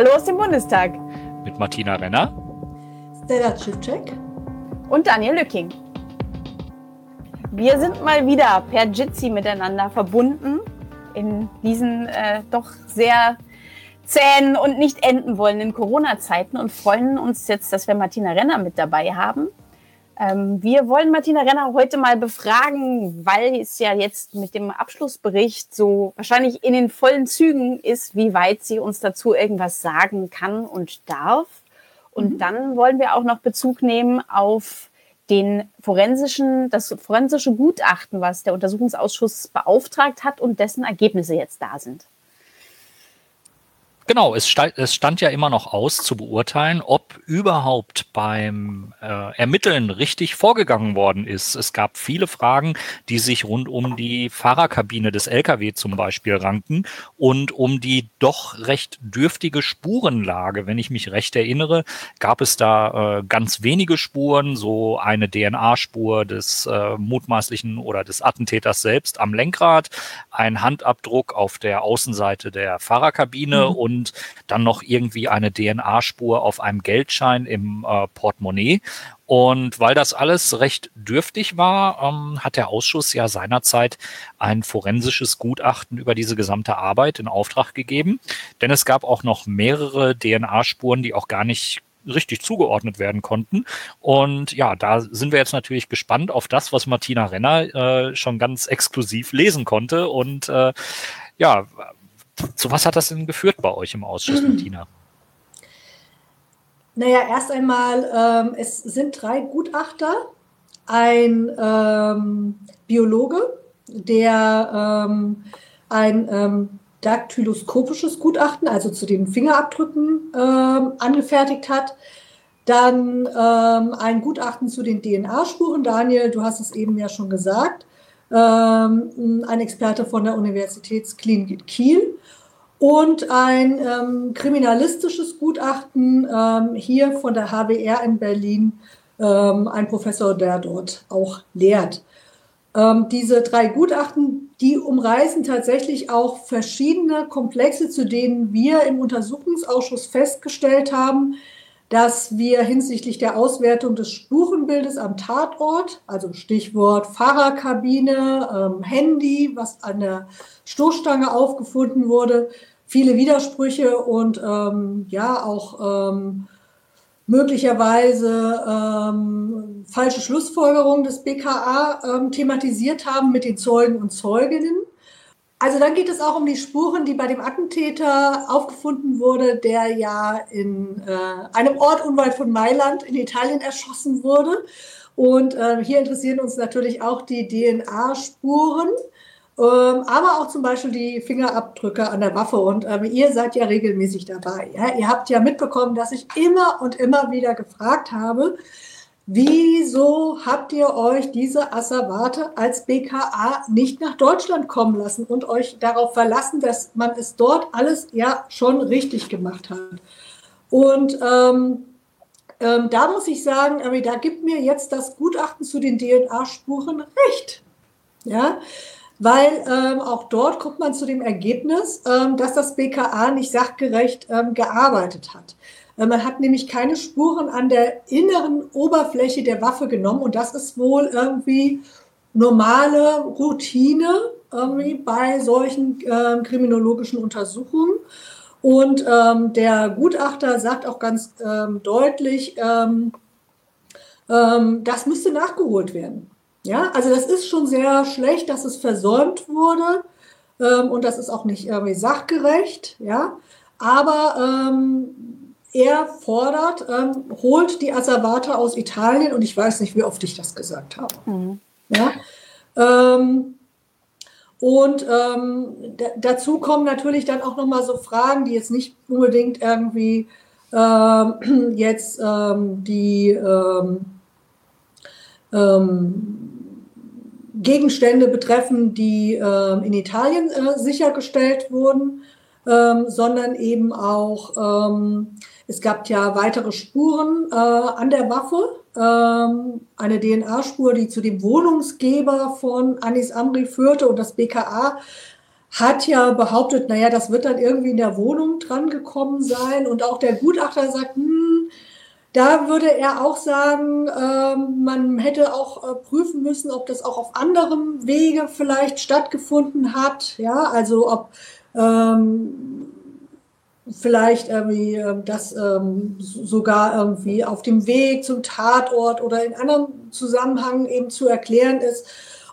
Hallo aus dem Bundestag. Mit Martina Renner. Stella Civcek. Und Daniel Lücking. Wir sind mal wieder per Jitsi miteinander verbunden in diesen äh, doch sehr zähen und nicht enden wollenden Corona-Zeiten und freuen uns jetzt, dass wir Martina Renner mit dabei haben. Ähm, wir wollen Martina Renner heute mal befragen, weil es ja jetzt mit dem Abschlussbericht so wahrscheinlich in den vollen Zügen ist, wie weit sie uns dazu irgendwas sagen kann und darf. Und mhm. dann wollen wir auch noch Bezug nehmen auf den forensischen, das forensische Gutachten, was der Untersuchungsausschuss beauftragt hat und dessen Ergebnisse jetzt da sind. Genau, es stand, es stand ja immer noch aus zu beurteilen, ob überhaupt beim äh, Ermitteln richtig vorgegangen worden ist. Es gab viele Fragen, die sich rund um die Fahrerkabine des Lkw zum Beispiel ranken und um die doch recht dürftige Spurenlage. Wenn ich mich recht erinnere, gab es da äh, ganz wenige Spuren, so eine DNA-Spur des äh, mutmaßlichen oder des Attentäters selbst am Lenkrad, ein Handabdruck auf der Außenseite der Fahrerkabine mhm. und und dann noch irgendwie eine DNA-Spur auf einem Geldschein im äh, Portemonnaie. Und weil das alles recht dürftig war, ähm, hat der Ausschuss ja seinerzeit ein forensisches Gutachten über diese gesamte Arbeit in Auftrag gegeben. Denn es gab auch noch mehrere DNA-Spuren, die auch gar nicht richtig zugeordnet werden konnten. Und ja, da sind wir jetzt natürlich gespannt auf das, was Martina Renner äh, schon ganz exklusiv lesen konnte. Und äh, ja, zu was hat das denn geführt bei euch im Ausschuss, Martina? Naja, erst einmal, ähm, es sind drei Gutachter, ein ähm, Biologe, der ähm, ein ähm, daktyloskopisches Gutachten, also zu den Fingerabdrücken, ähm, angefertigt hat. Dann ähm, ein Gutachten zu den DNA-Spuren. Daniel, du hast es eben ja schon gesagt. Ein Experte von der Universitätsklinik Kiel und ein ähm, kriminalistisches Gutachten ähm, hier von der HWR in Berlin, ähm, ein Professor, der dort auch lehrt. Ähm, diese drei Gutachten, die umreißen tatsächlich auch verschiedene Komplexe, zu denen wir im Untersuchungsausschuss festgestellt haben, dass wir hinsichtlich der Auswertung des Spurenbildes am Tatort, also Stichwort Fahrerkabine, ähm, Handy, was an der Stoßstange aufgefunden wurde, viele Widersprüche und ähm, ja auch ähm, möglicherweise ähm, falsche Schlussfolgerungen des BKA ähm, thematisiert haben mit den Zeugen und Zeuginnen. Also dann geht es auch um die Spuren, die bei dem Attentäter aufgefunden wurde, der ja in äh, einem Ort unweit von Mailand in Italien erschossen wurde. Und äh, hier interessieren uns natürlich auch die DNA-Spuren. Ähm, aber auch zum Beispiel die Fingerabdrücke an der Waffe. Und ähm, ihr seid ja regelmäßig dabei. Ja? Ihr habt ja mitbekommen, dass ich immer und immer wieder gefragt habe, wieso habt ihr euch diese Asservate als BKA nicht nach Deutschland kommen lassen und euch darauf verlassen, dass man es dort alles ja schon richtig gemacht hat? Und ähm, ähm, da muss ich sagen, da gibt mir jetzt das Gutachten zu den DNA-Spuren recht. Ja, weil ähm, auch dort kommt man zu dem Ergebnis, ähm, dass das BKA nicht sachgerecht ähm, gearbeitet hat. Äh, man hat nämlich keine Spuren an der inneren Oberfläche der Waffe genommen und das ist wohl irgendwie normale Routine irgendwie bei solchen ähm, kriminologischen Untersuchungen. Und ähm, der Gutachter sagt auch ganz ähm, deutlich, ähm, ähm, das müsste nachgeholt werden. Ja, also das ist schon sehr schlecht, dass es versäumt wurde ähm, und das ist auch nicht irgendwie sachgerecht, ja. Aber ähm, er fordert, ähm, holt die Asservata aus Italien und ich weiß nicht, wie oft ich das gesagt habe. Mhm. Ja. Ähm, und ähm, dazu kommen natürlich dann auch nochmal so Fragen, die jetzt nicht unbedingt irgendwie ähm, jetzt ähm, die ähm, Gegenstände betreffen, die in Italien äh, sichergestellt wurden, sondern eben auch, es gab ja weitere Spuren äh, an der Waffe, ähm, eine DNA-Spur, die zu dem Wohnungsgeber von Anis Amri führte und das BKA hat ja behauptet, naja, das wird dann irgendwie in der Wohnung dran gekommen sein. Und auch der Gutachter sagt, hm, da würde er auch sagen, äh, man hätte auch äh, prüfen müssen, ob das auch auf anderem Wege vielleicht stattgefunden hat. Ja, also ob ähm, vielleicht irgendwie äh, das ähm, sogar irgendwie auf dem Weg zum Tatort oder in anderem Zusammenhang eben zu erklären ist.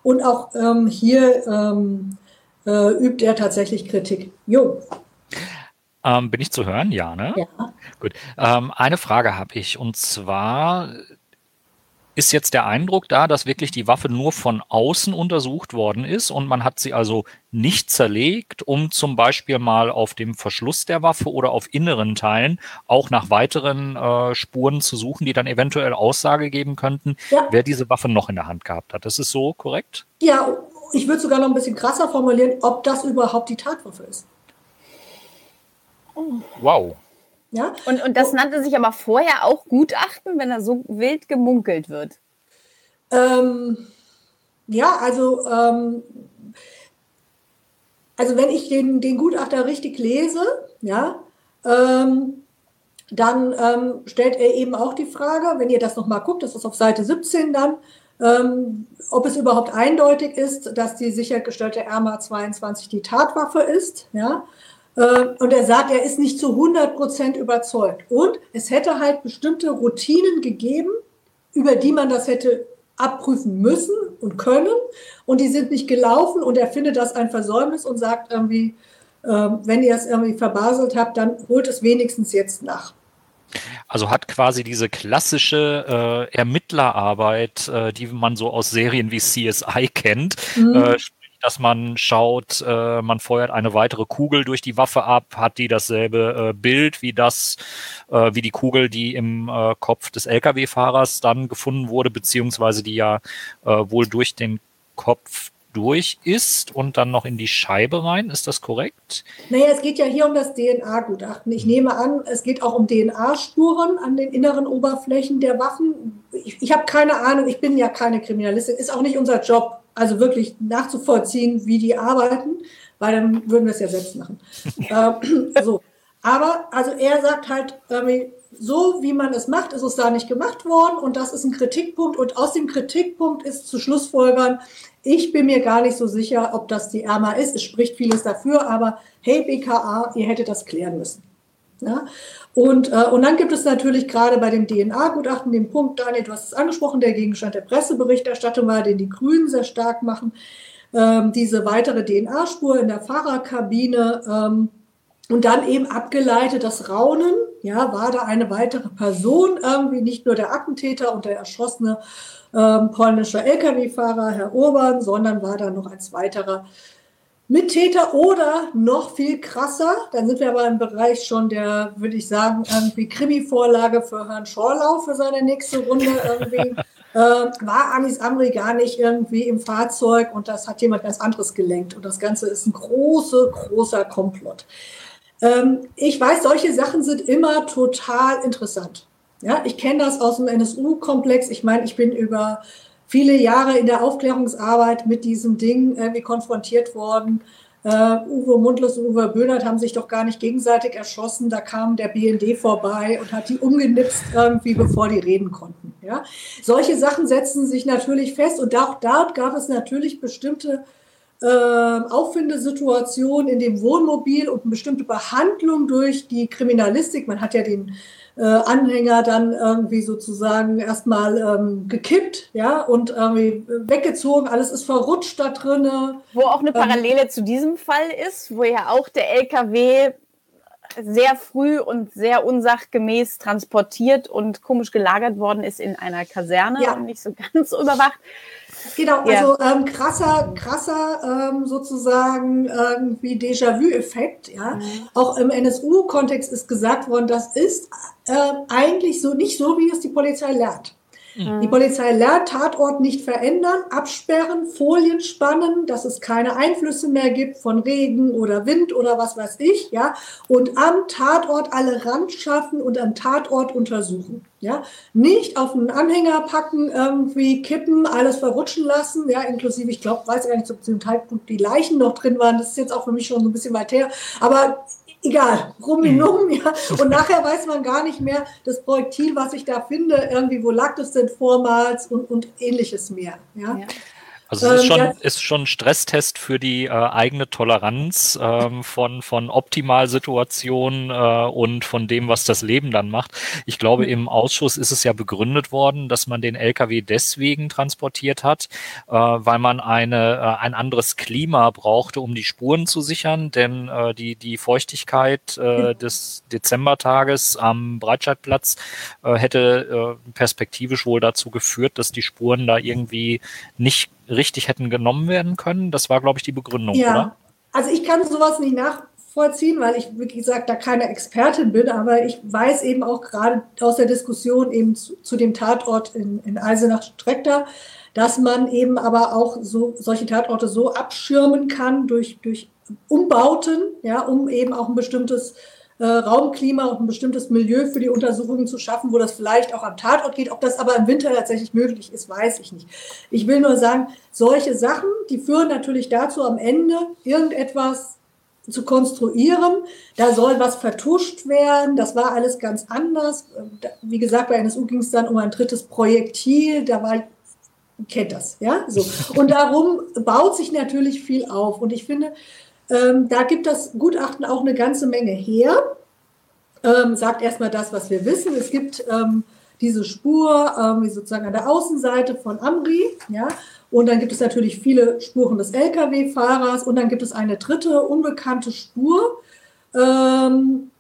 Und auch ähm, hier ähm, äh, übt er tatsächlich Kritik. Jo. Ähm, bin ich zu hören? Ja, ne? Ja. Gut. Ähm, eine Frage habe ich und zwar ist jetzt der Eindruck da, dass wirklich die Waffe nur von außen untersucht worden ist und man hat sie also nicht zerlegt, um zum Beispiel mal auf dem Verschluss der Waffe oder auf inneren Teilen auch nach weiteren äh, Spuren zu suchen, die dann eventuell Aussage geben könnten, ja. wer diese Waffe noch in der Hand gehabt hat. Das ist so korrekt? Ja, ich würde sogar noch ein bisschen krasser formulieren, ob das überhaupt die Tatwaffe ist. Wow. Ja? Und, und das nannte sich aber vorher auch Gutachten, wenn da so wild gemunkelt wird. Ähm, ja, also, ähm, also wenn ich den, den Gutachter richtig lese, ja, ähm, dann ähm, stellt er eben auch die Frage, wenn ihr das nochmal guckt, das ist auf Seite 17 dann, ähm, ob es überhaupt eindeutig ist, dass die sichergestellte RMA 22 die Tatwaffe ist. Ja? Äh, und er sagt, er ist nicht zu 100 Prozent überzeugt. Und es hätte halt bestimmte Routinen gegeben, über die man das hätte abprüfen müssen und können. Und die sind nicht gelaufen. Und er findet das ein Versäumnis und sagt irgendwie, äh, wenn ihr es irgendwie verbaselt habt, dann holt es wenigstens jetzt nach. Also hat quasi diese klassische äh, Ermittlerarbeit, äh, die man so aus Serien wie CSI kennt, mhm. äh, dass man schaut, äh, man feuert eine weitere Kugel durch die Waffe ab, hat die dasselbe äh, Bild wie das, äh, wie die Kugel, die im äh, Kopf des Lkw-Fahrers dann gefunden wurde, beziehungsweise die ja äh, wohl durch den Kopf durch ist und dann noch in die Scheibe rein. Ist das korrekt? Naja, es geht ja hier um das DNA-Gutachten. Ich nehme an, es geht auch um DNA-Spuren an den inneren Oberflächen der Waffen. Ich, ich habe keine Ahnung, ich bin ja keine Kriminalistin, ist auch nicht unser Job also wirklich nachzuvollziehen, wie die arbeiten, weil dann würden wir es ja selbst machen. äh, so. Aber also er sagt halt, so wie man es macht, ist es da nicht gemacht worden und das ist ein Kritikpunkt und aus dem Kritikpunkt ist zu Schlussfolgern, ich bin mir gar nicht so sicher, ob das die ERMA ist. Es spricht vieles dafür, aber hey BKA, ihr hättet das klären müssen. Ja? Und, äh, und dann gibt es natürlich gerade bei dem DNA-Gutachten den Punkt, Daniel, du hast es angesprochen, der Gegenstand der Presseberichterstattung war, den die Grünen sehr stark machen, ähm, diese weitere DNA-Spur in der Fahrerkabine ähm, und dann eben abgeleitet das Raunen, ja, war da eine weitere Person, irgendwie nicht nur der Attentäter und der erschossene ähm, polnische Lkw-Fahrer, Herr Urban, sondern war da noch als weiterer Mittäter oder noch viel krasser, dann sind wir aber im Bereich schon der, würde ich sagen, irgendwie Krimi-Vorlage für Herrn Schorlau für seine nächste Runde irgendwie. äh, war Anis Amri gar nicht irgendwie im Fahrzeug und das hat jemand ganz anderes gelenkt. Und das Ganze ist ein großer, großer Komplott. Ähm, ich weiß, solche Sachen sind immer total interessant. Ja, ich kenne das aus dem NSU-Komplex. Ich meine, ich bin über viele Jahre in der Aufklärungsarbeit mit diesem Ding irgendwie konfrontiert worden. Uh, Uwe Mundlos und Uwe Böhnert haben sich doch gar nicht gegenseitig erschossen. Da kam der BND vorbei und hat die umgenipst irgendwie, bevor die reden konnten. Ja? Solche Sachen setzen sich natürlich fest und auch dort gab es natürlich bestimmte äh, Auffindesituationen in dem Wohnmobil und eine bestimmte Behandlung durch die Kriminalistik. Man hat ja den äh, Anhänger dann irgendwie sozusagen erstmal ähm, gekippt, ja, und irgendwie weggezogen. Alles ist verrutscht da drinne. Wo auch eine ähm, Parallele ähm, zu diesem Fall ist, wo ja auch der LKW sehr früh und sehr unsachgemäß transportiert und komisch gelagert worden ist in einer Kaserne ja. und nicht so ganz überwacht. Genau, ja. also ähm, krasser, krasser ähm, sozusagen irgendwie Déjà-vu-Effekt. Ja? Mhm. Auch im NSU-Kontext ist gesagt worden, das ist äh, eigentlich so nicht so, wie es die Polizei lernt. Mhm. Die Polizei lernt Tatort nicht verändern, absperren, Folien spannen, dass es keine Einflüsse mehr gibt von Regen oder Wind oder was weiß ich, ja, und am Tatort alle Rand schaffen und am Tatort untersuchen, ja, nicht auf einen Anhänger packen, irgendwie kippen, alles verrutschen lassen, ja, inklusive, ich glaube, weiß gar nicht, ob zu dem Zeitpunkt die Leichen noch drin waren, das ist jetzt auch für mich schon so ein bisschen weit her, aber egal, rumminum, ja. Und nachher weiß man gar nicht mehr das Projektil, was ich da finde, irgendwie, wo lag das denn vormals und, und ähnliches mehr. Ja. ja. Also es ist ähm, schon, ist schon ein Stresstest für die äh, eigene Toleranz ähm, von, von Optimalsituationen äh, und von dem, was das Leben dann macht. Ich glaube, mhm. im Ausschuss ist es ja begründet worden, dass man den LKW deswegen transportiert hat, äh, weil man eine, äh, ein anderes Klima brauchte, um die Spuren zu sichern, denn äh, die, die Feuchtigkeit äh, des Dezembertages am Breitscheidplatz äh, hätte äh, perspektivisch wohl dazu geführt, dass die Spuren da irgendwie nicht richtig hätten genommen werden können. Das war, glaube ich, die Begründung, ja. oder? Also ich kann sowas nicht nachvollziehen, weil ich, wie gesagt, da keine Expertin bin, aber ich weiß eben auch gerade aus der Diskussion eben zu, zu dem Tatort in, in Eisenach-Streckter, dass man eben aber auch so solche Tatorte so abschirmen kann durch, durch Umbauten, ja, um eben auch ein bestimmtes äh, Raumklima und ein bestimmtes Milieu für die Untersuchungen zu schaffen, wo das vielleicht auch am Tatort geht. Ob das aber im Winter tatsächlich möglich ist, weiß ich nicht. Ich will nur sagen, solche Sachen, die führen natürlich dazu, am Ende irgendetwas zu konstruieren. Da soll was vertuscht werden. Das war alles ganz anders. Wie gesagt, bei NSU ging es dann um ein drittes Projektil. Da war kennt das, ja, so. Und darum baut sich natürlich viel auf. Und ich finde, ähm, da gibt das Gutachten auch eine ganze Menge her. Ähm, sagt erstmal das, was wir wissen. Es gibt ähm, diese Spur ähm, sozusagen an der Außenseite von Amri, ja, und dann gibt es natürlich viele Spuren des Lkw-Fahrers und dann gibt es eine dritte unbekannte Spur. Ähm,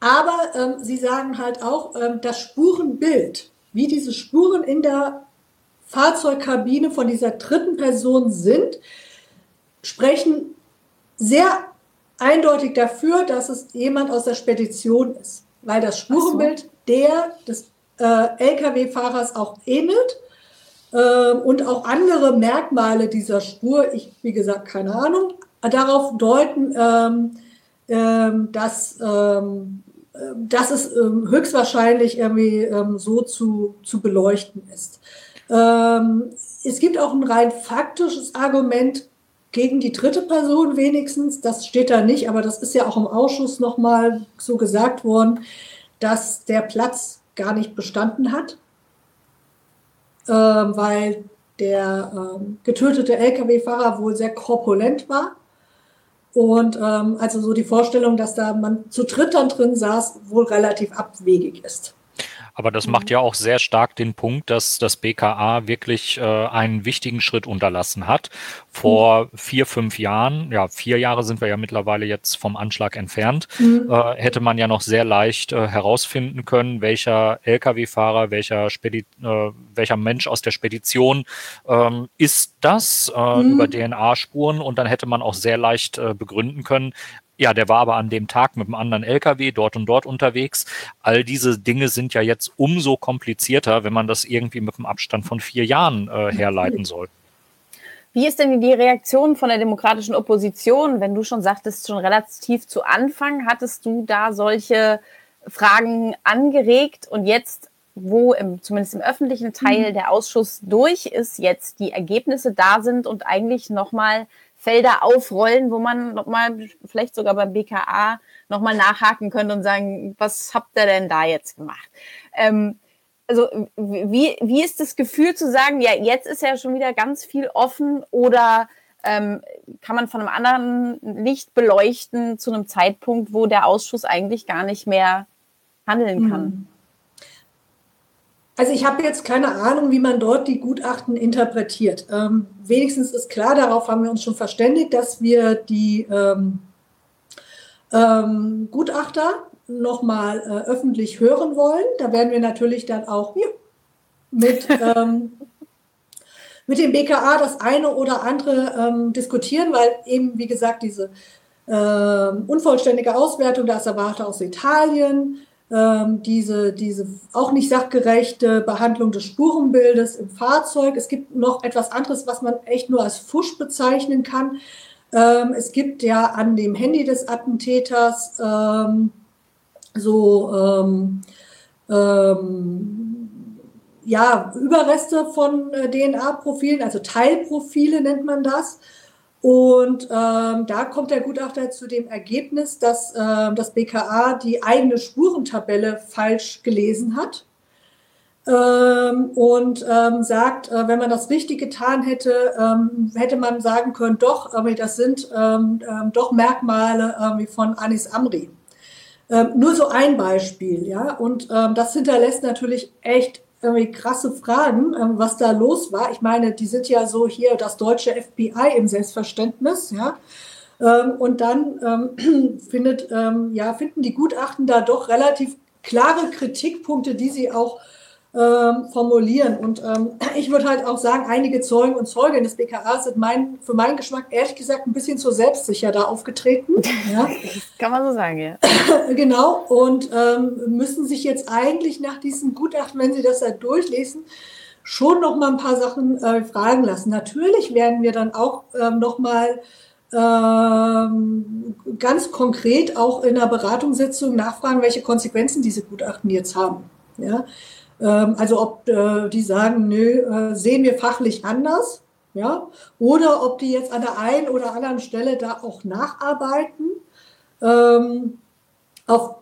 aber ähm, sie sagen halt auch, das Spurenbild, wie diese Spuren in der Fahrzeugkabine von dieser dritten Person sind, sprechen sehr eindeutig dafür, dass es jemand aus der Spedition ist, weil das Spurenbild so. der des äh, Lkw-Fahrers auch ähnelt äh, und auch andere Merkmale dieser Spur, ich wie gesagt keine Ahnung, darauf deuten, ähm, ähm, dass, ähm, dass es ähm, höchstwahrscheinlich irgendwie ähm, so zu, zu beleuchten ist. Ähm, es gibt auch ein rein faktisches Argument gegen die dritte Person wenigstens. Das steht da nicht, aber das ist ja auch im Ausschuss nochmal so gesagt worden, dass der Platz gar nicht bestanden hat, äh, weil der äh, getötete Lkw-Fahrer wohl sehr korpulent war. Und ähm, also so die Vorstellung, dass da man zu dritt dann drin saß, wohl relativ abwegig ist. Aber das macht mhm. ja auch sehr stark den Punkt, dass das BKA wirklich äh, einen wichtigen Schritt unterlassen hat. Vor mhm. vier, fünf Jahren, ja, vier Jahre sind wir ja mittlerweile jetzt vom Anschlag entfernt, mhm. äh, hätte man ja noch sehr leicht äh, herausfinden können, welcher Lkw-Fahrer, welcher, Spedi äh, welcher Mensch aus der Spedition ähm, ist das äh, mhm. über DNA-Spuren und dann hätte man auch sehr leicht äh, begründen können, ja, der war aber an dem Tag mit einem anderen LKW dort und dort unterwegs. All diese Dinge sind ja jetzt umso komplizierter, wenn man das irgendwie mit einem Abstand von vier Jahren äh, herleiten soll. Wie ist denn die Reaktion von der demokratischen Opposition? Wenn du schon sagtest, schon relativ zu Anfang hattest du da solche Fragen angeregt und jetzt, wo im, zumindest im öffentlichen Teil mhm. der Ausschuss durch ist, jetzt die Ergebnisse da sind und eigentlich nochmal Felder aufrollen, wo man nochmal, vielleicht sogar beim BKA, nochmal nachhaken könnte und sagen, was habt ihr denn da jetzt gemacht? Ähm, also wie, wie ist das Gefühl zu sagen, ja, jetzt ist ja schon wieder ganz viel offen oder ähm, kann man von einem anderen Licht beleuchten zu einem Zeitpunkt, wo der Ausschuss eigentlich gar nicht mehr handeln kann? Also ich habe jetzt keine Ahnung, wie man dort die Gutachten interpretiert. Ähm, wenigstens ist klar, darauf haben wir uns schon verständigt, dass wir die ähm, ähm, Gutachter nochmal äh, öffentlich hören wollen. Da werden wir natürlich dann auch ja, mit, ähm, mit dem BKA das eine oder andere ähm, diskutieren, weil eben, wie gesagt, diese ähm, unvollständige Auswertung, das erwarte aus Italien, ähm, diese, diese auch nicht sachgerechte Behandlung des Spurenbildes im Fahrzeug. Es gibt noch etwas anderes, was man echt nur als Fusch bezeichnen kann. Ähm, es gibt ja an dem Handy des Attentäters ähm, so ähm, ähm, ja, Überreste von äh, DNA-Profilen, also Teilprofile nennt man das. Und ähm, da kommt der Gutachter zu dem Ergebnis, dass ähm, das BKA die eigene Spurentabelle falsch gelesen hat. Ähm, und ähm, sagt, äh, wenn man das richtig getan hätte, ähm, hätte man sagen können, doch, das sind ähm, ähm, doch Merkmale äh, von Anis Amri. Nur so ein Beispiel, ja. Und das hinterlässt natürlich echt irgendwie krasse Fragen, ähm, was da los war. Ich meine, die sind ja so hier das deutsche FBI im Selbstverständnis, ja. Ähm, und dann ähm, findet, ähm, ja, finden die Gutachten da doch relativ klare Kritikpunkte, die sie auch ähm, formulieren. Und ähm, ich würde halt auch sagen, einige Zeugen und Zeugen des BKA sind mein, für meinen Geschmack ehrlich gesagt ein bisschen zu selbstsicher da aufgetreten. Ja. Kann man so sagen, ja. genau. Und ähm, müssen sich jetzt eigentlich nach diesem Gutachten, wenn sie das da durchlesen, schon noch mal ein paar Sachen äh, fragen lassen. Natürlich werden wir dann auch ähm, noch mal ähm, ganz konkret auch in einer Beratungssitzung nachfragen, welche Konsequenzen diese Gutachten jetzt haben. Ja, ähm, also ob äh, die sagen, nö, äh, sehen wir fachlich anders, ja, oder ob die jetzt an der einen oder anderen Stelle da auch nacharbeiten. Ähm, auf,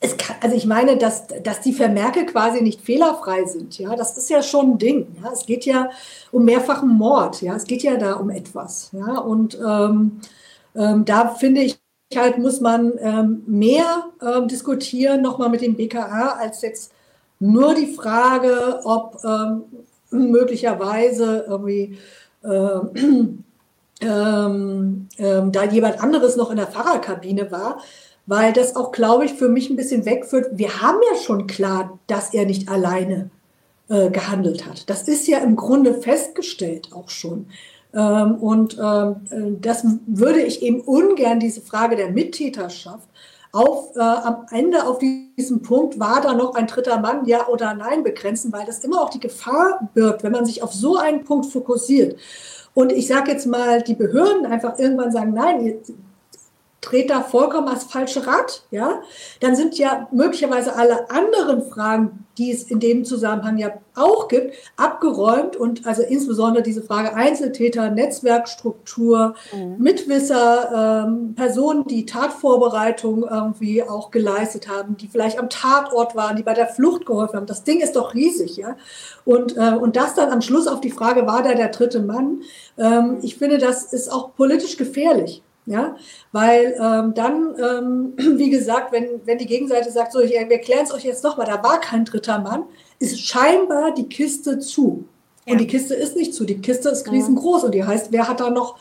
es kann, also ich meine, dass, dass die Vermerke quasi nicht fehlerfrei sind, ja, das ist ja schon ein Ding. Ja, es geht ja um mehrfachen Mord, ja, es geht ja da um etwas, ja, und ähm, ähm, da finde ich halt muss man ähm, mehr ähm, diskutieren nochmal mit dem BKA als jetzt nur die Frage, ob ähm, möglicherweise irgendwie äh, ähm, ähm, da jemand anderes noch in der Fahrerkabine war, weil das auch, glaube ich, für mich ein bisschen wegführt. Wir haben ja schon klar, dass er nicht alleine äh, gehandelt hat. Das ist ja im Grunde festgestellt auch schon. Ähm, und ähm, äh, das würde ich eben ungern, diese Frage der Mittäterschaft, auf, äh, am Ende auf diesem Punkt, war da noch ein dritter Mann, ja oder nein, begrenzen, weil das immer auch die Gefahr birgt, wenn man sich auf so einen Punkt fokussiert. Und ich sage jetzt mal, die Behörden einfach irgendwann sagen, nein, dreht da vollkommen das falsche Rad, ja, dann sind ja möglicherweise alle anderen Fragen, die es in dem Zusammenhang ja auch gibt, abgeräumt und also insbesondere diese Frage Einzeltäter, Netzwerkstruktur, mhm. Mitwisser, ähm, Personen, die Tatvorbereitung irgendwie auch geleistet haben, die vielleicht am Tatort waren, die bei der Flucht geholfen haben. Das Ding ist doch riesig, ja. Und, äh, und das dann am Schluss auf die Frage, war da der dritte Mann? Ähm, ich finde, das ist auch politisch gefährlich. Ja, weil ähm, dann, ähm, wie gesagt, wenn, wenn die Gegenseite sagt, so, ich, wir klären es euch jetzt nochmal, da war kein dritter Mann, ist scheinbar die Kiste zu. Ja. Und die Kiste ist nicht zu, die Kiste ist riesengroß und die heißt, wer hat da noch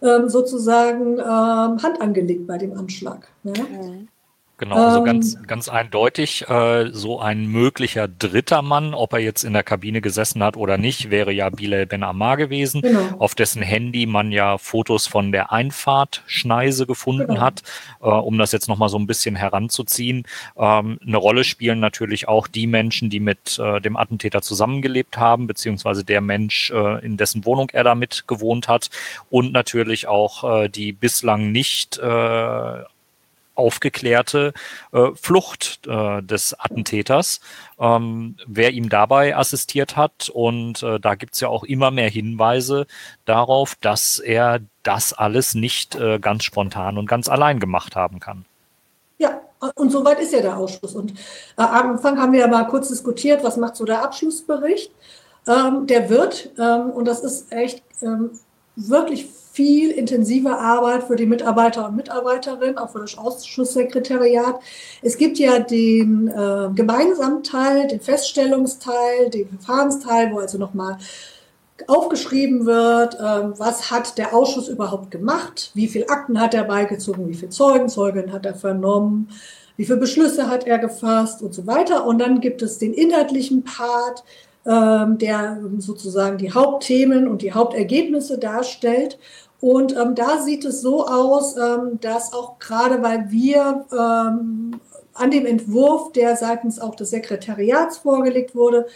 ähm, sozusagen ähm, Hand angelegt bei dem Anschlag? Ja? Mhm. Genau, also ähm, ganz, ganz eindeutig, äh, so ein möglicher dritter Mann, ob er jetzt in der Kabine gesessen hat oder nicht, wäre ja Bilal Ben Ammar gewesen, genau. auf dessen Handy man ja Fotos von der Einfahrtschneise gefunden genau. hat, äh, um das jetzt nochmal so ein bisschen heranzuziehen. Ähm, eine Rolle spielen natürlich auch die Menschen, die mit äh, dem Attentäter zusammengelebt haben, beziehungsweise der Mensch, äh, in dessen Wohnung er damit gewohnt hat und natürlich auch äh, die bislang nicht äh, aufgeklärte äh, Flucht äh, des Attentäters, ähm, wer ihm dabei assistiert hat. Und äh, da gibt's ja auch immer mehr Hinweise darauf, dass er das alles nicht äh, ganz spontan und ganz allein gemacht haben kann. Ja, und soweit ist ja der Ausschuss. Und äh, am Anfang haben wir ja mal kurz diskutiert, was macht so der Abschlussbericht. Ähm, der wird, ähm, und das ist echt ähm, wirklich viel intensive Arbeit für die Mitarbeiter und Mitarbeiterinnen, auch für das Ausschusssekretariat. Es gibt ja den äh, gemeinsamen Teil, den Feststellungsteil, den Verfahrensteil, wo also nochmal aufgeschrieben wird, äh, was hat der Ausschuss überhaupt gemacht, wie viele Akten hat er beigezogen, wie viele Zeugen, Zeugen hat er vernommen, wie viele Beschlüsse hat er gefasst und so weiter. Und dann gibt es den inhaltlichen Part, ähm, der sozusagen die Hauptthemen und die Hauptergebnisse darstellt. Und ähm, da sieht es so aus, ähm, dass auch gerade weil wir ähm, an dem Entwurf, der seitens auch des Sekretariats vorgelegt wurde,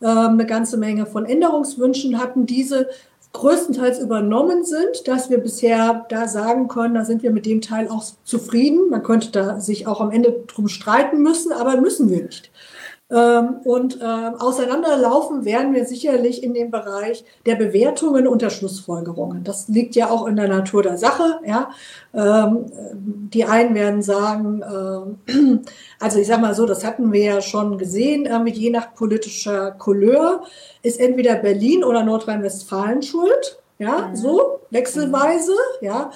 ähm, eine ganze Menge von Änderungswünschen hatten. Diese größtenteils übernommen sind, dass wir bisher da sagen können, da sind wir mit dem Teil auch zufrieden. Man könnte da sich auch am Ende drum streiten müssen, aber müssen wir nicht. Ähm, und äh, auseinanderlaufen werden wir sicherlich in dem Bereich der Bewertungen und der Schlussfolgerungen. Das liegt ja auch in der Natur der Sache. Ja? Ähm, die einen werden sagen, äh, also ich sage mal so, das hatten wir ja schon gesehen, äh, je nach politischer Couleur ist entweder Berlin oder Nordrhein-Westfalen schuld. Ja, mhm. so wechselweise. Ja.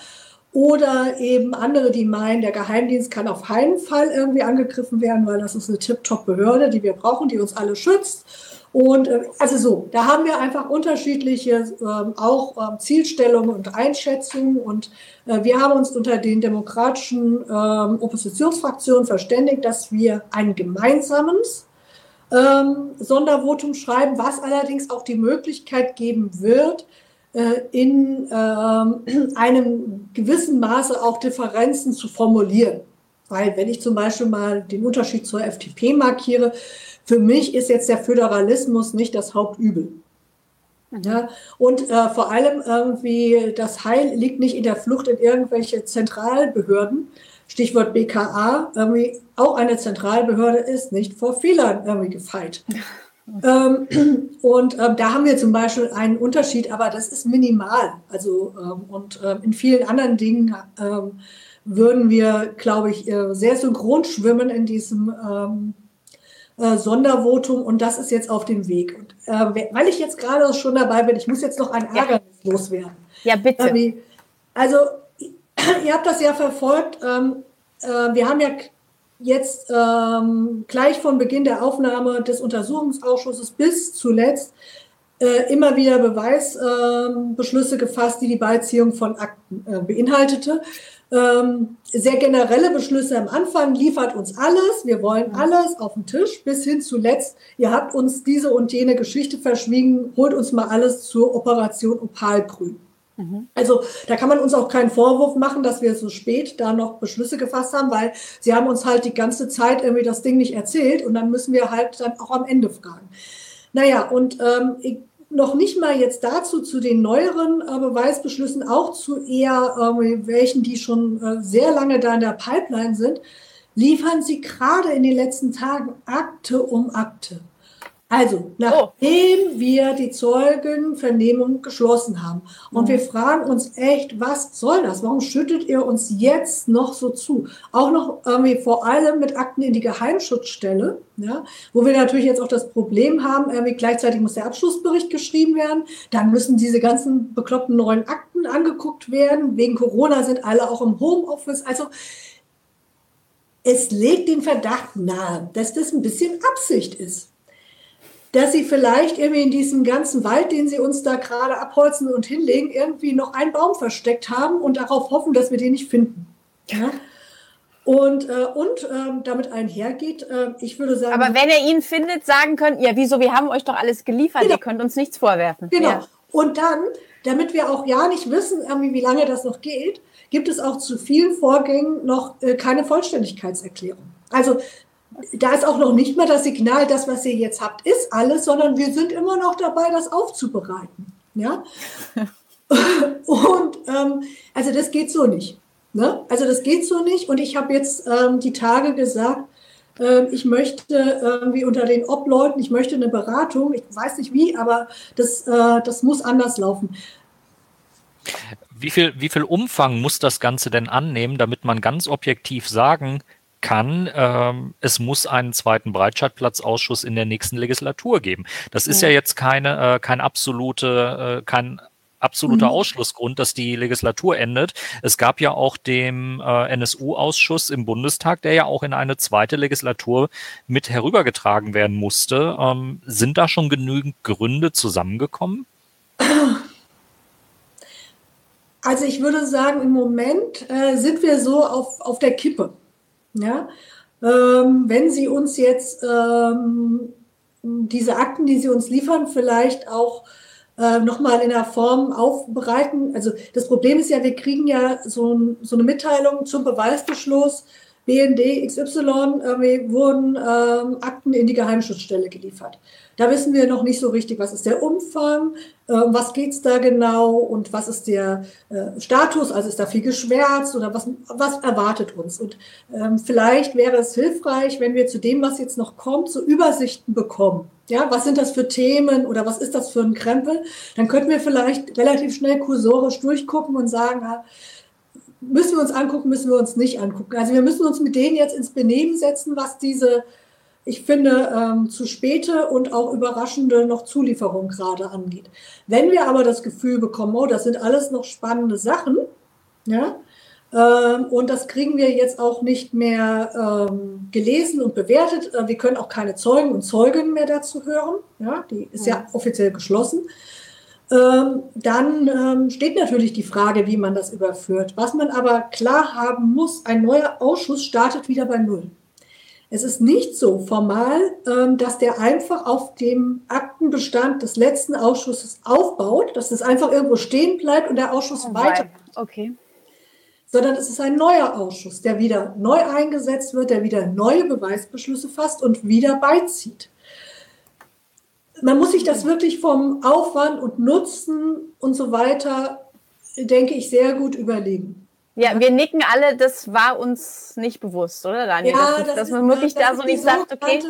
Oder eben andere, die meinen, der Geheimdienst kann auf keinen Fall irgendwie angegriffen werden, weil das ist eine Tip-Top-Behörde, die wir brauchen, die uns alle schützt. Und äh, also so, da haben wir einfach unterschiedliche ähm, auch ähm, Zielstellungen und Einschätzungen. Und äh, wir haben uns unter den demokratischen ähm, Oppositionsfraktionen verständigt, dass wir ein gemeinsames ähm, Sondervotum schreiben, was allerdings auch die Möglichkeit geben wird, in äh, einem gewissen Maße auch Differenzen zu formulieren. Weil wenn ich zum Beispiel mal den Unterschied zur FDP markiere, für mich ist jetzt der Föderalismus nicht das Hauptübel. Mhm. Ja, und äh, vor allem irgendwie das Heil liegt nicht in der Flucht in irgendwelche Zentralbehörden, Stichwort BKA, irgendwie auch eine Zentralbehörde ist nicht vor Fehlern irgendwie gefeit. Ähm, und ähm, da haben wir zum Beispiel einen Unterschied, aber das ist minimal. Also ähm, und ähm, in vielen anderen Dingen ähm, würden wir, glaube ich, äh, sehr synchron schwimmen in diesem ähm, äh, Sondervotum und das ist jetzt auf dem Weg. Und äh, weil ich jetzt gerade schon dabei bin, ich muss jetzt noch ein Ärgernis ja. loswerden. Ja, bitte. also ihr habt das ja verfolgt. Äh, wir haben ja jetzt ähm, gleich von Beginn der Aufnahme des Untersuchungsausschusses bis zuletzt äh, immer wieder Beweisbeschlüsse äh, gefasst, die die Beiziehung von Akten äh, beinhaltete. Ähm, sehr generelle Beschlüsse am Anfang liefert uns alles. Wir wollen alles auf den Tisch bis hin zuletzt. Ihr habt uns diese und jene Geschichte verschwiegen. Holt uns mal alles zur Operation Opalgrün. Also da kann man uns auch keinen Vorwurf machen, dass wir so spät da noch Beschlüsse gefasst haben, weil sie haben uns halt die ganze Zeit irgendwie das Ding nicht erzählt und dann müssen wir halt dann auch am Ende fragen. Naja, und ähm, ich, noch nicht mal jetzt dazu zu den neueren äh, Beweisbeschlüssen, auch zu eher äh, welchen, die schon äh, sehr lange da in der Pipeline sind, liefern sie gerade in den letzten Tagen Akte um Akte. Also, nachdem oh. wir die Zeugenvernehmung geschlossen haben und mhm. wir fragen uns echt, was soll das? Warum schüttet ihr uns jetzt noch so zu? Auch noch irgendwie vor allem mit Akten in die Geheimschutzstelle, ja, wo wir natürlich jetzt auch das Problem haben, irgendwie gleichzeitig muss der Abschlussbericht geschrieben werden, dann müssen diese ganzen bekloppten neuen Akten angeguckt werden. Wegen Corona sind alle auch im Homeoffice. Also, es legt den Verdacht nahe, dass das ein bisschen Absicht ist dass sie vielleicht irgendwie in diesem ganzen Wald, den sie uns da gerade abholzen und hinlegen, irgendwie noch einen Baum versteckt haben und darauf hoffen, dass wir den nicht finden. Ja? Und, äh, und äh, damit einhergeht, äh, ich würde sagen. Aber wenn ihr ihn findet, sagen könnt, ja, wieso, wir haben euch doch alles geliefert, genau. ihr könnt uns nichts vorwerfen. Genau. Ja. Und dann, damit wir auch ja nicht wissen, irgendwie, wie lange das noch geht, gibt es auch zu vielen Vorgängen noch äh, keine Vollständigkeitserklärung. Also da ist auch noch nicht mal das Signal, das, was ihr jetzt habt, ist alles, sondern wir sind immer noch dabei, das aufzubereiten. Ja? Und ähm, also das geht so nicht. Ne? Also das geht so nicht. Und ich habe jetzt ähm, die Tage gesagt, äh, ich möchte irgendwie unter den Obleuten, ich möchte eine Beratung, ich weiß nicht wie, aber das, äh, das muss anders laufen. Wie viel, wie viel Umfang muss das Ganze denn annehmen, damit man ganz objektiv sagen kann, ähm, es muss einen zweiten Breitscheidplatzausschuss in der nächsten Legislatur geben. Das ist ja, ja jetzt keine, äh, kein absolute, äh, kein absoluter mhm. Ausschlussgrund, dass die Legislatur endet. Es gab ja auch den äh, NSU-Ausschuss im Bundestag, der ja auch in eine zweite Legislatur mit herübergetragen werden musste. Ähm, sind da schon genügend Gründe zusammengekommen? Also ich würde sagen, im Moment äh, sind wir so auf, auf der Kippe. Ja? Ähm, wenn Sie uns jetzt ähm, diese Akten, die Sie uns liefern, vielleicht auch äh, nochmal in der Form aufbereiten. Also das Problem ist ja, wir kriegen ja so, so eine Mitteilung zum Beweisbeschluss BND XY äh, wurden ähm, Akten in die Geheimschutzstelle geliefert. Da wissen wir noch nicht so richtig, was ist der Umfang, äh, was geht es da genau und was ist der äh, Status, also ist da viel geschwärzt oder was, was erwartet uns. Und ähm, vielleicht wäre es hilfreich, wenn wir zu dem, was jetzt noch kommt, so Übersichten bekommen. Ja, was sind das für Themen oder was ist das für ein Krempel? Dann könnten wir vielleicht relativ schnell kursorisch durchgucken und sagen, müssen wir uns angucken, müssen wir uns nicht angucken. Also wir müssen uns mit denen jetzt ins Benehmen setzen, was diese ich finde, ähm, zu späte und auch überraschende noch Zulieferung gerade angeht. Wenn wir aber das Gefühl bekommen, oh, das sind alles noch spannende Sachen, ja, ähm, und das kriegen wir jetzt auch nicht mehr ähm, gelesen und bewertet. Äh, wir können auch keine Zeugen und Zeugen mehr dazu hören. Ja, die ist ja offiziell geschlossen. Ähm, dann ähm, steht natürlich die Frage, wie man das überführt. Was man aber klar haben muss, ein neuer Ausschuss startet wieder bei Null. Es ist nicht so formal, ähm, dass der einfach auf dem Aktenbestand des letzten Ausschusses aufbaut, dass es einfach irgendwo stehen bleibt und der Ausschuss oh, weiter. Okay. Sondern es ist ein neuer Ausschuss, der wieder neu eingesetzt wird, der wieder neue Beweisbeschlüsse fasst und wieder beizieht. Man muss sich das wirklich vom Aufwand und Nutzen und so weiter, denke ich, sehr gut überlegen. Ja, wir nicken alle, das war uns nicht bewusst, oder Daniel? Ja, dass, das dass man wirklich da so nicht sagt, okay.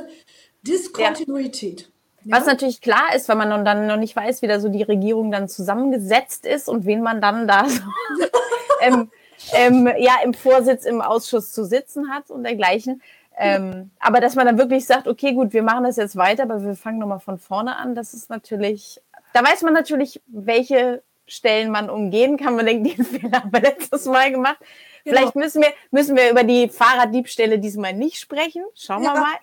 Diskontinuität. Ja. Was natürlich klar ist, weil man dann noch nicht weiß, wie da so die Regierung dann zusammengesetzt ist und wen man dann da so ähm, ähm, ja, im Vorsitz im Ausschuss zu sitzen hat und dergleichen. Ähm, aber dass man dann wirklich sagt, okay, gut, wir machen das jetzt weiter, aber wir fangen nochmal von vorne an, das ist natürlich, da weiß man natürlich, welche Stellen man umgehen kann. Man denkt, den Fehler haben wir letztes Mal gemacht. Genau. Vielleicht müssen wir, müssen wir über die Fahrraddiebstähle diesmal nicht sprechen. Schauen ja. wir mal.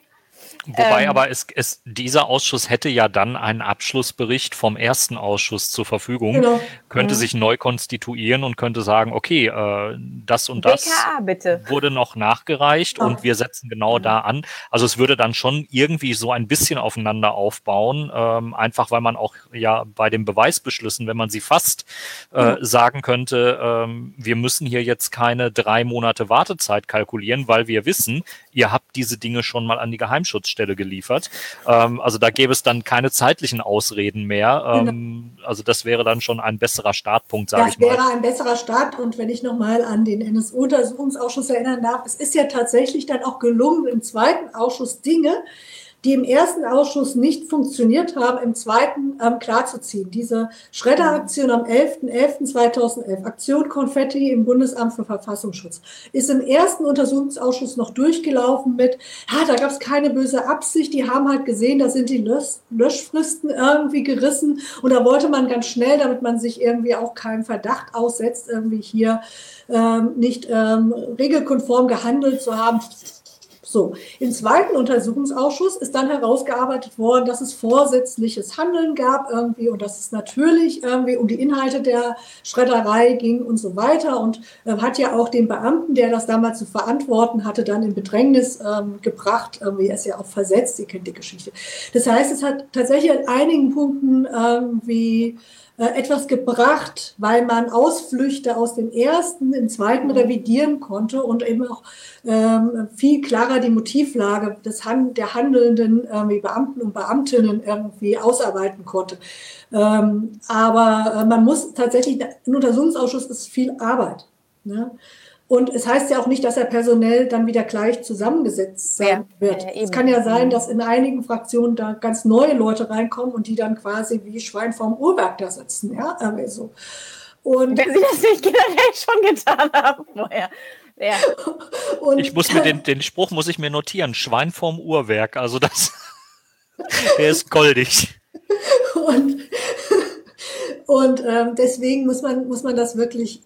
Wobei ähm, aber es, es, dieser Ausschuss hätte ja dann einen Abschlussbericht vom ersten Ausschuss zur Verfügung, genau. könnte mhm. sich neu konstituieren und könnte sagen, okay, äh, das und das BKA, wurde noch nachgereicht oh. und wir setzen genau mhm. da an. Also es würde dann schon irgendwie so ein bisschen aufeinander aufbauen, ähm, einfach weil man auch ja bei den Beweisbeschlüssen, wenn man sie fasst, äh, mhm. sagen könnte, ähm, wir müssen hier jetzt keine drei Monate Wartezeit kalkulieren, weil wir wissen, ihr habt diese Dinge schon mal an die Geheimschutzstelle geliefert. Ähm, also da gäbe es dann keine zeitlichen Ausreden mehr. Genau. Ähm, genau. Also das wäre dann schon ein besserer Startpunkt, sage ich mal. Das wäre ein besserer Start. Und wenn ich nochmal an den NSU-Untersuchungsausschuss erinnern darf, es ist ja tatsächlich dann auch gelungen, im zweiten Ausschuss Dinge, die im ersten Ausschuss nicht funktioniert haben, im zweiten ähm, klarzuziehen. Diese Schredderaktion am 11.11.2011, Aktion Konfetti im Bundesamt für Verfassungsschutz, ist im ersten Untersuchungsausschuss noch durchgelaufen mit, ha, da gab es keine böse Absicht, die haben halt gesehen, da sind die Lösch Löschfristen irgendwie gerissen. Und da wollte man ganz schnell, damit man sich irgendwie auch keinem Verdacht aussetzt, irgendwie hier ähm, nicht ähm, regelkonform gehandelt zu haben, so, im zweiten Untersuchungsausschuss ist dann herausgearbeitet worden, dass es vorsätzliches Handeln gab irgendwie und dass es natürlich irgendwie um die Inhalte der Schredderei ging und so weiter und äh, hat ja auch den Beamten, der das damals zu verantworten hatte, dann in Bedrängnis ähm, gebracht. Irgendwie ist ja auch versetzt, ihr kennt die Geschichte. Das heißt, es hat tatsächlich an einigen Punkten irgendwie etwas gebracht, weil man Ausflüchte aus dem ersten im zweiten revidieren konnte und eben auch ähm, viel klarer die Motivlage des Han der handelnden irgendwie Beamten und Beamtinnen irgendwie ausarbeiten konnte. Ähm, aber äh, man muss tatsächlich, ein Untersuchungsausschuss ist viel Arbeit. Ne? Und es heißt ja auch nicht, dass er personell dann wieder gleich zusammengesetzt sein ja, wird. Ja, es kann ja sein, dass in einigen Fraktionen da ganz neue Leute reinkommen und die dann quasi wie Schwein vorm Uhrwerk da sitzen. Ja, irgendwie so. Und Wenn sie das nicht generell schon getan haben vorher. Ja. Und ich muss mir den, den Spruch muss ich mir notieren. Schwein vorm Uhrwerk. Also das, der ist goldig. Und, und ähm, deswegen muss man, muss man das wirklich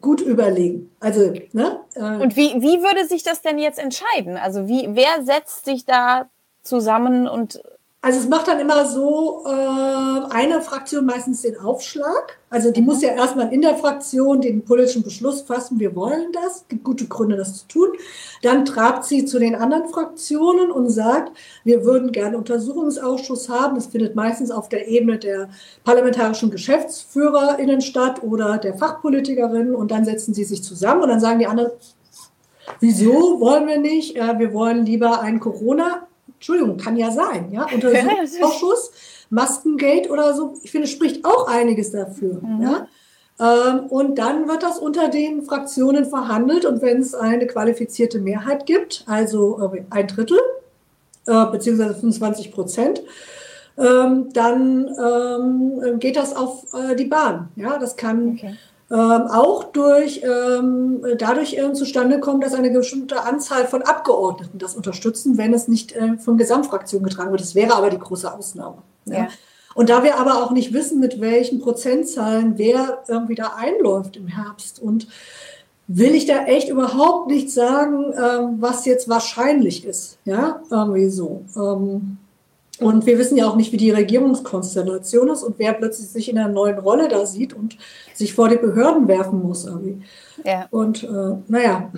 gut überlegen. Also, ne? Äh, und wie, wie würde sich das denn jetzt entscheiden? Also wie, wer setzt sich da zusammen und also es macht dann immer so äh, eine Fraktion meistens den Aufschlag. Also die mhm. muss ja erstmal in der Fraktion den politischen Beschluss fassen, wir wollen das, gibt gute Gründe, das zu tun. Dann trabt sie zu den anderen Fraktionen und sagt, wir würden gerne Untersuchungsausschuss haben. Das findet meistens auf der Ebene der parlamentarischen GeschäftsführerInnen statt oder der Fachpolitikerinnen und dann setzen sie sich zusammen und dann sagen die anderen, Wieso wollen wir nicht? Äh, wir wollen lieber ein Corona, Entschuldigung, kann ja sein, ja, Untersuchungsausschuss, Maskengate oder so. Ich finde, spricht auch einiges dafür. Mhm. Ja? Ähm, und dann wird das unter den Fraktionen verhandelt und wenn es eine qualifizierte Mehrheit gibt, also äh, ein Drittel, äh, beziehungsweise 25 Prozent, ähm, dann ähm, geht das auf die Bahn. Ja, das kann okay ähm, auch durch, ähm, dadurch äh, zustande kommen, dass eine bestimmte Anzahl von Abgeordneten das unterstützen, wenn es nicht äh, von Gesamtfraktionen getragen wird. Das wäre aber die große Ausnahme. Ja. ja. Und da wir aber auch nicht wissen, mit welchen Prozentzahlen wer irgendwie da einläuft im Herbst und will ich da echt überhaupt nicht sagen, ähm, was jetzt wahrscheinlich ist. Ja, irgendwie so. Und wir wissen ja auch nicht, wie die Regierungskonstellation ist und wer plötzlich sich in einer neuen Rolle da sieht und sich vor die Behörden werfen muss. Irgendwie. Ja. Und äh, naja.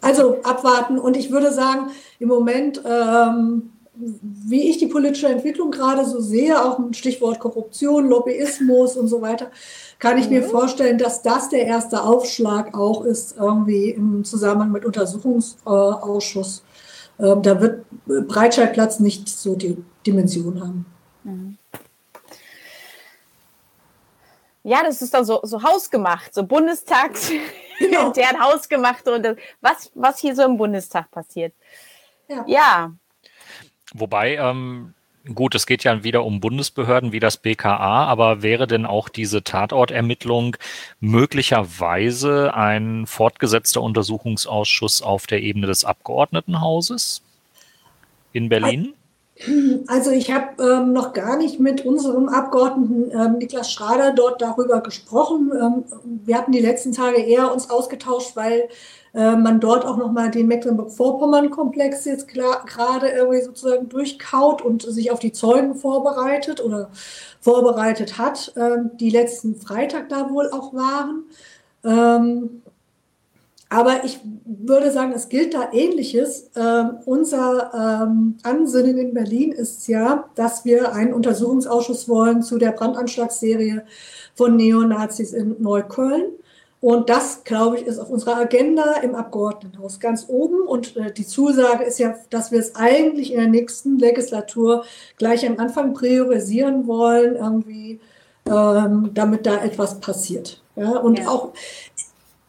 Also abwarten. Und ich würde sagen, im Moment, ähm, wie ich die politische Entwicklung gerade so sehe, auch ein Stichwort Korruption, Lobbyismus und so weiter, kann ich mhm. mir vorstellen, dass das der erste Aufschlag auch ist, irgendwie im Zusammenhang mit Untersuchungsausschuss. Ähm, da wird Breitscheidplatz nicht so die Dimension haben. Mhm. Ja, das ist dann so, so hausgemacht, so Bundestags, genau. deren hausgemachte und das, was, was hier so im Bundestag passiert. Ja. ja. Wobei, ähm, Gut, es geht ja wieder um Bundesbehörden wie das BKA, aber wäre denn auch diese Tatortermittlung möglicherweise ein fortgesetzter Untersuchungsausschuss auf der Ebene des Abgeordnetenhauses in Berlin? Also ich habe ähm, noch gar nicht mit unserem Abgeordneten ähm, Niklas Schrader dort darüber gesprochen. Ähm, wir hatten die letzten Tage eher uns ausgetauscht, weil äh, man dort auch nochmal den Mecklenburg-Vorpommern-Komplex jetzt gerade irgendwie sozusagen durchkaut und sich auf die Zeugen vorbereitet oder vorbereitet hat, ähm, die letzten Freitag da wohl auch waren. Ähm, aber ich würde sagen, es gilt da Ähnliches. Ähm, unser ähm, Ansinnen in Berlin ist ja, dass wir einen Untersuchungsausschuss wollen zu der Brandanschlagsserie von Neonazis in Neukölln. Und das, glaube ich, ist auf unserer Agenda im Abgeordnetenhaus ganz oben. Und äh, die Zusage ist ja, dass wir es eigentlich in der nächsten Legislatur gleich am Anfang priorisieren wollen, irgendwie, ähm, damit da etwas passiert. Ja, und ja. auch,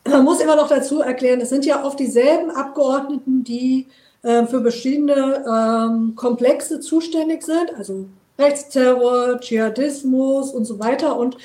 man muss immer noch dazu erklären, es sind ja oft dieselben Abgeordneten, die äh, für verschiedene ähm, Komplexe zuständig sind, also Rechtsterror, Dschihadismus und so weiter. Und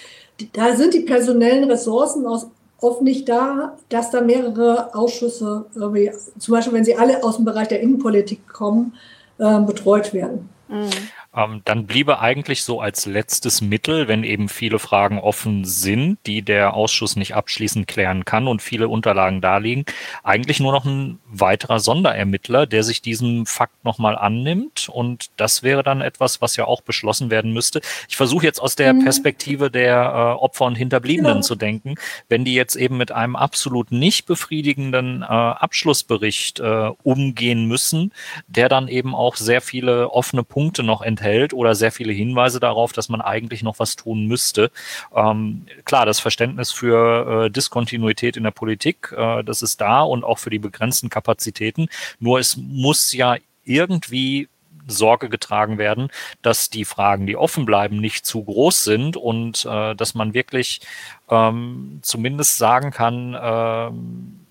da sind die personellen Ressourcen aus oft nicht da, dass da mehrere Ausschüsse, zum Beispiel wenn sie alle aus dem Bereich der Innenpolitik kommen, äh, betreut werden. Mhm. Ähm, dann bliebe eigentlich so als letztes Mittel, wenn eben viele Fragen offen sind, die der Ausschuss nicht abschließend klären kann und viele Unterlagen darliegen, eigentlich nur noch ein weiterer Sonderermittler, der sich diesem Fakt nochmal annimmt. Und das wäre dann etwas, was ja auch beschlossen werden müsste. Ich versuche jetzt aus der mhm. Perspektive der äh, Opfer und Hinterbliebenen genau. zu denken. Wenn die jetzt eben mit einem absolut nicht befriedigenden äh, Abschlussbericht äh, umgehen müssen, der dann eben auch sehr viele offene Punkte noch enthält, enthält oder sehr viele Hinweise darauf, dass man eigentlich noch was tun müsste. Ähm, klar, das Verständnis für äh, Diskontinuität in der Politik, äh, das ist da und auch für die begrenzten Kapazitäten. Nur es muss ja irgendwie Sorge getragen werden, dass die Fragen, die offen bleiben, nicht zu groß sind und äh, dass man wirklich ähm, zumindest sagen kann, äh,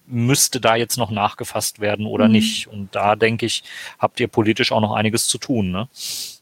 müsste da jetzt noch nachgefasst werden oder mhm. nicht. Und da denke ich, habt ihr politisch auch noch einiges zu tun. Ne?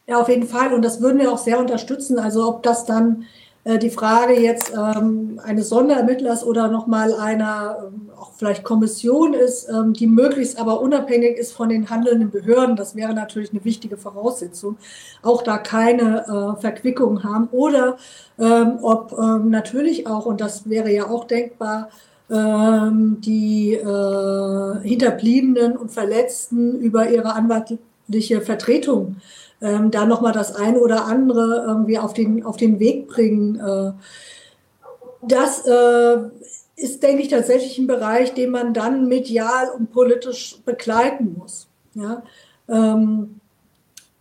Ja, auf jeden Fall. Und das würden wir auch sehr unterstützen. Also ob das dann äh, die Frage jetzt ähm, eines Sonderermittlers oder nochmal einer ähm, auch vielleicht Kommission ist, ähm, die möglichst aber unabhängig ist von den handelnden Behörden, das wäre natürlich eine wichtige Voraussetzung, auch da keine äh, Verquickung haben. Oder ähm, ob ähm, natürlich auch, und das wäre ja auch denkbar, ähm, die äh, Hinterbliebenen und Verletzten über ihre anwaltliche Vertretung ähm, da nochmal das eine oder andere irgendwie auf den, auf den Weg bringen. Äh, das äh, ist, denke ich, tatsächlich ein Bereich, den man dann medial und politisch begleiten muss. Ja? Ähm,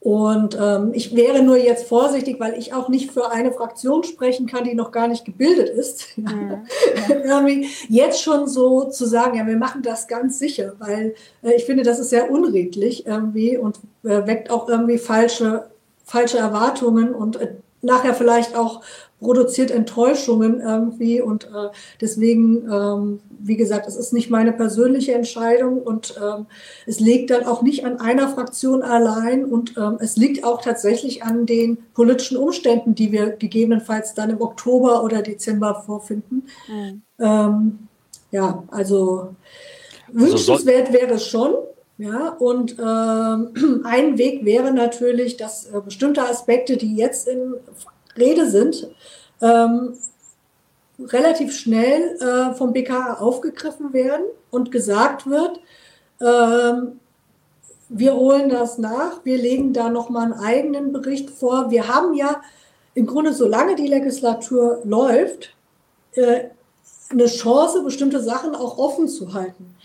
Und ähm, ich wäre nur jetzt vorsichtig, weil ich auch nicht für eine Fraktion sprechen kann, die noch gar nicht gebildet ist. Mhm. irgendwie jetzt schon so zu sagen, ja, wir machen das ganz sicher, weil äh, ich finde, das ist sehr unredlich irgendwie und äh, weckt auch irgendwie falsche, falsche Erwartungen und äh, nachher vielleicht auch produziert Enttäuschungen irgendwie und äh, deswegen, ähm, wie gesagt, es ist nicht meine persönliche Entscheidung und ähm, es liegt dann auch nicht an einer Fraktion allein und ähm, es liegt auch tatsächlich an den politischen Umständen, die wir gegebenenfalls dann im Oktober oder Dezember vorfinden. Mhm. Ähm, ja, also, also wünschenswert wäre es schon. Ja, und ähm, ein Weg wäre natürlich, dass äh, bestimmte Aspekte, die jetzt in Rede sind, ähm, relativ schnell äh, vom BKA aufgegriffen werden und gesagt wird, ähm, wir holen das nach, wir legen da nochmal einen eigenen Bericht vor. Wir haben ja im Grunde, solange die Legislatur läuft, äh, eine Chance, bestimmte Sachen auch offen zu halten.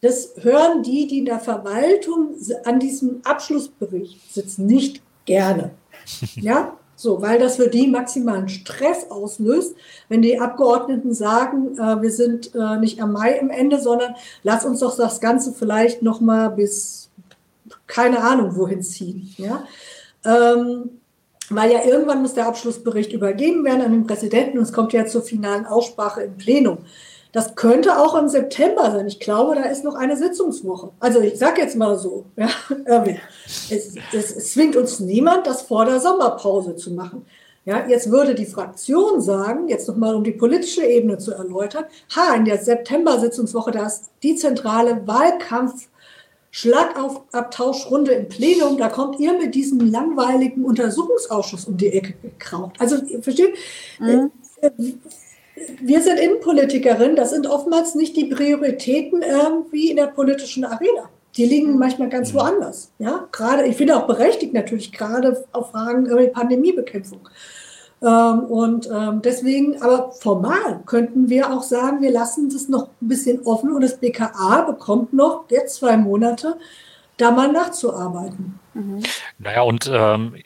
Das hören die, die in der Verwaltung an diesem Abschlussbericht sitzen, nicht gerne. Ja, so, weil das für die maximalen Stress auslöst, wenn die Abgeordneten sagen, äh, wir sind äh, nicht am Mai im Ende, sondern lass uns doch das Ganze vielleicht noch mal bis keine Ahnung wohin ziehen. Ja? Ähm, weil ja irgendwann muss der Abschlussbericht übergeben werden an den Präsidenten und es kommt ja zur finalen Aussprache im Plenum. Das könnte auch im September sein. Ich glaube, da ist noch eine Sitzungswoche. Also ich sage jetzt mal so, ja, es, es, zwingt uns niemand, das vor der Sommerpause zu machen. Ja, jetzt würde die Fraktion sagen, jetzt nochmal um die politische Ebene zu erläutern, ha, in der September-Sitzungswoche, da ist die zentrale Wahlkampf Schlagabtauschrunde im Plenum, da kommt ihr mit diesem langweiligen Untersuchungsausschuss um die Ecke gekraut. Also, versteht? Mhm. Wir sind Innenpolitikerin, das sind oftmals nicht die Prioritäten irgendwie in der politischen Arena. Die liegen manchmal ganz mhm. woanders. Ja, gerade, ich finde auch berechtigt natürlich, gerade auf Fragen über die Pandemiebekämpfung. Ähm, und ähm, deswegen, aber formal könnten wir auch sagen, wir lassen das noch ein bisschen offen und das BKA bekommt noch jetzt zwei Monate, da mal nachzuarbeiten. Mhm. Naja, und ähm,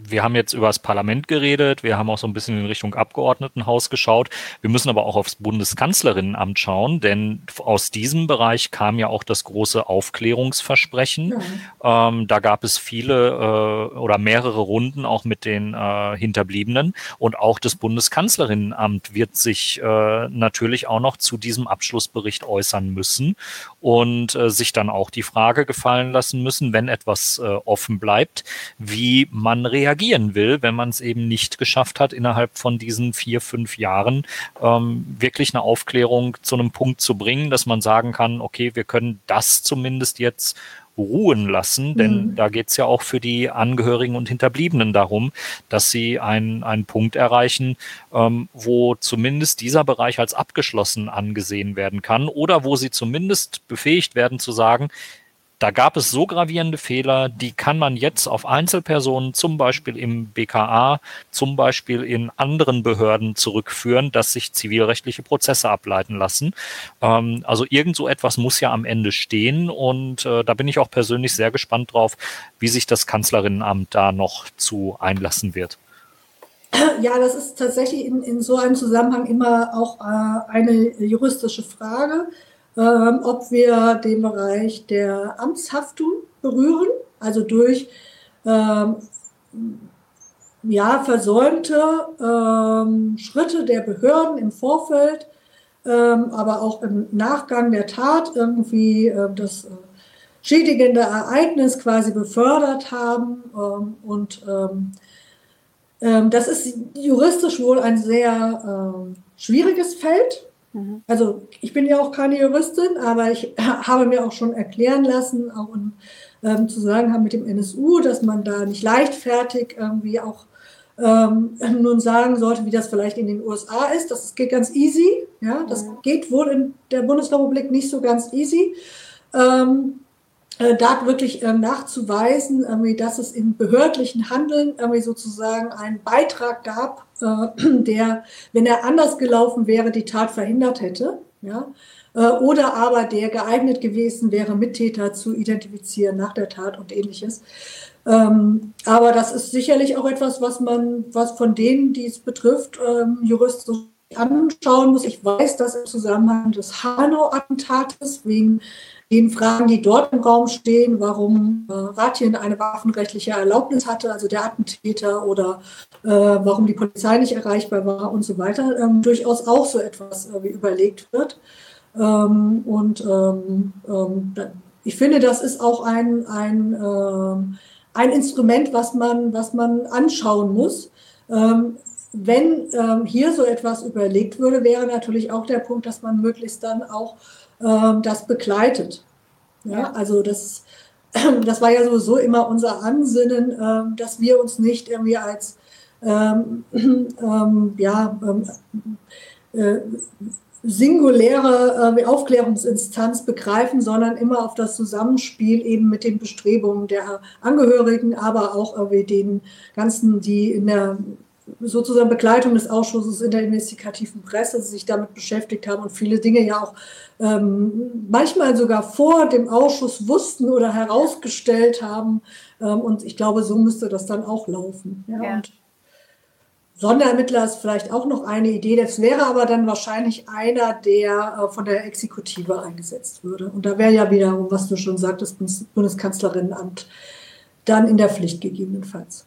wir haben jetzt über das Parlament geredet, wir haben auch so ein bisschen in Richtung Abgeordnetenhaus geschaut. Wir müssen aber auch aufs Bundeskanzlerinnenamt schauen, denn aus diesem Bereich kam ja auch das große Aufklärungsversprechen. Mhm. Ähm, da gab es viele äh, oder mehrere Runden auch mit den äh, Hinterbliebenen. Und auch das Bundeskanzlerinnenamt wird sich äh, natürlich auch noch zu diesem Abschlussbericht äußern müssen und äh, sich dann auch die Frage gefallen lassen müssen, wenn etwas äh, offen bleibt, wie man reagieren will, wenn man es eben nicht geschafft hat, innerhalb von diesen vier, fünf Jahren ähm, wirklich eine Aufklärung zu einem Punkt zu bringen, dass man sagen kann, okay, wir können das zumindest jetzt ruhen lassen, denn mhm. da geht es ja auch für die Angehörigen und Hinterbliebenen darum, dass sie einen, einen Punkt erreichen, ähm, wo zumindest dieser Bereich als abgeschlossen angesehen werden kann oder wo sie zumindest befähigt werden zu sagen, da gab es so gravierende Fehler, die kann man jetzt auf Einzelpersonen, zum Beispiel im BKA, zum Beispiel in anderen Behörden zurückführen, dass sich zivilrechtliche Prozesse ableiten lassen. Ähm, also irgend so etwas muss ja am Ende stehen und äh, da bin ich auch persönlich sehr gespannt drauf, wie sich das Kanzlerinnenamt da noch zu einlassen wird. Ja, das ist tatsächlich in, in so einem Zusammenhang immer auch äh, eine juristische Frage ähm, ob wir den Bereich der Amtshaftung berühren, also durch ähm, ja, versäumte ähm, Schritte der Behörden im Vorfeld, ähm, aber auch im Nachgang der Tat irgendwie äh, das schädigende Ereignis quasi befördert haben. Ähm, und ähm, das ist juristisch wohl ein sehr schwieriges Feld. Mhm. Also ich bin ja auch keine Juristin, aber ich habe mir auch schon erklären lassen, auch in ähm, Zusammenhang mit dem NSU, dass man da nicht leichtfertig irgendwie auch ähm, nun sagen sollte, wie das vielleicht in den USA ist. Das geht ganz easy. Ja, das mhm. geht wohl in der Bundesrepublik nicht so ganz easy. Ähm, äh, da wirklich äh, nachzuweisen, dass es im behördlichen Handeln sozusagen einen Beitrag gab, äh, der, wenn er anders gelaufen wäre, die Tat verhindert hätte. Ja? äh, oder aber der geeignet gewesen wäre, Mittäter zu identifizieren nach der Tat und ähnliches. Ähm, aber das ist sicherlich auch etwas, was man, was von denen, die es betrifft, ähm, juristisch anschauen muss. Ich weiß, dass im Zusammenhang des Hanau-Attentates wegen den Fragen, die dort im Raum stehen, warum äh, Ratien eine waffenrechtliche Erlaubnis hatte, also der Attentäter, oder äh, warum die Polizei nicht erreichbar war und so weiter, ähm, durchaus auch so etwas äh, überlegt wird. Ähm, und ähm, ähm, ich finde, das ist auch ein, ein, ähm, ein Instrument, was man, was man anschauen muss. Ähm, wenn hier so etwas überlegt würde, wäre natürlich auch der Punkt, dass man möglichst dann auch das begleitet. Ja, ja. Also das, das war ja sowieso immer unser Ansinnen, ähm, dass wir uns nicht irgendwie als ähm, ähm, ja, ähm, äh, singuläre äh, Aufklärungsinstanz begreifen, sondern immer auf das Zusammenspiel eben mit den Bestrebungen der Angehörigen, aber auch irgendwie den ganzen, die in der sozusagen Begleitung des Ausschusses in der investigativen Presse sich damit beschäftigt haben und viele Dinge ja auch ähm, manchmal sogar vor dem Ausschuss wussten oder herausgestellt haben. Ähm, und ich glaube, so müsste das dann auch laufen. Ja, ja. Und Sonderermittler ist vielleicht auch noch eine Idee. Das wäre aber dann wahrscheinlich einer, der äh, von der Exekutive eingesetzt würde. Und da wäre ja wiederum, was du schon sagtest, Bundeskanzlerinnenamt dann in der Pflicht gegebenenfalls.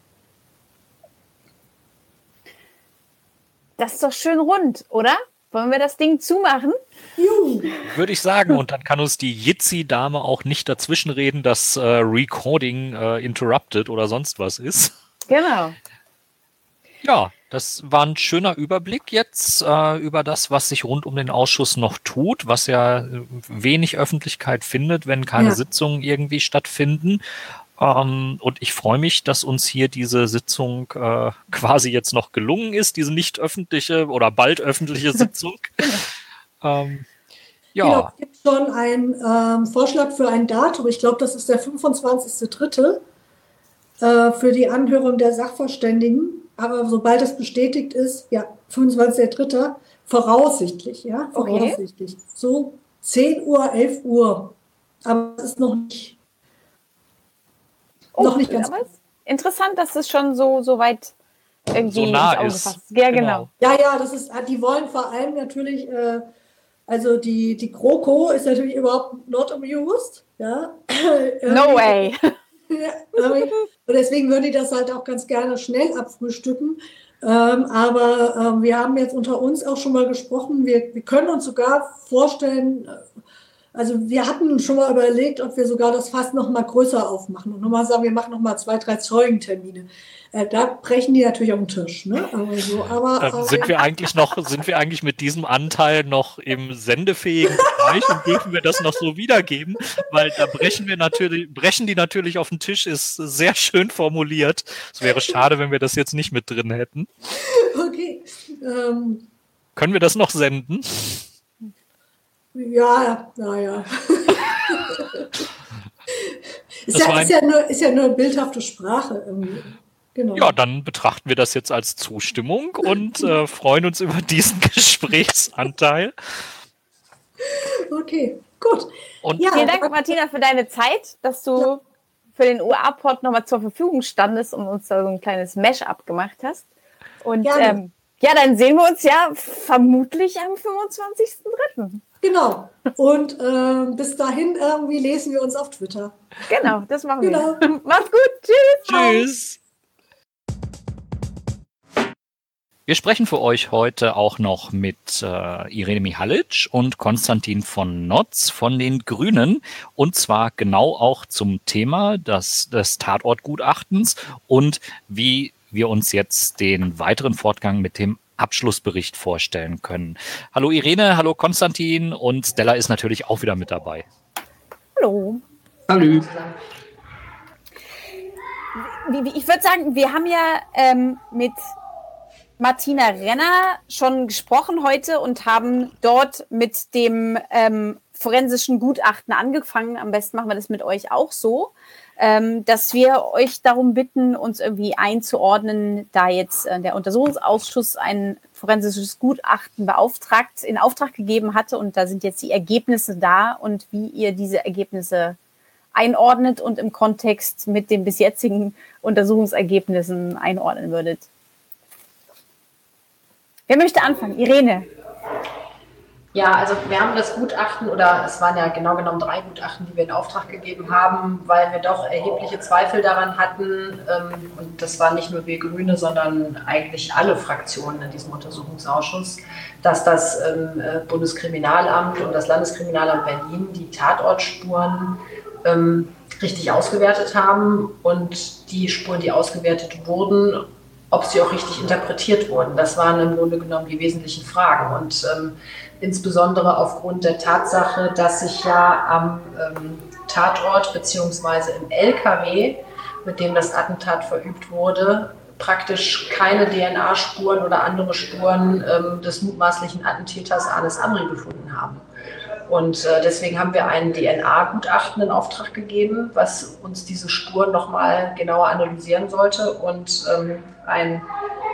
Das ist doch schön rund, oder? Wollen wir das Ding zumachen? Juhu. Würde ich sagen. Und dann kann uns die Jitsi-Dame auch nicht dazwischenreden, dass äh, Recording äh, interrupted oder sonst was ist. Genau. Ja, das war ein schöner Überblick jetzt äh, über das, was sich rund um den Ausschuss noch tut, was ja äh, wenig Öffentlichkeit findet, wenn keine ja. Sitzungen irgendwie stattfinden. Ähm, und ich freue mich, dass uns hier diese Sitzung äh, quasi jetzt noch gelungen ist, diese nicht öffentliche oder bald öffentliche Sitzung. ähm, ja. Genau, es gibt schon einen ähm, Vorschlag für ein Datum. Ich glaube, das ist der 25.3. Äh, für die Anhörung der Sachverständigen. Aber sobald es bestätigt ist, ja, 25.3. voraussichtlich, ja, voraussichtlich. Okay. So 10 Uhr, 11 Uhr. Aber es ist noch nicht Oh, noch nicht ganz. interessant, dass es schon so, so weit irgendwie so nah ist. Ja, genau. genau. Ja, ja, das ist, die wollen vor allem natürlich, äh, also die, die GroKo ist natürlich überhaupt not amused. Ja. no way. und deswegen würde ich das halt auch ganz gerne schnell abfrühstücken. Ähm, aber ähm, wir haben jetzt unter uns auch schon mal gesprochen, wir, wir können uns sogar vorstellen, also wir hatten schon mal überlegt, ob wir sogar das Fass noch mal größer aufmachen und nochmal sagen, wir machen noch mal zwei, drei Zeugentermine. Äh, da brechen die natürlich auf den Tisch. Ne? Aber, so, aber, aber sind wir eigentlich noch, sind wir eigentlich mit diesem Anteil noch im sendefähigen Bereich und dürfen wir das noch so wiedergeben? Weil da brechen wir natürlich, brechen die natürlich auf den Tisch, ist sehr schön formuliert. Es wäre schade, wenn wir das jetzt nicht mit drin hätten. Okay. Ähm, Können wir das noch senden? Ja, naja. ist, ja, ist, ja nur, ist ja nur bildhafte Sprache irgendwie. Genau. Ja, dann betrachten wir das jetzt als Zustimmung und äh, freuen uns über diesen Gesprächsanteil. Okay, gut. Und ja, vielen Dank, Martina, für deine Zeit, dass du ja. für den UA-Port nochmal zur Verfügung standest und uns da so ein kleines Mesh-up gemacht hast. Und ähm, ja, dann sehen wir uns ja vermutlich am 25.03. Genau. Und äh, bis dahin irgendwie lesen wir uns auf Twitter. Genau, das machen genau. wir. Macht's gut. Tschüss. Tschüss. Wir sprechen für euch heute auch noch mit äh, Irene Mihalic und Konstantin von Notz von den Grünen und zwar genau auch zum Thema des, des Tatortgutachtens und wie wir uns jetzt den weiteren Fortgang mit dem Abschlussbericht vorstellen können. Hallo Irene, hallo Konstantin und Stella ist natürlich auch wieder mit dabei. Hallo. Hallo. Ich würde sagen, wir haben ja ähm, mit Martina Renner schon gesprochen heute und haben dort mit dem ähm, forensischen Gutachten angefangen. Am besten machen wir das mit euch auch so. Ähm, dass wir euch darum bitten, uns irgendwie einzuordnen, da jetzt äh, der Untersuchungsausschuss ein forensisches Gutachten beauftragt, in Auftrag gegeben hatte und da sind jetzt die Ergebnisse da und wie ihr diese Ergebnisse einordnet und im Kontext mit den bis jetzigen Untersuchungsergebnissen einordnen würdet. Wer möchte anfangen? Irene. Ja, also wir haben das Gutachten oder es waren ja genau genommen drei Gutachten, die wir in Auftrag gegeben haben, weil wir doch erhebliche Zweifel daran hatten. Ähm, und das waren nicht nur wir Grüne, sondern eigentlich alle Fraktionen in diesem Untersuchungsausschuss, dass das ähm, äh, Bundeskriminalamt und das Landeskriminalamt Berlin die Tatortspuren ähm, richtig ausgewertet haben und die Spuren, die ausgewertet wurden, ob sie auch richtig interpretiert wurden. Das waren im Grunde genommen die wesentlichen Fragen. Und insbesondere aufgrund der Tatsache, dass sich ja am ähm, Tatort beziehungsweise im LKW, mit dem das Attentat verübt wurde, praktisch keine DNA-Spuren oder andere Spuren ähm, des mutmaßlichen Attentäters Anis Amri gefunden haben. Und äh, deswegen haben wir ein DNA-Gutachten in Auftrag gegeben, was uns diese Spuren nochmal genauer analysieren sollte und ähm, ein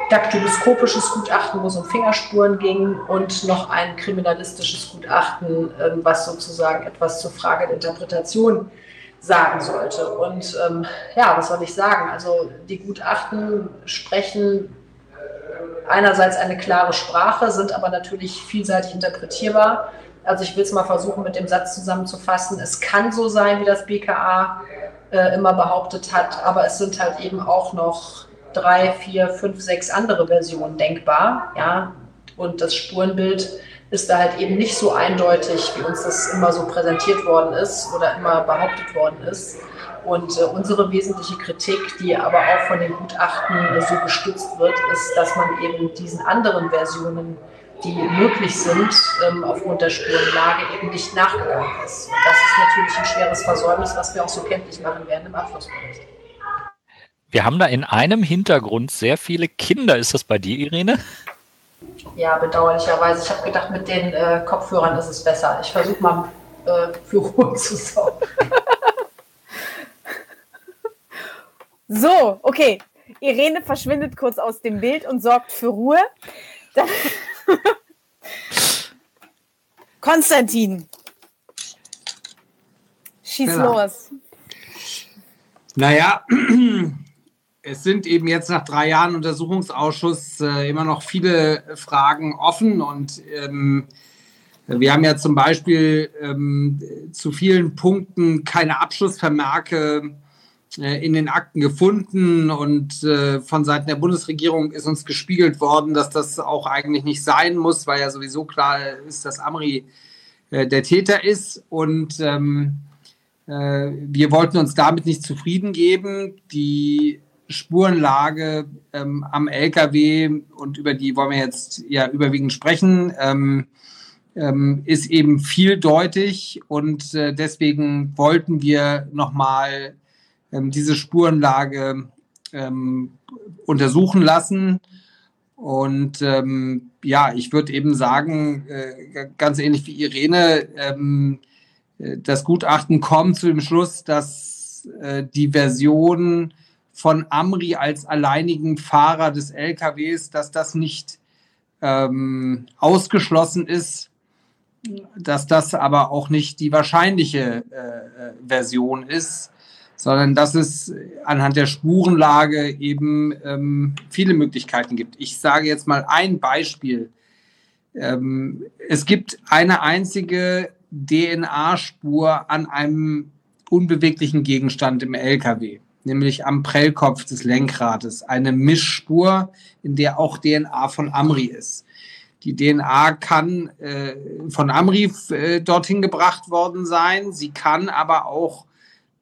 daktyloskopisches Gutachten, wo es um Fingerspuren ging und noch ein kriminalistisches Gutachten, ähm, was sozusagen etwas zur Frage der Interpretation sagen sollte. Und ähm, ja, was soll ich sagen? Also die Gutachten sprechen einerseits eine klare Sprache, sind aber natürlich vielseitig interpretierbar also ich will es mal versuchen, mit dem Satz zusammenzufassen. Es kann so sein, wie das BKA äh, immer behauptet hat, aber es sind halt eben auch noch drei, vier, fünf, sechs andere Versionen denkbar. Ja? Und das Spurenbild ist da halt eben nicht so eindeutig, wie uns das immer so präsentiert worden ist oder immer behauptet worden ist. Und äh, unsere wesentliche Kritik, die aber auch von den Gutachten äh, so gestützt wird, ist, dass man eben diesen anderen Versionen die möglich sind, ähm, aufgrund der Spurenlage eben nicht nachgegangen ist. Und das ist natürlich ein schweres Versäumnis, was wir auch so kenntlich machen werden im Abschlussbericht. Wir haben da in einem Hintergrund sehr viele Kinder. Ist das bei dir, Irene? Ja, bedauerlicherweise. Ich habe gedacht, mit den äh, Kopfhörern ist es besser. Ich versuche mal äh, für Ruhe zu sorgen. so, okay. Irene verschwindet kurz aus dem Bild und sorgt für Ruhe. Dann Konstantin. Schieß genau. los. Naja, es sind eben jetzt nach drei Jahren Untersuchungsausschuss äh, immer noch viele Fragen offen und ähm, wir haben ja zum Beispiel ähm, zu vielen Punkten keine Abschlussvermerke in den Akten gefunden und äh, von Seiten der Bundesregierung ist uns gespiegelt worden, dass das auch eigentlich nicht sein muss, weil ja sowieso klar ist, dass Amri äh, der Täter ist und ähm, äh, wir wollten uns damit nicht zufrieden geben. Die Spurenlage ähm, am LKW und über die wollen wir jetzt ja überwiegend sprechen. Ähm, ähm, ist eben vieldeutig und äh, deswegen wollten wir nochmal ähm, diese Spurenlage ähm, untersuchen lassen. Und ähm, ja, ich würde eben sagen, äh, ganz ähnlich wie Irene, ähm, äh, das Gutachten kommt zu dem Schluss, dass äh, die Version von Amri als alleinigen Fahrer des LKWs, dass das nicht ähm, ausgeschlossen ist, dass das aber auch nicht die wahrscheinliche äh, äh Version ist sondern dass es anhand der Spurenlage eben ähm, viele Möglichkeiten gibt. Ich sage jetzt mal ein Beispiel. Ähm, es gibt eine einzige DNA-Spur an einem unbeweglichen Gegenstand im LKW, nämlich am Prellkopf des Lenkrades. Eine Mischspur, in der auch DNA von Amri ist. Die DNA kann äh, von Amri äh, dorthin gebracht worden sein. Sie kann aber auch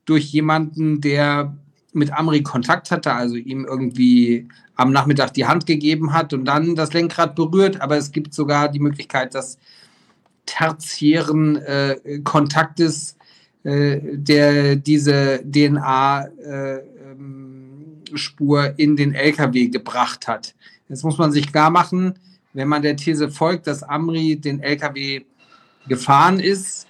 durch jemanden, der mit Amri Kontakt hatte, also ihm irgendwie am Nachmittag die Hand gegeben hat und dann das Lenkrad berührt. Aber es gibt sogar die Möglichkeit, dass tertiären äh, Kontaktes, äh, der diese DNA-Spur äh, in den LKW gebracht hat. Jetzt muss man sich klar machen, wenn man der These folgt, dass Amri den LKW gefahren ist,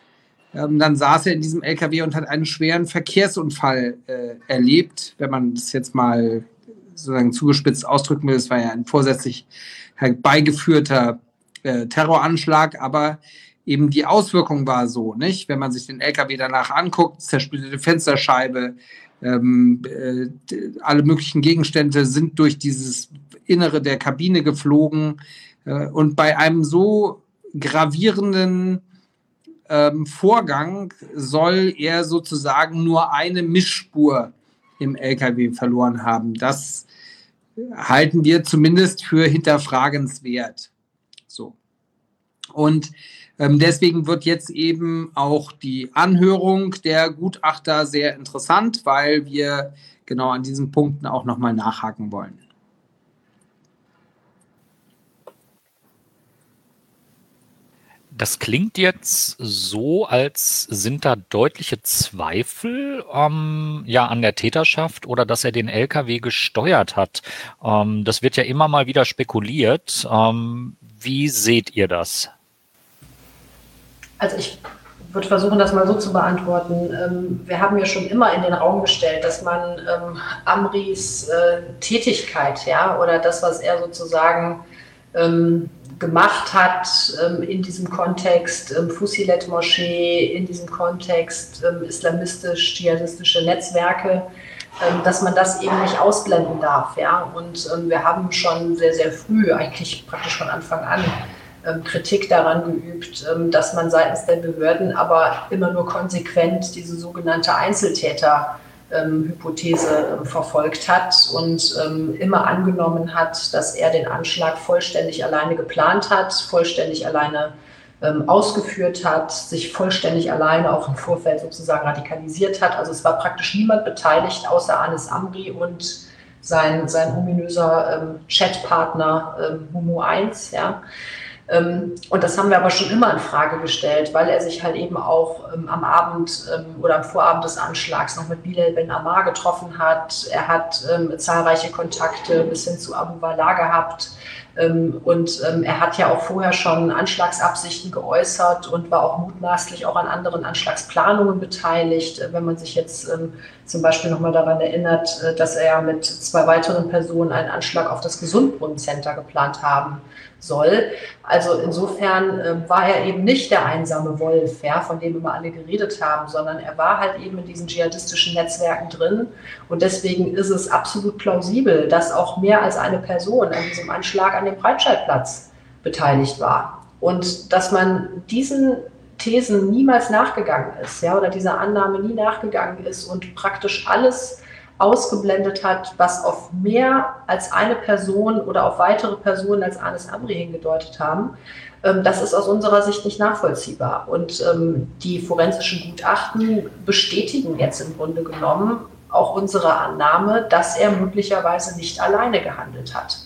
Ähm, dann saß er in diesem LKW und hat einen schweren Verkehrsunfall äh, erlebt, wenn man das jetzt mal sozusagen zugespitzt ausdrücken will. Es war ja ein vorsätzlich herbeigeführter äh, Terroranschlag, aber eben die Auswirkung war so, nicht? Wenn man sich den LKW danach anguckt, zersplitterte Fensterscheibe, ähm, äh, alle möglichen Gegenstände sind durch dieses Innere der Kabine geflogen. Äh, und bei einem so gravierenden ähm, Vorgang soll er sozusagen nur eine Mischspur im LKW verloren haben. Das halten wir zumindest für hinterfragenswert. So. Und ähm, deswegen wird jetzt eben auch die Anhörung der Gutachter sehr interessant, weil wir genau an diesen Punkten auch nochmal nachhaken wollen. Das klingt jetzt so, als sind da deutliche Zweifel ähm, ja an der Täterschaft oder dass er den LKW gesteuert hat. Ähm, das wird ja immer mal wieder spekuliert. Ähm, wie seht ihr das? Also ich würde versuchen, das mal so zu beantworten. Ähm, wir haben ja schon immer in den Raum gestellt, dass man ähm, Amris äh, Tätigkeit, ja, oder das, was er sozusagen ähm, gemacht hat ähm, in diesem Kontext ähm, Fusilet-Moschee, in diesem Kontext ähm, islamistisch-dschihadistische Netzwerke, dass man das eben nicht ausblenden darf. Ja? Und wir haben schon sehr, sehr früh, eigentlich praktisch von Anfang an, Kritik daran geübt, dass man seitens der Behörden aber immer nur konsequent diese sogenannte Einzeltäter ähm, Hypothese ähm, verfolgt hat und ähm, immer angenommen hat, dass er den Anschlag vollständig alleine geplant hat, vollständig alleine ähm, ausgeführt hat, sich vollständig alleine auch im Vorfeld sozusagen radikalisiert hat. Also es war praktisch niemand beteiligt außer Anis Amri und sein, sein ominöser ähm, Chatpartner ähm, Humo 1. Ja. Ähm, und das haben wir aber schon immer in Frage gestellt, weil er sich halt eben auch ähm, am Abend ähm, oder am Vorabend des Anschlags noch mit Bilal Ben Ammar getroffen hat. Er hat zahlreiche Kontakte bis hin zu Abu Wallah gehabt. Und er hat ja auch vorher schon Anschlagsabsichten geäußert und war auch mutmaßlich auch an anderen Anschlagsplanungen beteiligt. Wenn man sich jetzt zum Beispiel nochmal daran erinnert, äh, dass er ja mit zwei weiteren Personen einen Anschlag auf das Gesundbrunnencenter geplant haben soll. Also insofern äh, war er eben nicht der einsame Wolf, ja, von dem immer alle geredet haben, sondern er war halt eben in diesen dschihadistischen Netzwerken drin. Und deswegen ist es absolut plausibel, dass auch mehr als eine Person an diesem Anschlag an dem Breitscheidplatz beteiligt war. Und dass man diesen Thesen niemals nachgegangen ist, ja, oder dieser Annahme nie nachgegangen ist und praktisch alles ausgeblendet hat, was auf mehr als eine Person oder auf weitere Personen als Anis Amri hingedeutet haben. Ähm, das ist aus unserer Sicht nicht nachvollziehbar. Und ähm, die forensischen Gutachten bestätigen jetzt im Grunde genommen auch unsere Annahme, dass er möglicherweise nicht alleine gehandelt hat.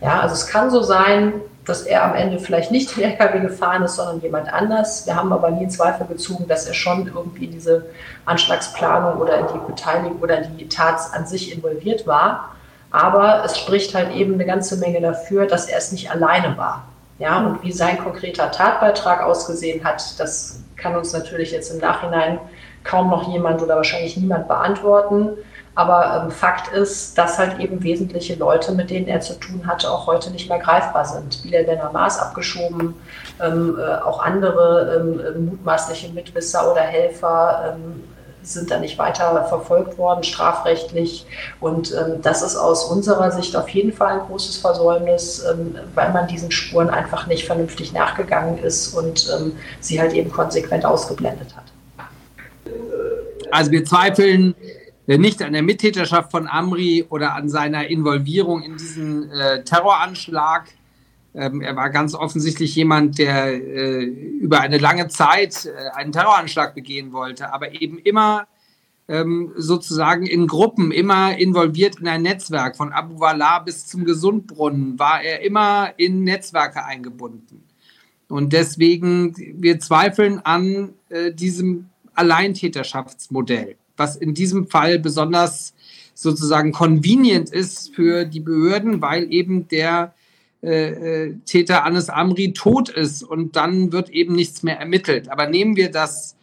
Ja, also es kann so sein, dass er am Ende vielleicht nicht den LKW gefahren ist, sondern jemand anders. Wir haben aber nie in Zweifel gezogen, dass er schon irgendwie in diese Anschlagsplanung oder in die Beteiligung oder in die Tat an sich involviert war. Aber es spricht halt eben eine ganze Menge dafür, dass er es nicht alleine war. Ja, und wie sein konkreter Tatbeitrag ausgesehen hat, das kann uns natürlich jetzt im Nachhinein kaum noch jemand oder wahrscheinlich niemand beantworten. Aber ähm, Fakt ist, dass halt eben wesentliche Leute, mit denen er zu tun hatte, auch heute nicht mehr greifbar sind. Bilal Ben Hamas abgeschoben, ähm, äh, auch andere ähm, äh, mutmaßliche Mitwisser oder Helfer ähm, sind da nicht weiter verfolgt worden, strafrechtlich. Und ähm, das ist aus unserer Sicht auf jeden Fall ein großes Versäumnis, ähm, weil man diesen Spuren einfach nicht vernünftig nachgegangen ist und sie halt eben konsequent ausgeblendet hat. Also wir zweifeln nicht an der Mittäterschaft von Amri oder an seiner Involvierung in diesen äh, Terroranschlag. Ähm, er war ganz offensichtlich jemand, der äh, über eine lange Zeit äh, einen Terroranschlag begehen wollte, aber eben immer ähm, sozusagen in Gruppen, immer involviert in ein Netzwerk. Von Abu Wallah bis zum Gesundbrunnen war er immer in Netzwerke eingebunden. Und deswegen, wir zweifeln an äh, diesem Alleintäterschaftsmodell was in diesem Fall besonders sozusagen convenient ist für die Behörden, weil eben der äh, äh, Täter Anis Amri tot ist und dann wird eben nichts mehr ermittelt. Aber nehmen wir das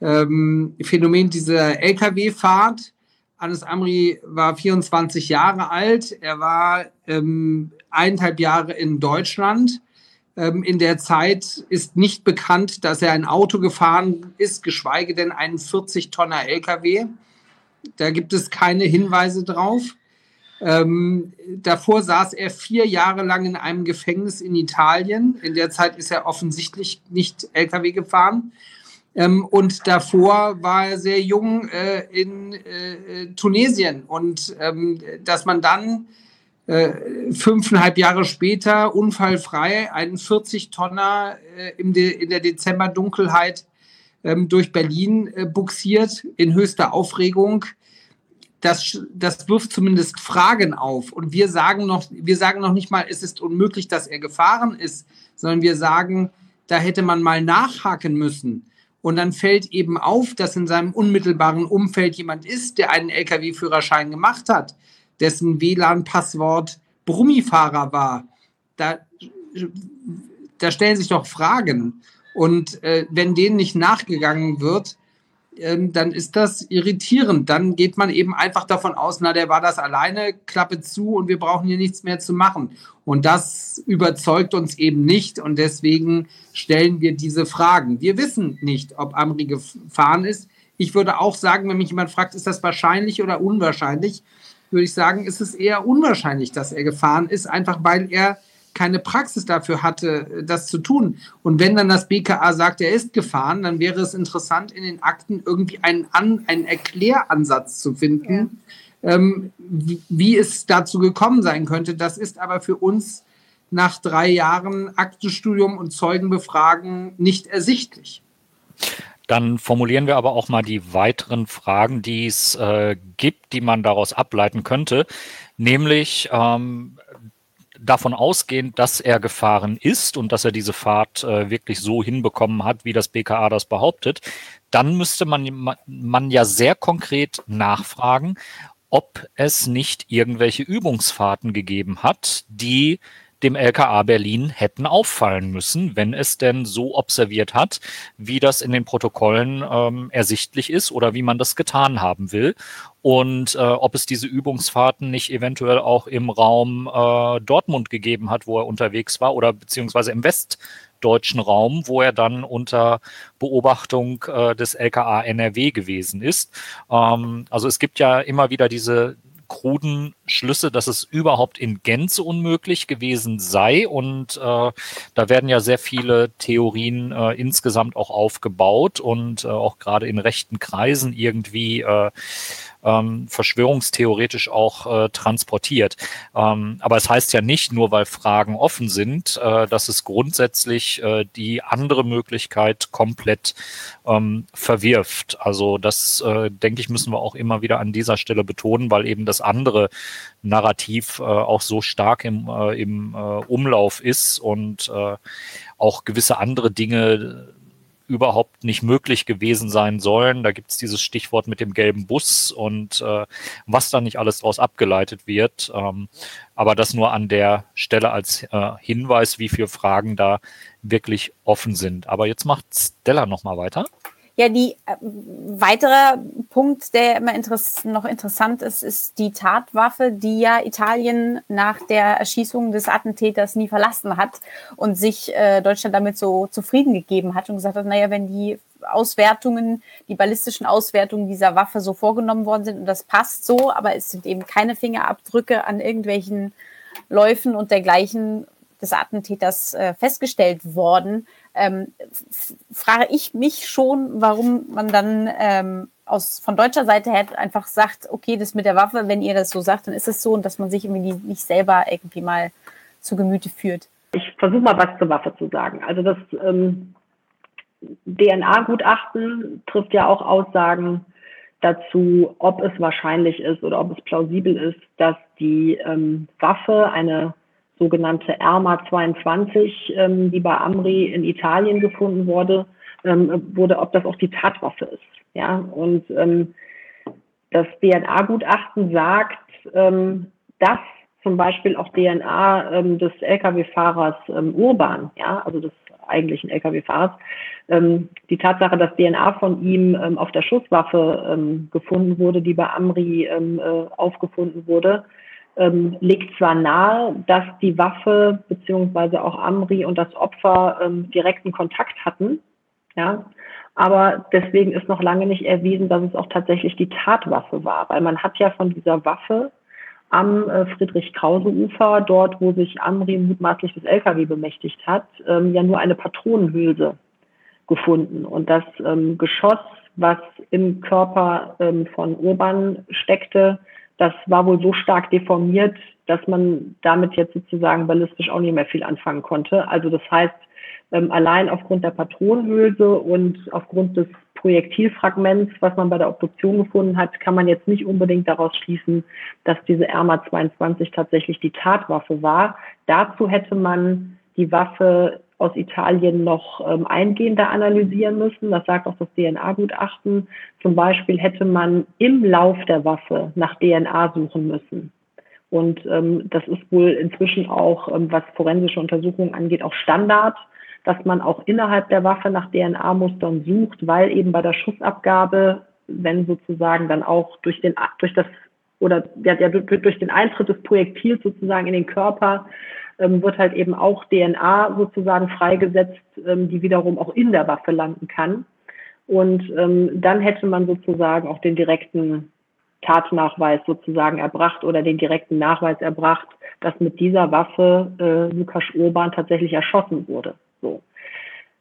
ähm, Phänomen dieser Lkw-Fahrt. Anis Amri war 24 Jahre alt. Er war ähm, eineinhalb Jahre in Deutschland. Ähm, in der Zeit ist nicht bekannt, dass er ein Auto gefahren ist, geschweige denn einen 40-Tonner Lkw. Da gibt es keine Hinweise drauf. Ähm, davor saß er vier Jahre lang in einem Gefängnis in Italien. In der Zeit ist er offensichtlich nicht Lkw gefahren. Ähm, und davor war er sehr jung äh, in äh, Tunesien. Und ähm, dass man dann äh, fünfeinhalb Jahre später unfallfrei einen 40-Tonner äh, in der Dezemberdunkelheit ähm, durch Berlin äh, buxiert in höchster Aufregung das, das wirft zumindest Fragen auf. Und wir sagen noch, wir sagen noch nicht mal, es ist unmöglich, dass er gefahren ist, sondern wir sagen, da hätte man mal nachhaken müssen. Und dann fällt eben auf, dass in seinem unmittelbaren Umfeld jemand ist, der einen Lkw-Führerschein gemacht hat, dessen WLAN-Passwort Brummifahrer war. Da, da stellen sich doch Fragen. Und äh, wenn denen nicht nachgegangen wird, ähm, dann ist das irritierend. Dann geht man eben einfach davon aus, na, der war das alleine, Klappe zu und wir brauchen hier nichts mehr zu machen. Und das überzeugt uns eben nicht und deswegen stellen wir diese Fragen. Wir wissen nicht, ob Amri gefahren ist. Ich würde auch sagen, wenn mich jemand fragt, ist das wahrscheinlich oder unwahrscheinlich, würde ich sagen, ist es eher unwahrscheinlich, dass er gefahren ist, einfach weil er keine Praxis dafür hatte, das zu tun. Und wenn dann das BKA sagt, er ist gefahren, dann wäre es interessant, in den Akten irgendwie einen, An einen Erkläransatz zu finden, ja. ähm, wie, wie es dazu gekommen sein könnte. Das ist aber für uns nach drei Jahren Aktenstudium und Zeugenbefragen nicht ersichtlich. Dann formulieren wir aber auch mal die weiteren Fragen, die es äh, gibt, die man daraus ableiten könnte. Nämlich, ähm, davon ausgehend, dass er gefahren ist und dass er diese Fahrt äh, wirklich so hinbekommen hat, wie das BKA das behauptet, dann müsste man, man ja sehr konkret nachfragen, ob es nicht irgendwelche Übungsfahrten gegeben hat, die dem LKA Berlin hätten auffallen müssen, wenn es denn so observiert hat, wie das in den Protokollen ähm, ersichtlich ist oder wie man das getan haben will. Und äh, ob es diese Übungsfahrten nicht eventuell auch im Raum äh, Dortmund gegeben hat, wo er unterwegs war, oder beziehungsweise im westdeutschen Raum, wo er dann unter Beobachtung äh, des LKA NRW gewesen ist. Ähm, also es gibt ja immer wieder diese kruden Schlüsse, dass es überhaupt in Gänze unmöglich gewesen sei. Und äh, da werden ja sehr viele Theorien äh, insgesamt auch aufgebaut und äh, auch gerade in rechten Kreisen irgendwie äh, ähm, verschwörungstheoretisch auch äh, transportiert. Ähm, aber es heißt ja nicht, nur weil Fragen offen sind, äh, dass es grundsätzlich äh, die andere Möglichkeit komplett ähm, verwirft. Also das, äh, denke ich, müssen wir auch immer wieder an dieser Stelle betonen, weil eben das andere Narrativ äh, auch so stark im, äh, im Umlauf ist und auch gewisse andere Dinge überhaupt nicht möglich gewesen sein sollen. Da gibt es dieses Stichwort mit dem gelben Bus und äh, was da nicht alles daraus abgeleitet wird. Ähm, aber das nur an der Stelle als äh, Hinweis, wie viele Fragen da wirklich offen sind. Aber jetzt macht Stella nochmal weiter. Ja, die äh, weitere Punkt, der immer interess noch interessant ist, ist die Tatwaffe, die ja Italien nach der Erschießung des Attentäters nie verlassen hat und sich äh, Deutschland damit so zufrieden gegeben hat und gesagt hat, naja, wenn die Auswertungen, die ballistischen Auswertungen dieser Waffe so vorgenommen worden sind und das passt so, aber es sind eben keine Fingerabdrücke an irgendwelchen Läufen und dergleichen des Attentäters äh, festgestellt worden, ähm, frage ich mich schon, warum man dann ähm, aus, von deutscher Seite her einfach sagt, okay, das mit der Waffe, wenn ihr das so sagt, dann ist es so und dass man sich irgendwie nicht selber irgendwie mal zu Gemüte führt. Ich versuche mal was zur Waffe zu sagen. Also das ähm, DNA-Gutachten trifft ja auch Aussagen dazu, ob es wahrscheinlich ist oder ob es plausibel ist, dass die ähm, Waffe eine sogenannte Erma 22, ähm, die bei Amri in Italien gefunden wurde, ähm, wurde, ob das auch die Tatwaffe ist. Ja, und ähm, das DNA-Gutachten sagt, ähm, dass zum Beispiel auch DNA ähm, des Lkw-Fahrers ähm, Urban, ja, also des eigentlichen Lkw-Fahrers, die Tatsache, dass DNA von ihm auf der Schusswaffe gefunden wurde, die bei Amri äh, aufgefunden wurde, ähm, legt zwar nahe, dass die Waffe beziehungsweise auch Amri und das Opfer ähm, direkten Kontakt hatten, ja, aber deswegen ist noch lange nicht erwiesen, dass es auch tatsächlich die Tatwaffe war, weil man hat ja von dieser Waffe am äh, Friedrich-Krause-Ufer, dort, wo sich Amri mutmaßlich das LKW bemächtigt hat, ähm, ja nur eine Patronenhülse gefunden. Und das ähm, Geschoss, was im Körper ähm, von Urban steckte, das war wohl so stark deformiert, dass man damit jetzt sozusagen ballistisch auch nicht mehr viel anfangen konnte. Also das heißt, ähm, allein aufgrund der Patronenhülse und aufgrund des Projektilfragments, was man bei der Obduktion gefunden hat, kann man jetzt nicht unbedingt daraus schließen, dass diese RMA 22 tatsächlich die Tatwaffe war. Dazu hätte man die Waffe aus Italien noch ähm, eingehender analysieren müssen. Das sagt auch das DNA-Gutachten. Zum Beispiel hätte man im Lauf der Waffe nach DNA suchen müssen. Und ähm, das ist wohl inzwischen auch, ähm, was forensische Untersuchungen angeht, auch Standard, dass man auch innerhalb der Waffe nach DNA-Mustern sucht, weil eben bei der Schussabgabe, wenn sozusagen dann auch durch den durch das oder ja, durch den Eintritt des Projektils sozusagen in den Körper ähm, wird halt eben auch DNA sozusagen freigesetzt, ähm, die wiederum auch in der Waffe landen kann. Und ähm, dann hätte man sozusagen auch den direkten Tatnachweis sozusagen erbracht oder den direkten Nachweis erbracht, dass mit dieser Waffe äh, Lukas Urban tatsächlich erschossen wurde. So.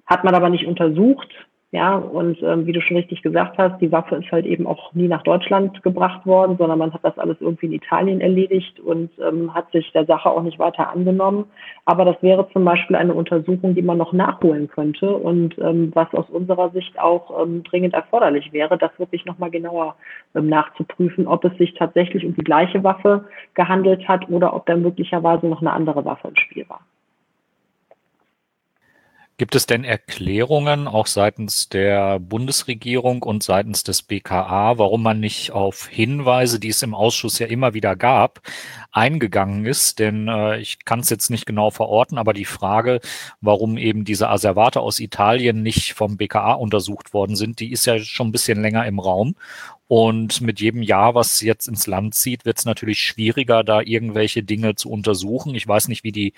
Hat man aber nicht untersucht, ja, und ähm, wie du schon richtig gesagt hast, die Waffe ist halt eben auch nie nach Deutschland gebracht worden, sondern man hat das alles irgendwie in Italien erledigt und ähm, hat sich der Sache auch nicht weiter angenommen. Aber das wäre zum Beispiel eine Untersuchung, die man noch nachholen könnte und ähm, was aus unserer Sicht auch ähm, dringend erforderlich wäre, das wirklich nochmal genauer ähm, nachzuprüfen, ob es sich tatsächlich um die gleiche Waffe gehandelt hat oder ob da möglicherweise noch eine andere Waffe im Spiel war. Gibt es denn Erklärungen auch seitens der Bundesregierung und seitens des BKA, warum man nicht auf Hinweise, die es im Ausschuss ja immer wieder gab, eingegangen ist? Denn äh, ich kann es jetzt nicht genau verorten, aber die Frage, warum eben diese Asservate aus Italien nicht vom BKA untersucht worden sind, die ist ja schon ein bisschen länger im Raum. Und mit jedem Jahr, was jetzt ins Land zieht, wird es natürlich schwieriger, da irgendwelche Dinge zu untersuchen. Ich weiß nicht, wie die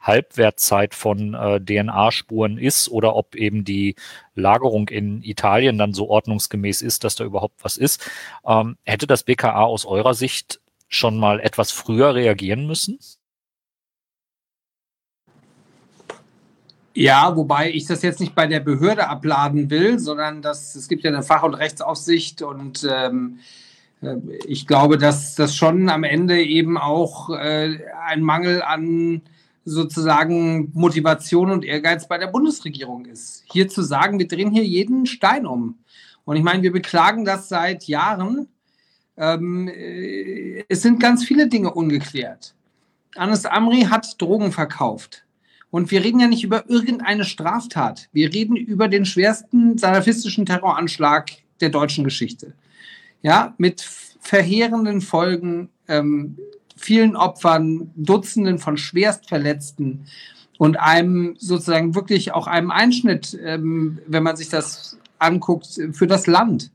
Halbwertzeit von äh, DNA-Spuren ist oder ob eben die Lagerung in Italien dann so ordnungsgemäß ist, dass da überhaupt was ist. Ähm, hätte das BKA aus eurer Sicht schon mal etwas früher reagieren müssen? Ja, wobei ich das jetzt nicht bei der Behörde abladen will, sondern dass es gibt ja eine Fach- und Rechtsaufsicht und ähm, äh, ich glaube, dass das schon am Ende eben auch äh, ein Mangel an sozusagen Motivation und Ehrgeiz bei der Bundesregierung ist. Hier zu sagen, wir drehen hier jeden Stein um. Und ich meine, wir beklagen das seit Jahren. Ähm, äh, es sind ganz viele Dinge ungeklärt. Anis Amri hat Drogen verkauft. Und wir reden ja nicht über irgendeine Straftat. Wir reden über den schwersten salafistischen Terroranschlag der deutschen Geschichte. Ja, mit verheerenden Folgen, ähm, vielen Opfern, Dutzenden von Schwerstverletzten und einem sozusagen wirklich auch einem Einschnitt, ähm, wenn man sich das anguckt, für das Land.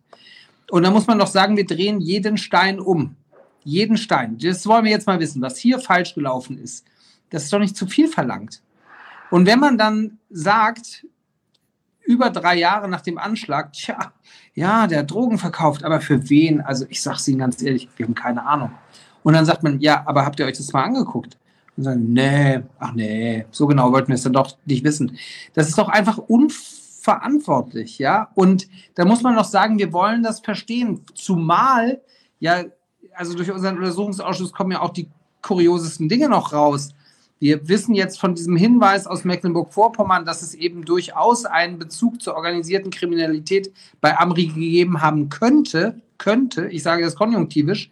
Und da muss man doch sagen, wir drehen jeden Stein um. Jeden Stein. Das wollen wir jetzt mal wissen, was hier falsch gelaufen ist. Das ist doch nicht zu viel verlangt. Und wenn man dann sagt, über drei Jahre nach dem Anschlag, tja, ja, der hat Drogen verkauft, aber für wen? Also ich sage es Ihnen ganz ehrlich, wir haben keine Ahnung. Und dann sagt man, ja, aber habt ihr euch das mal angeguckt? Und sagen, nee, ach nee, so genau wollten wir es dann doch nicht wissen. Das ist doch einfach unverantwortlich, ja. Und da muss man noch sagen, wir wollen das verstehen. Zumal, ja, also durch unseren Untersuchungsausschuss kommen ja auch die kuriosesten Dinge noch raus. Wir wissen jetzt von diesem Hinweis aus Mecklenburg-Vorpommern, dass es eben durchaus einen Bezug zur organisierten Kriminalität bei Amri gegeben haben könnte, könnte, ich sage das konjunktivisch.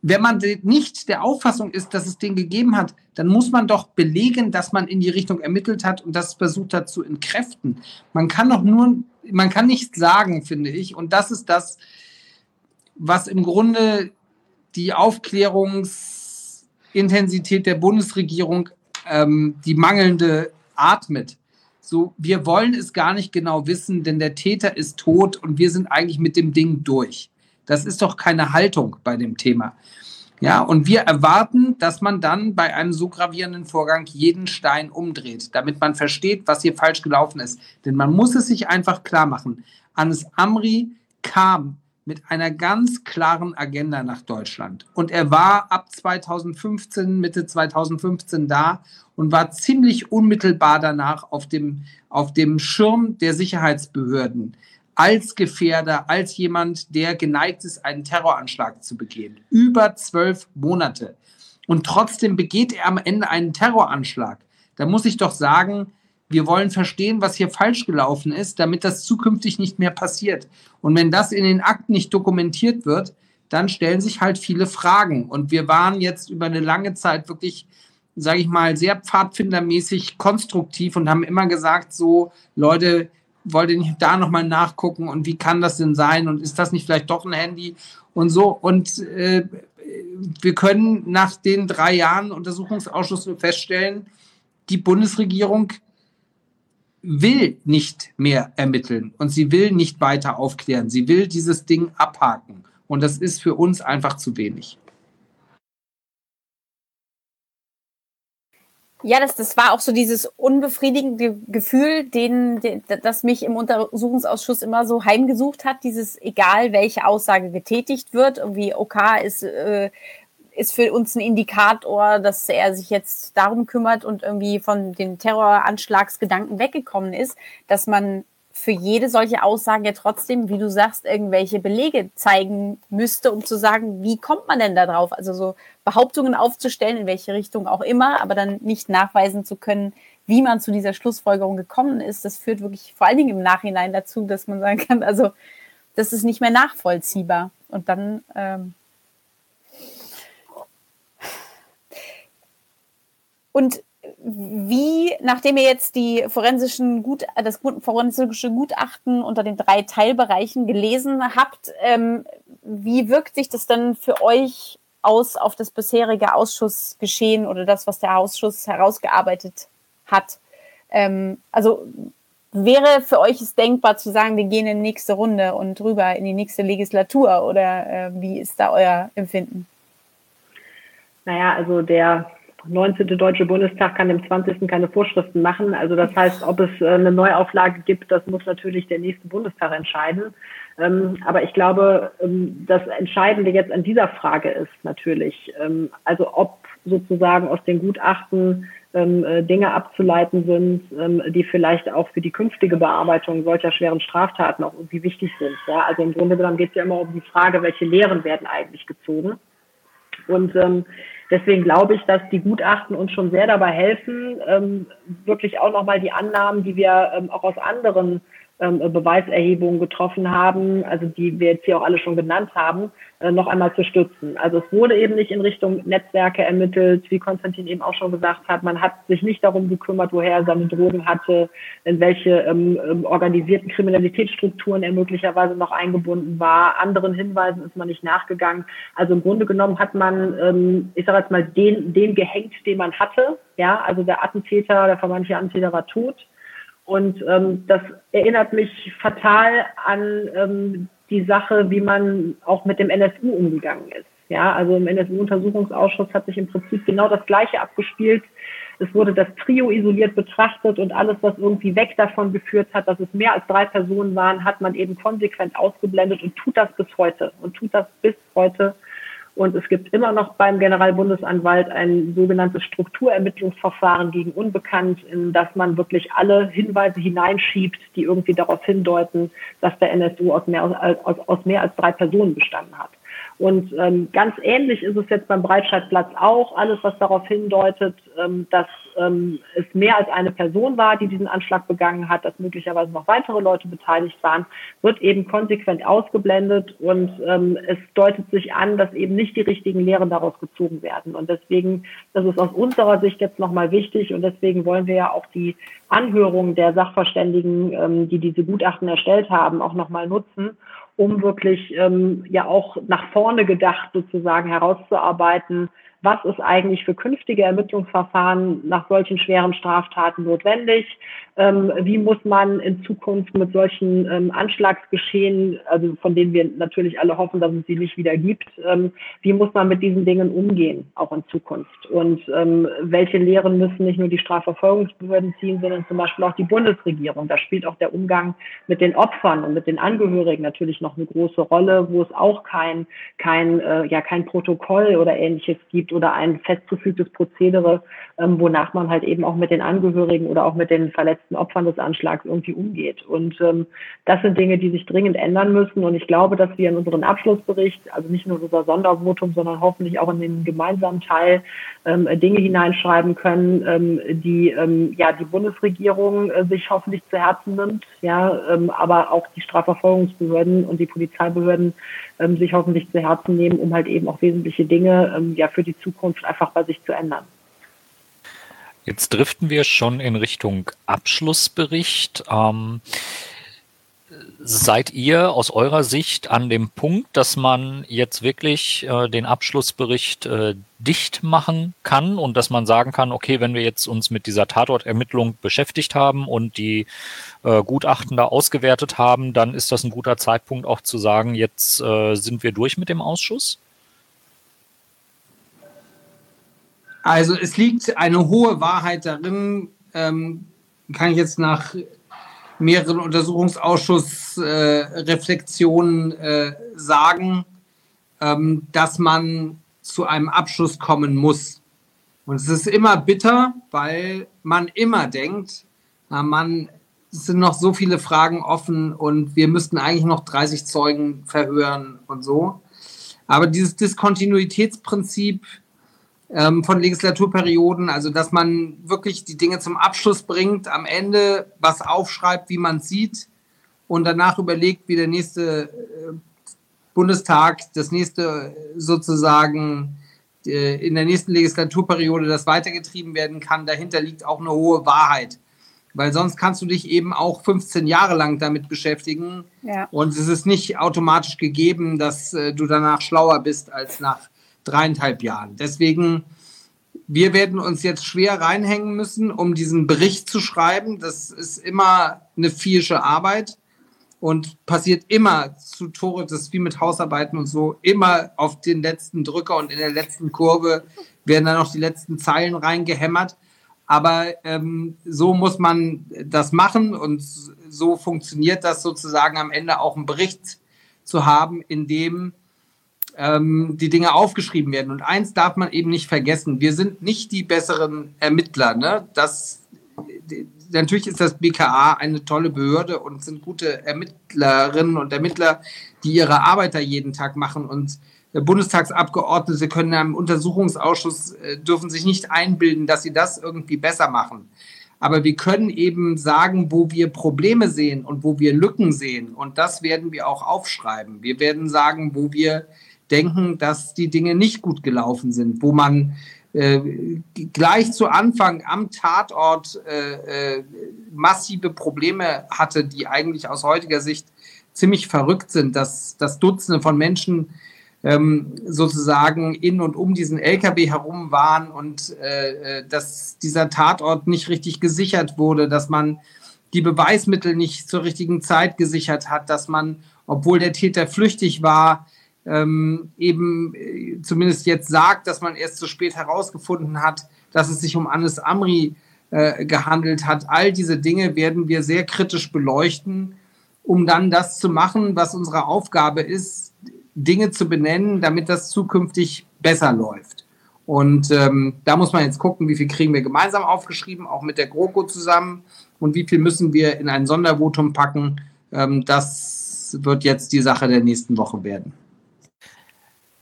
Wenn man nicht der Auffassung ist, dass es den gegeben hat, dann muss man doch belegen, dass man in die Richtung ermittelt hat und das versucht hat zu entkräften. Man kann doch nur, man kann nicht sagen, finde ich, und das ist das, was im Grunde die Aufklärungs- Intensität der Bundesregierung ähm, die mangelnde atmet. so, wir wollen es gar nicht genau wissen, denn der Täter ist tot und wir sind eigentlich mit dem Ding durch. Das ist doch keine Haltung bei dem Thema. Ja, und wir erwarten, dass man dann bei einem so gravierenden Vorgang jeden Stein umdreht, damit man versteht, was hier falsch gelaufen ist. Denn man muss es sich einfach klar machen. Anis Amri kam mit einer ganz klaren Agenda nach Deutschland. Und er war ab 2015, Mitte 2015 da und war ziemlich unmittelbar danach auf dem, auf dem Schirm der Sicherheitsbehörden als Gefährder, als jemand, der geneigt ist, einen Terroranschlag zu begehen. Über zwölf Monate. Und trotzdem begeht er am Ende einen Terroranschlag. Da muss ich doch sagen, wir wollen verstehen, was hier falsch gelaufen ist, damit das zukünftig nicht mehr passiert. Und wenn das in den Akten nicht dokumentiert wird, dann stellen sich halt viele Fragen. Und wir waren jetzt über eine lange Zeit wirklich, sage ich mal, sehr pfadfindermäßig konstruktiv und haben immer gesagt, so Leute, wollt ihr nicht da nochmal nachgucken und wie kann das denn sein und ist das nicht vielleicht doch ein Handy und so. Und äh, wir können nach den drei Jahren Untersuchungsausschuss feststellen, die Bundesregierung will nicht mehr ermitteln und sie will nicht weiter aufklären. Sie will dieses Ding abhaken. Und das ist für uns einfach zu wenig. Ja, das, das war auch so dieses unbefriedigende Gefühl, den, den, das mich im Untersuchungsausschuss immer so heimgesucht hat. Dieses, egal welche Aussage getätigt wird, irgendwie OK ist, äh, ist für uns ein Indikator, dass er sich jetzt darum kümmert und irgendwie von den Terroranschlagsgedanken weggekommen ist, dass man für jede solche Aussage ja trotzdem, wie du sagst, irgendwelche Belege zeigen müsste, um zu sagen, wie kommt man denn da drauf? Also so Behauptungen aufzustellen, in welche Richtung auch immer, aber dann nicht nachweisen zu können, wie man zu dieser Schlussfolgerung gekommen ist, das führt wirklich vor allen Dingen im Nachhinein dazu, dass man sagen kann, also das ist nicht mehr nachvollziehbar. Und dann ähm und wie, nachdem ihr jetzt die forensischen Gut, das forensische Gutachten unter den drei Teilbereichen gelesen habt, ähm, wie wirkt sich das dann für euch aus auf das bisherige Ausschussgeschehen oder das, was der Ausschuss herausgearbeitet hat? Ähm, also wäre für euch es denkbar zu sagen, wir gehen in die nächste Runde und rüber in die nächste Legislatur oder äh, wie ist da euer Empfinden? Naja, also der 19. Deutsche Bundestag kann im 20. keine Vorschriften machen. Also das heißt, ob es äh, eine Neuauflage gibt, das muss natürlich der nächste Bundestag entscheiden. Ähm, aber ich glaube, ähm, das Entscheidende jetzt an dieser Frage ist natürlich, ähm, also ob sozusagen aus den Gutachten äh, Dinge abzuleiten sind, die vielleicht auch für die künftige Bearbeitung solcher schweren Straftaten auch irgendwie wichtig sind. Also im Grunde genommen geht es ja immer um die Frage, welche Lehren werden eigentlich gezogen. Und Deswegen glaube ich, dass die Gutachten uns schon sehr dabei helfen, ähm, wirklich auch nochmal die Annahmen, die wir ähm, auch aus anderen ähm, Beweiserhebungen getroffen haben, also die wir jetzt hier auch alle schon genannt haben, äh, noch einmal zu stützen. Also es wurde eben nicht in Richtung Netzwerke ermittelt, wie Konstantin eben auch schon gesagt hat. Man hat sich nicht darum gekümmert, woher er seine Drogen hatte, in welche ähm, ähm, organisierten Kriminalitätsstrukturen er möglicherweise noch eingebunden war. Anderen Hinweisen ist man nicht nachgegangen. Also im Grunde genommen hat man, ähm, ich sage jetzt mal, den, den gehängt, den man hatte. Ja, also der Attentäter, der vermeintliche Attentäter war tot. Und ähm, das erinnert mich fatal an ähm, die Sache, wie man auch mit dem NSU umgegangen ist. Ja, also im NSU-Untersuchungsausschuss hat sich im Prinzip genau das Gleiche abgespielt. Es wurde das Trio isoliert betrachtet und alles, was irgendwie weg davon geführt hat, dass es mehr als drei Personen waren, hat man eben konsequent ausgeblendet und tut das bis heute und tut das bis heute. Und es gibt immer noch beim Generalbundesanwalt ein sogenanntes Strukturermittlungsverfahren gegen Unbekannt, in das man wirklich alle Hinweise hineinschiebt, die irgendwie darauf hindeuten, dass der NSU aus mehr als, aus, aus mehr als drei Personen bestanden hat. Und ähm, ganz ähnlich ist es jetzt beim Breitscheidplatz auch. Alles, was darauf hindeutet, ähm, dass ähm, es mehr als eine Person war, die diesen Anschlag begangen hat, dass möglicherweise noch weitere Leute beteiligt waren, wird eben konsequent ausgeblendet und ähm, es deutet sich an, dass eben nicht die richtigen Lehren daraus gezogen werden. Und deswegen, das ist aus unserer Sicht jetzt nochmal wichtig und deswegen wollen wir ja auch die Anhörung der Sachverständigen, ähm, die diese Gutachten erstellt haben, auch nochmal nutzen, um wirklich ähm, ja auch nach vorne gedacht sozusagen herauszuarbeiten, was ist eigentlich für künftige Ermittlungsverfahren nach solchen schweren Straftaten notwendig, ähm, wie muss man in Zukunft mit solchen ähm, Anschlagsgeschehen, also von denen wir natürlich alle hoffen, dass es sie nicht wieder gibt, ähm, wie muss man mit diesen Dingen umgehen, auch in Zukunft? Und ähm, welche Lehren müssen nicht nur die Strafverfolgungsbehörden ziehen, sondern zum Beispiel auch die Bundesregierung? Da spielt auch der Umgang mit den Opfern und mit den Angehörigen natürlich noch eine große Rolle, wo es auch kein, kein, äh, ja, kein Protokoll oder ähnliches gibt oder ein festgefügtes Prozedere, ähm, wonach man halt eben auch mit den Angehörigen oder auch mit den Verletzten Opfern des Anschlags irgendwie umgeht. Und ähm, das sind Dinge, die sich dringend ändern müssen. Und ich glaube, dass wir in unseren Abschlussbericht, also nicht nur unser Sondervotum, sondern hoffentlich auch in den gemeinsamen Teil ähm, Dinge hineinschreiben können, ähm, die ähm, ja die Bundesregierung äh, sich hoffentlich zu Herzen nimmt, ja, ähm, aber auch die Strafverfolgungsbehörden und die Polizeibehörden ähm, sich hoffentlich zu Herzen nehmen, um halt eben auch wesentliche Dinge ähm, ja für die Zukunft einfach bei sich zu ändern. Jetzt driften wir schon in Richtung Abschlussbericht. Ähm, seid ihr aus eurer Sicht an dem Punkt, dass man jetzt wirklich äh, den Abschlussbericht äh, dicht machen kann und dass man sagen kann, okay, wenn wir jetzt uns mit dieser Tatortermittlung beschäftigt haben und die äh, Gutachten da ausgewertet haben, dann ist das ein guter Zeitpunkt auch zu sagen, jetzt äh, sind wir durch mit dem Ausschuss? Also es liegt eine hohe Wahrheit darin, ähm, kann ich jetzt nach mehreren Untersuchungsausschussreflexionen äh, äh, sagen, ähm, dass man zu einem Abschluss kommen muss. Und es ist immer bitter, weil man immer denkt, na man, es sind noch so viele Fragen offen und wir müssten eigentlich noch 30 Zeugen verhören und so. Aber dieses Diskontinuitätsprinzip ähm, von Legislaturperioden, also dass man wirklich die Dinge zum Abschluss bringt, am Ende was aufschreibt, wie man sieht und danach überlegt, wie der nächste äh, Bundestag, das nächste sozusagen äh, in der nächsten Legislaturperiode das weitergetrieben werden kann. Dahinter liegt auch eine hohe Wahrheit. Weil sonst kannst du dich eben auch 15 Jahre lang damit beschäftigen. Ja. Und es ist nicht automatisch gegeben, dass äh, du danach schlauer bist als nach dreieinhalb Jahren. Deswegen, wir werden uns jetzt schwer reinhängen müssen, um diesen Bericht zu schreiben. Das ist immer eine vielsche Arbeit und passiert immer zu Tore, das ist wie mit Hausarbeiten und so, immer auf den letzten Drücker und in der letzten Kurve werden dann noch die letzten Zeilen reingehämmert. Aber ähm, so muss man das machen und so funktioniert das sozusagen am Ende auch einen Bericht zu haben, in dem ähm, die Dinge aufgeschrieben werden. Und eins darf man eben nicht vergessen, wir sind nicht die besseren Ermittler. Ne? Das, natürlich ist das BKA eine tolle Behörde und sind gute Ermittlerinnen und Ermittler, die ihre Arbeit da jeden Tag machen. Und Bundestagsabgeordnete können im Untersuchungsausschuss, äh, dürfen sich nicht einbilden, dass sie das irgendwie besser machen. Aber wir können eben sagen, wo wir Probleme sehen und wo wir Lücken sehen. Und das werden wir auch aufschreiben. Wir werden sagen, wo wir denken, dass die Dinge nicht gut gelaufen sind, wo man äh, gleich zu Anfang am Tatort äh, äh, massive Probleme hatte, die eigentlich aus heutiger Sicht ziemlich verrückt sind, dass, dass Dutzende von Menschen ähm, sozusagen in und um diesen LKW herum waren und äh, äh, dass dieser Tatort nicht richtig gesichert wurde, dass man die Beweismittel nicht zur richtigen Zeit gesichert hat, dass man, obwohl der Täter flüchtig war, ähm, eben äh, zumindest jetzt sagt, dass man erst zu spät herausgefunden hat, dass es sich um Anis Amri äh, gehandelt hat. All diese Dinge werden wir sehr kritisch beleuchten, um dann das zu machen, was unsere Aufgabe ist, Dinge zu benennen, damit das zukünftig besser läuft. Und ähm, da muss man jetzt gucken, wie viel kriegen wir gemeinsam aufgeschrieben, auch mit der GroKo zusammen und wie viel müssen wir in ein Sondervotum packen. Ähm, das wird jetzt die Sache der nächsten Woche werden.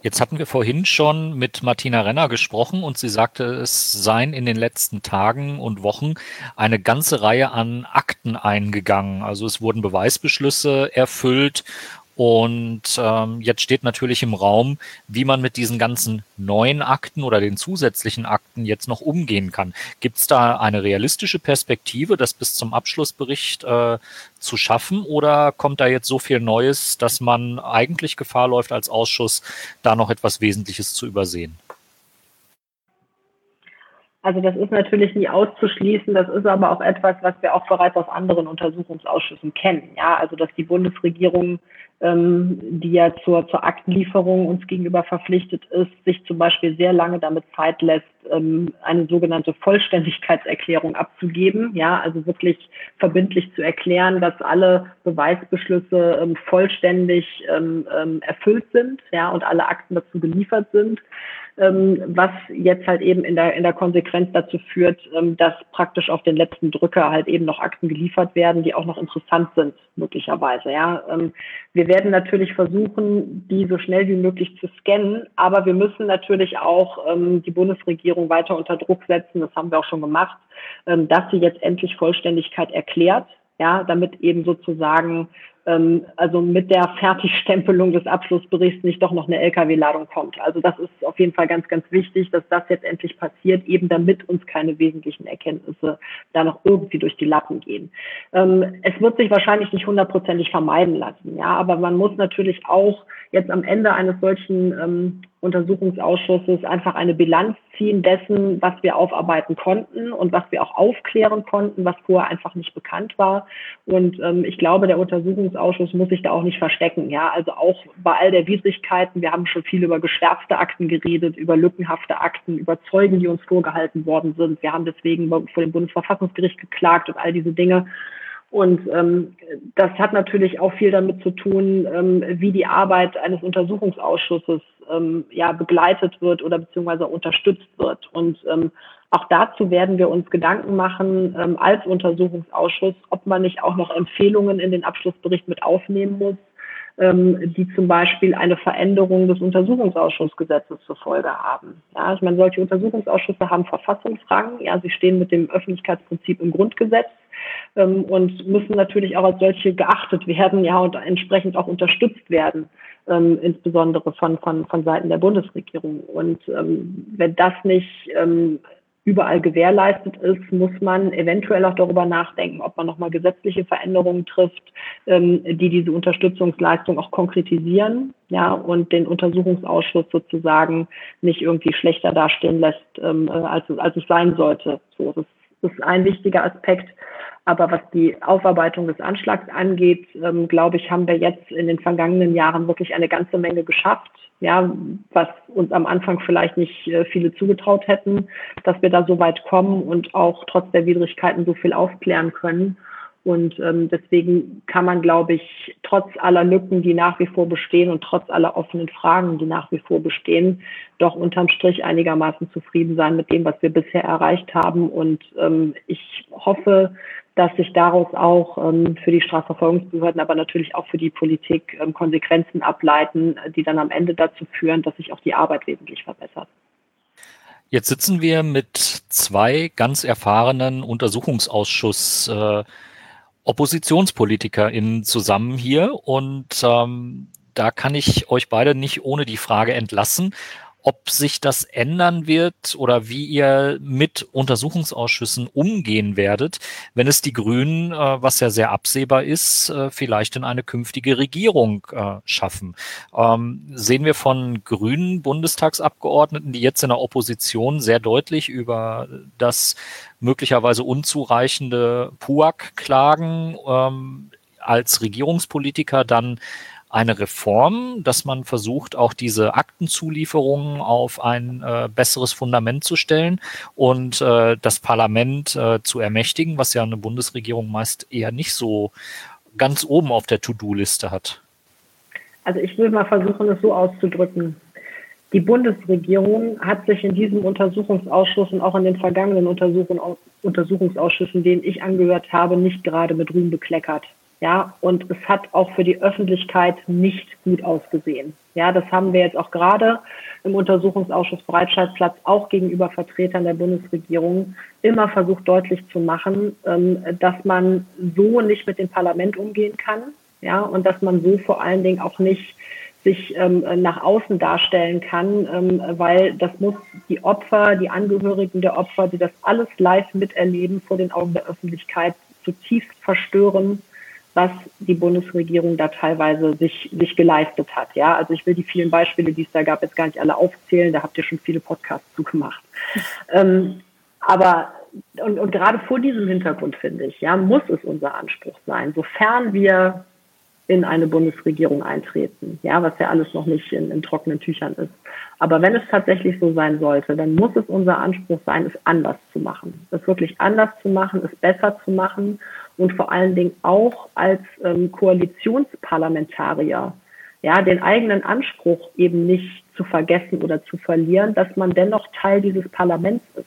Jetzt hatten wir vorhin schon mit Martina Renner gesprochen und sie sagte, es seien in den letzten Tagen und Wochen eine ganze Reihe an Akten eingegangen. Also es wurden Beweisbeschlüsse erfüllt und ähm, jetzt steht natürlich im Raum, wie man mit diesen ganzen neuen Akten oder den zusätzlichen Akten jetzt noch umgehen kann. Gibt es da eine realistische Perspektive, das bis zum Abschlussbericht äh, zu schaffen? Oder kommt da jetzt so viel Neues, dass man eigentlich Gefahr läuft, als Ausschuss da noch etwas Wesentliches zu übersehen? Also das ist natürlich nie auszuschließen. Das ist aber auch etwas, was wir auch bereits aus anderen Untersuchungsausschüssen kennen. Ja, also dass die Bundesregierung die ja zur, zur Aktenlieferung uns gegenüber verpflichtet ist, sich zum Beispiel sehr lange damit Zeit lässt, ähm, eine sogenannte Vollständigkeitserklärung abzugeben. Ja, also wirklich verbindlich zu erklären, dass alle Beweisbeschlüsse ähm, vollständig ähm, ähm, erfüllt sind, ja, und alle Akten dazu geliefert sind ähm, was jetzt halt eben in der, in der Konsequenz dazu führt, ähm, dass praktisch auf den letzten Drücker halt eben noch Akten geliefert werden, die auch noch interessant sind, möglicherweise. Ja. Ähm, wir werden natürlich versuchen, die so schnell wie möglich zu scannen, aber wir müssen natürlich auch ähm, die Bundesregierung weiter unter Druck setzen, das haben wir auch schon gemacht, ähm, dass sie jetzt endlich Vollständigkeit erklärt, ja, damit eben sozusagen ähm, also mit der Fertigstempelung des Abschlussberichts nicht doch noch eine Lkw-Ladung kommt. Also das ist auf jeden Fall ganz, ganz wichtig, dass das jetzt endlich passiert, eben damit uns keine wesentlichen Erkenntnisse da noch irgendwie durch die Lappen gehen. Ähm, es wird sich wahrscheinlich nicht hundertprozentig vermeiden lassen, ja, aber man muss natürlich auch jetzt am Ende eines solchen ähm, Untersuchungsausschusses einfach eine Bilanz ziehen dessen, was wir aufarbeiten konnten und was wir auch aufklären konnten, was vorher einfach nicht bekannt war. Und ähm, ich glaube, der Untersuchungsausschuss muss sich da auch nicht verstecken. Ja, also auch bei all der Widrigkeiten. Wir haben schon viel über geschwärzte Akten geredet, über lückenhafte Akten, über Zeugen, die uns vorgehalten worden sind. Wir haben deswegen vor dem Bundesverfassungsgericht geklagt und all diese Dinge. Und ähm, das hat natürlich auch viel damit zu tun, ähm, wie die Arbeit eines Untersuchungsausschusses ähm, ja begleitet wird oder beziehungsweise unterstützt wird. Und ähm, auch dazu werden wir uns Gedanken machen ähm, als Untersuchungsausschuss, ob man nicht auch noch Empfehlungen in den Abschlussbericht mit aufnehmen muss, ähm, die zum Beispiel eine Veränderung des Untersuchungsausschussgesetzes zur Folge haben. Ja, ich meine, solche Untersuchungsausschüsse haben Verfassungsrang. Ja, sie stehen mit dem Öffentlichkeitsprinzip im Grundgesetz ähm, und müssen natürlich auch als solche geachtet werden, ja, und entsprechend auch unterstützt werden, ähm, insbesondere von, von, von Seiten der Bundesregierung. Und ähm, wenn das nicht ähm, überall gewährleistet ist, muss man eventuell auch darüber nachdenken, ob man nochmal gesetzliche Veränderungen trifft, ähm, die diese Unterstützungsleistung auch konkretisieren, ja, und den Untersuchungsausschuss sozusagen nicht irgendwie schlechter dastehen lässt, ähm, äh, als, es, als es sein sollte. So, das ist ein wichtiger Aspekt. Aber was die Aufarbeitung des Anschlags angeht, ähm, glaube ich, haben wir jetzt in den vergangenen Jahren wirklich eine ganze Menge geschafft. Ja, was uns am Anfang vielleicht nicht äh, viele zugetraut hätten, dass wir da so weit kommen und auch trotz der Widrigkeiten so viel aufklären können. Und ähm, deswegen kann man, glaube ich, trotz aller Lücken, die nach wie vor bestehen und trotz aller offenen Fragen, die nach wie vor bestehen, doch unterm Strich einigermaßen zufrieden sein mit dem, was wir bisher erreicht haben. Und ähm, ich hoffe, dass sich daraus auch ähm, für die Strafverfolgungsbehörden, aber natürlich auch für die Politik ähm, Konsequenzen ableiten, die dann am Ende dazu führen, dass sich auch die Arbeit wesentlich verbessert. Jetzt sitzen wir mit zwei ganz erfahrenen Untersuchungsausschuss äh, OppositionspolitikerInnen zusammen hier. Und ähm, da kann ich euch beide nicht ohne die Frage entlassen, ob sich das ändern wird oder wie ihr mit Untersuchungsausschüssen umgehen werdet, wenn es die Grünen, äh, was ja sehr absehbar ist, äh, vielleicht in eine künftige Regierung äh, schaffen. Ähm, sehen wir von grünen Bundestagsabgeordneten, die jetzt in der Opposition sehr deutlich über das möglicherweise unzureichende PUAC klagen, ähm, als Regierungspolitiker dann eine Reform, dass man versucht, auch diese Aktenzulieferungen auf ein äh, besseres Fundament zu stellen und äh, das Parlament äh, zu ermächtigen, was ja eine Bundesregierung meist eher nicht so ganz oben auf der To-Do-Liste hat? Also ich will mal versuchen, es so auszudrücken. Die Bundesregierung hat sich in diesem Untersuchungsausschuss und auch in den vergangenen Untersuchungsausschüssen, denen ich angehört habe, nicht gerade mit Ruhm bekleckert. Ja, und es hat auch für die Öffentlichkeit nicht gut ausgesehen. Ja, das haben wir jetzt auch gerade im Untersuchungsausschuss Breitscheidplatz auch gegenüber Vertretern der Bundesregierung immer versucht deutlich zu machen, ähm, dass man so nicht mit dem Parlament umgehen kann. Ja, und dass man so vor allen Dingen auch nicht sich ähm, nach außen darstellen kann, ähm, weil das muss die Opfer, die Angehörigen der Opfer, die das alles live miterleben vor den Augen der Öffentlichkeit, zutiefst verstören was die Bundesregierung da teilweise sich, sich geleistet hat. Ja, also ich will die vielen Beispiele, die es da gab, jetzt gar nicht alle aufzählen. Da habt ihr schon viele Podcasts zugemacht. Ähm, Aber und, und gerade vor diesem Hintergrund finde ich, ja, muss es unser Anspruch sein, sofern wir in eine Bundesregierung eintreten, ja, was ja alles noch nicht in, in trockenen Tüchern ist. Aber wenn es tatsächlich so sein sollte, dann muss es unser Anspruch sein, es anders zu machen, es wirklich anders zu machen, es besser zu machen und vor allen Dingen auch als ähm, Koalitionsparlamentarier, ja, den eigenen Anspruch eben nicht zu vergessen oder zu verlieren, dass man dennoch Teil dieses Parlaments ist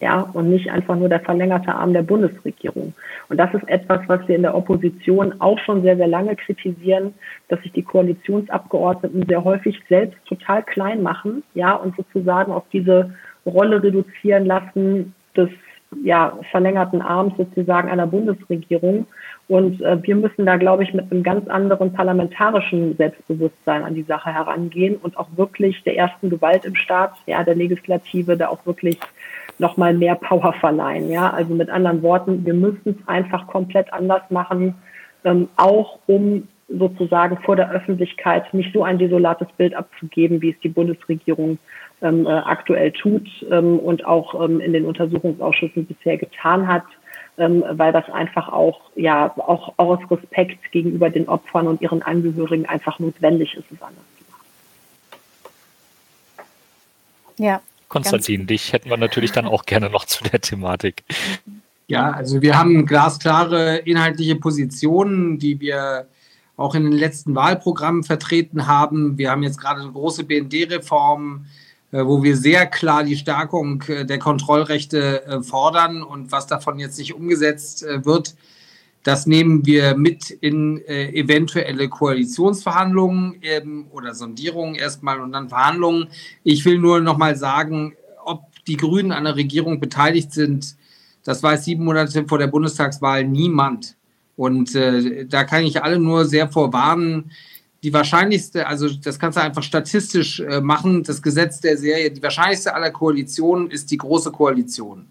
ja, und nicht einfach nur der verlängerte Arm der Bundesregierung. Und das ist etwas, was wir in der Opposition auch schon sehr, sehr lange kritisieren, dass sich die Koalitionsabgeordneten sehr häufig selbst total klein machen, ja, und sozusagen auf diese Rolle reduzieren lassen des ja, verlängerten Arms sozusagen einer Bundesregierung. Und äh, wir müssen da, glaube ich, mit einem ganz anderen parlamentarischen Selbstbewusstsein an die Sache herangehen und auch wirklich der ersten Gewalt im Staat, ja, der Legislative, da auch wirklich nochmal mehr Power verleihen. Ja, also mit anderen Worten, wir müssen es einfach komplett anders machen, ähm, auch um sozusagen vor der Öffentlichkeit nicht so ein desolates Bild abzugeben, wie es die Bundesregierung ähm, äh, aktuell tut ähm, und auch ähm, in den Untersuchungsausschüssen bisher getan hat, ähm, weil das einfach auch ja auch, auch aus Respekt gegenüber den Opfern und ihren Angehörigen einfach notwendig ist, es anders zu machen. Ja, Konstantin, dich hätten wir natürlich dann auch gerne noch zu der Thematik. Ja, also wir haben glasklare inhaltliche Positionen, die wir auch in den letzten Wahlprogrammen vertreten haben. Wir haben jetzt gerade eine große BND-Reform, äh, wo wir sehr klar die Stärkung äh, der Kontrollrechte äh, fordern und was davon jetzt nicht umgesetzt wird, das nehmen wir mit in äh, eventuelle Koalitionsverhandlungen ähm, oder Sondierungen erstmal und dann Verhandlungen. Ich will nur noch mal sagen, ob die Grünen an der Regierung beteiligt sind, das weiß sieben Monate vor der Bundestagswahl niemand. Und äh, da kann ich alle nur sehr vorwarnen. Die wahrscheinlichste, also das kannst du einfach statistisch äh, machen, das Gesetz der Serie, die wahrscheinlichste aller Koalitionen ist die große Koalition.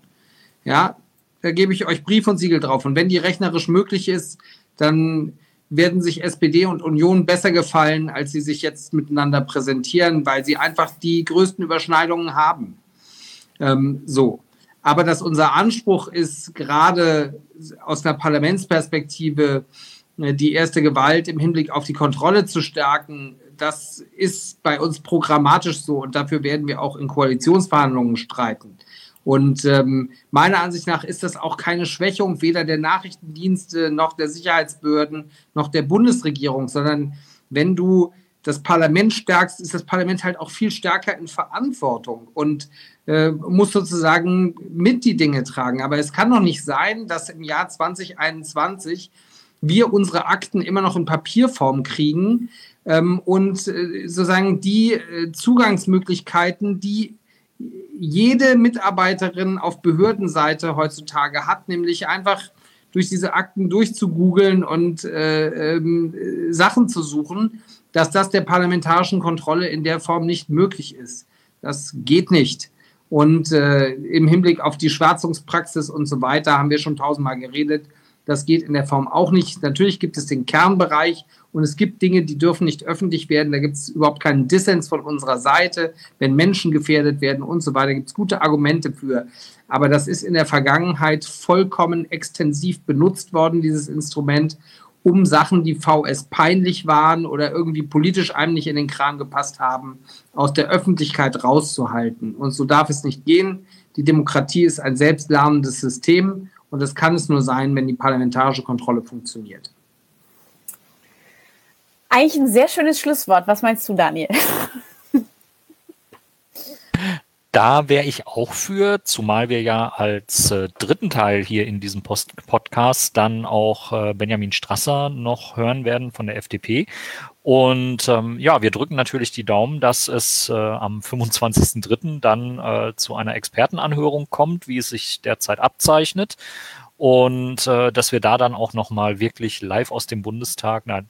Ja, da gebe ich euch Brief und Siegel drauf. Und wenn die rechnerisch möglich ist, dann werden sich SPD und Union besser gefallen, als sie sich jetzt miteinander präsentieren, weil sie einfach die größten Überschneidungen haben. Ähm, so. Aber dass unser Anspruch ist, gerade aus einer Parlamentsperspektive die erste Gewalt im Hinblick auf die Kontrolle zu stärken, das ist bei uns programmatisch so und dafür werden wir auch in Koalitionsverhandlungen streiten. Und ähm, meiner Ansicht nach ist das auch keine Schwächung weder der Nachrichtendienste noch der Sicherheitsbehörden noch der Bundesregierung, sondern wenn du das Parlament stärkst, ist das Parlament halt auch viel stärker in Verantwortung und äh, muss sozusagen mit die Dinge tragen. Aber es kann doch nicht sein, dass im Jahr 2021 wir unsere Akten immer noch in Papierform kriegen ähm, und äh, sozusagen die äh, Zugangsmöglichkeiten, die jede Mitarbeiterin auf Behördenseite heutzutage hat, nämlich einfach durch diese Akten durchzugoogeln und äh, äh, Sachen zu suchen, dass das der parlamentarischen Kontrolle in der Form nicht möglich ist. Das geht nicht. Und äh, im Hinblick auf die Schwarzungspraxis und so weiter haben wir schon tausendmal geredet. Das geht in der Form auch nicht. Natürlich gibt es den Kernbereich und es gibt Dinge, die dürfen nicht öffentlich werden. Da gibt es überhaupt keinen Dissens von unserer Seite. Wenn Menschen gefährdet werden und so weiter, gibt es gute Argumente für. Aber das ist in der Vergangenheit vollkommen extensiv benutzt worden, dieses Instrument, um Sachen, die VS peinlich waren oder irgendwie politisch einem nicht in den Kram gepasst haben, aus der Öffentlichkeit rauszuhalten. Und so darf es nicht gehen. Die Demokratie ist ein selbstlernendes System und das kann es nur sein, wenn die parlamentarische Kontrolle funktioniert. Eigentlich ein sehr schönes Schlusswort. Was meinst du, Daniel? Da wäre ich auch für, zumal wir ja als äh, dritten Teil hier in diesem Post Podcast dann auch äh, Benjamin Strasser noch hören werden von der FDP. Und ähm, ja, wir drücken natürlich die Daumen, dass es äh, am 25.03. dann äh, zu einer Expertenanhörung kommt, wie es sich derzeit abzeichnet und äh, dass wir da dann auch nochmal wirklich live aus dem Bundestag, na,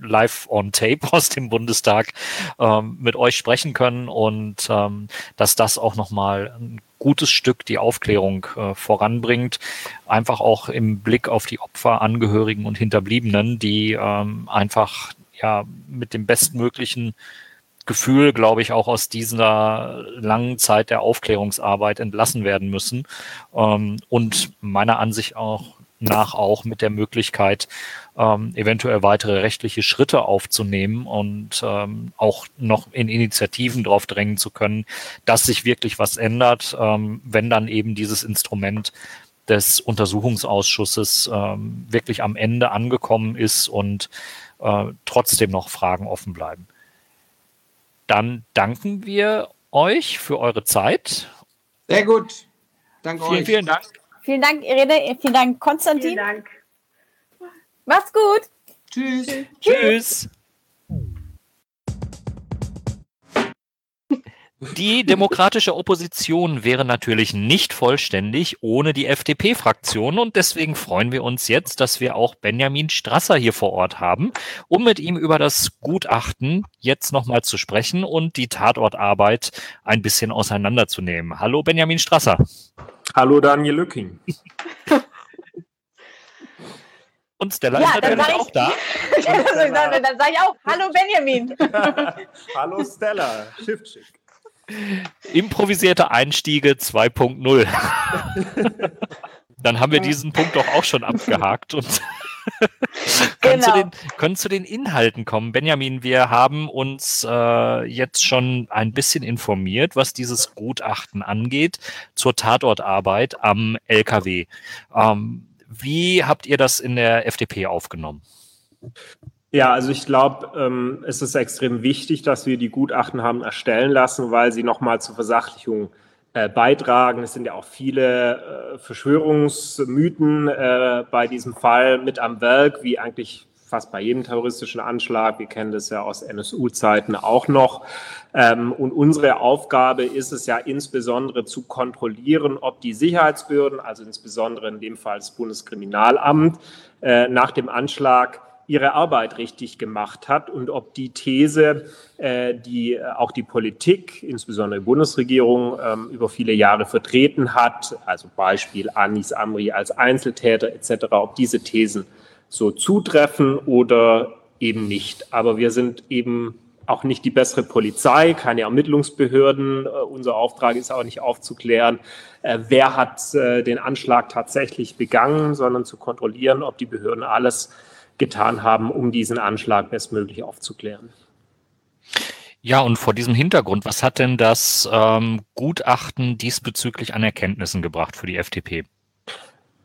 live on tape aus dem Bundestag ähm, mit euch sprechen können und ähm, dass das auch nochmal ein gutes Stück die Aufklärung äh, voranbringt, einfach auch im Blick auf die Opfer, Angehörigen und Hinterbliebenen, die ähm, einfach ja mit dem bestmöglichen Gefühl, glaube ich, auch aus dieser langen Zeit der Aufklärungsarbeit entlassen werden müssen. Ähm, und meiner Ansicht auch nach auch mit der Möglichkeit, ähm, eventuell weitere rechtliche Schritte aufzunehmen und ähm, auch noch in Initiativen darauf drängen zu können, dass sich wirklich was ändert, ähm, wenn dann eben dieses Instrument des Untersuchungsausschusses ähm, wirklich am Ende angekommen ist und äh, trotzdem noch Fragen offen bleiben. Dann danken wir euch für eure Zeit. Sehr gut. Danke vielen, euch. Vielen Dank. Vielen Dank, Irene. Vielen Dank, Konstantin. Vielen Dank. Macht's gut. Tschüss. Tschüss. Die demokratische Opposition wäre natürlich nicht vollständig ohne die FDP-Fraktion und deswegen freuen wir uns jetzt, dass wir auch Benjamin Strasser hier vor Ort haben, um mit ihm über das Gutachten jetzt nochmal zu sprechen und die Tatortarbeit ein bisschen auseinanderzunehmen. Hallo Benjamin Strasser. Hallo Daniel Lücking. Und Stella Ja, ist dann natürlich ich- auch da. dann dann sage ich auch, hallo Benjamin. Hallo Stella, Schiffschick. Improvisierte Einstiege 2.0. Dann haben wir diesen Punkt doch auch schon abgehakt und können, zu Genau. den, können zu den Inhalten kommen. Benjamin, wir haben uns äh, jetzt schon ein bisschen informiert, was dieses Gutachten angeht zur Tatortarbeit am LKW. Ähm, wie habt ihr das in der FDP aufgenommen? Ja, also ich glaube, ähm, es ist extrem wichtig, dass wir die Gutachten haben erstellen lassen, weil sie nochmal zur Versachlichung äh, beitragen. Es sind ja auch viele äh, Verschwörungsmythen äh, bei diesem Fall mit am Werk, wie eigentlich fast bei jedem terroristischen Anschlag. Wir kennen das ja aus NSU-Zeiten auch noch. Ähm, und unsere Aufgabe ist es ja insbesondere zu kontrollieren, ob die Sicherheitsbehörden, also insbesondere in dem Fall das Bundeskriminalamt, äh, nach dem Anschlag ihre Arbeit richtig gemacht hat und ob die These, äh, die äh, auch die Politik, insbesondere die Bundesregierung, ähm, über viele Jahre vertreten hat, also Beispiel Anis Amri als Einzeltäter etc., ob diese Thesen so zutreffen oder eben nicht. Aber wir sind eben auch nicht die bessere Polizei, keine Ermittlungsbehörden. Äh, unser Auftrag ist auch nicht aufzuklären, wer hat den Anschlag tatsächlich begangen, sondern zu kontrollieren, ob die Behörden alles getan haben, um diesen Anschlag bestmöglich aufzuklären. Ja, und vor diesem Hintergrund, was hat denn das ähm, Gutachten diesbezüglich an Erkenntnissen gebracht für die FDP?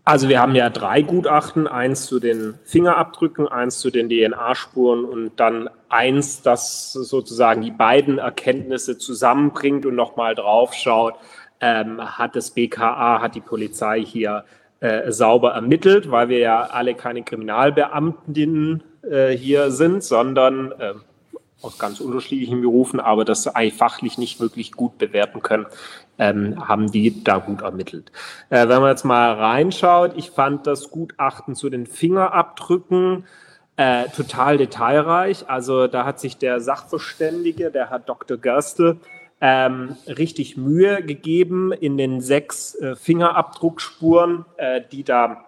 Also wir haben ja drei Gutachten, eins zu den Fingerabdrücken, eins zu den DNA-Spuren und dann eins, das sozusagen die beiden Erkenntnisse zusammenbringt und nochmal draufschaut, ähm, hat das BKA, hat die Polizei hier äh, sauber ermittelt, weil wir ja alle keine Kriminalbeamtinnen äh, hier sind, sondern äh, aus ganz unterschiedlichen Berufen, aber das fachlich nicht wirklich gut bewerten können, ähm, haben die da gut ermittelt. Äh, wenn man jetzt mal reinschaut, ich fand das Gutachten zu den Fingerabdrücken äh, total detailreich. Also da hat sich der Sachverständige, der Herr Dr. Gerstel, ähm, richtig Mühe gegeben in den sechs äh, Fingerabdruckspuren, äh, die da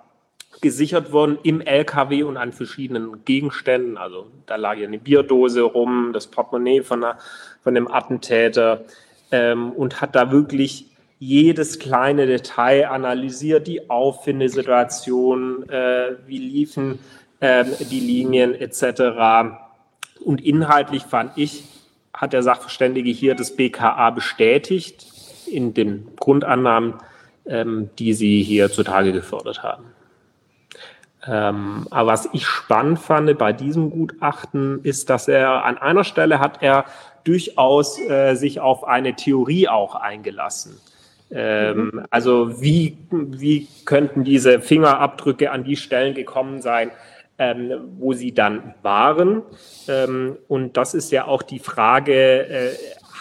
gesichert wurden im LKW und an verschiedenen Gegenständen. Also da lag ja eine Bierdose rum, das Portemonnaie von, der, von dem Attentäter ähm, und hat da wirklich jedes kleine Detail analysiert, die Auffindesituation, äh, wie liefen äh, die Linien etc. Und inhaltlich fand ich, hat der Sachverständige hier das BKA bestätigt in den Grundannahmen, ähm, die sie hier zutage gefördert haben. Ähm, aber was ich spannend fand bei diesem Gutachten ist, dass er an einer Stelle hat er durchaus äh, sich auf eine Theorie auch eingelassen. Ähm, Also wie, wie könnten diese Fingerabdrücke an die Stellen gekommen sein, ähm, wo sie dann waren? Ähm, und das ist ja auch die Frage, äh,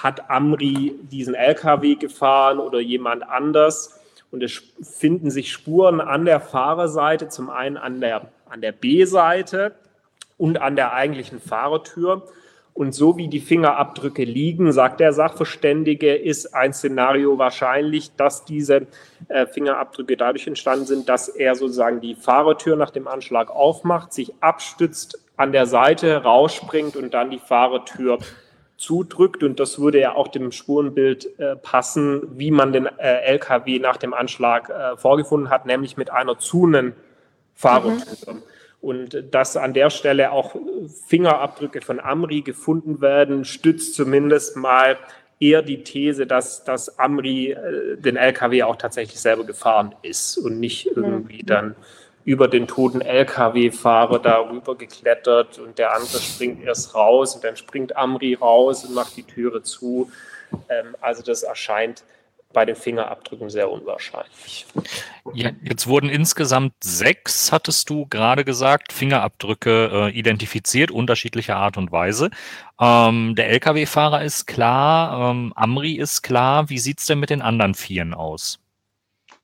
hat Amri diesen LKW gefahren oder jemand anders? Und es finden sich Spuren an der Fahrerseite, zum einen an der, an der B-Seite und an der eigentlichen Fahrertür. Und so wie die Fingerabdrücke liegen, sagt der Sachverständige, ist ein Szenario wahrscheinlich, dass diese äh, Fingerabdrücke dadurch entstanden sind, dass er sozusagen die Fahrertür nach dem Anschlag aufmacht, sich abstützt, an der Seite rausspringt und dann die Fahrertür zudrückt. Und das würde ja auch dem Spurenbild äh, passen, wie man den äh, LKW nach dem Anschlag vorgefunden hat, nämlich mit einer zunen Fahrertür. Mhm. Und dass an der Stelle auch Fingerabdrücke von Amri gefunden werden, stützt zumindest mal eher die These, dass, dass Amri äh, den LKW auch tatsächlich selber gefahren ist und nicht irgendwie dann über den toten Lkw-Fahrer darüber geklettert und der andere springt erst raus und dann springt Amri raus und macht die Türe zu. Ähm, also das erscheint bei den Fingerabdrücken sehr unwahrscheinlich. Ja, jetzt wurden insgesamt sechs, hattest du gerade gesagt, Fingerabdrücke äh, identifiziert, unterschiedlicher Art und Weise. Ähm, der Lkw-Fahrer ist klar, ähm, Amri ist klar. Wie sieht es denn mit den anderen Vieren aus?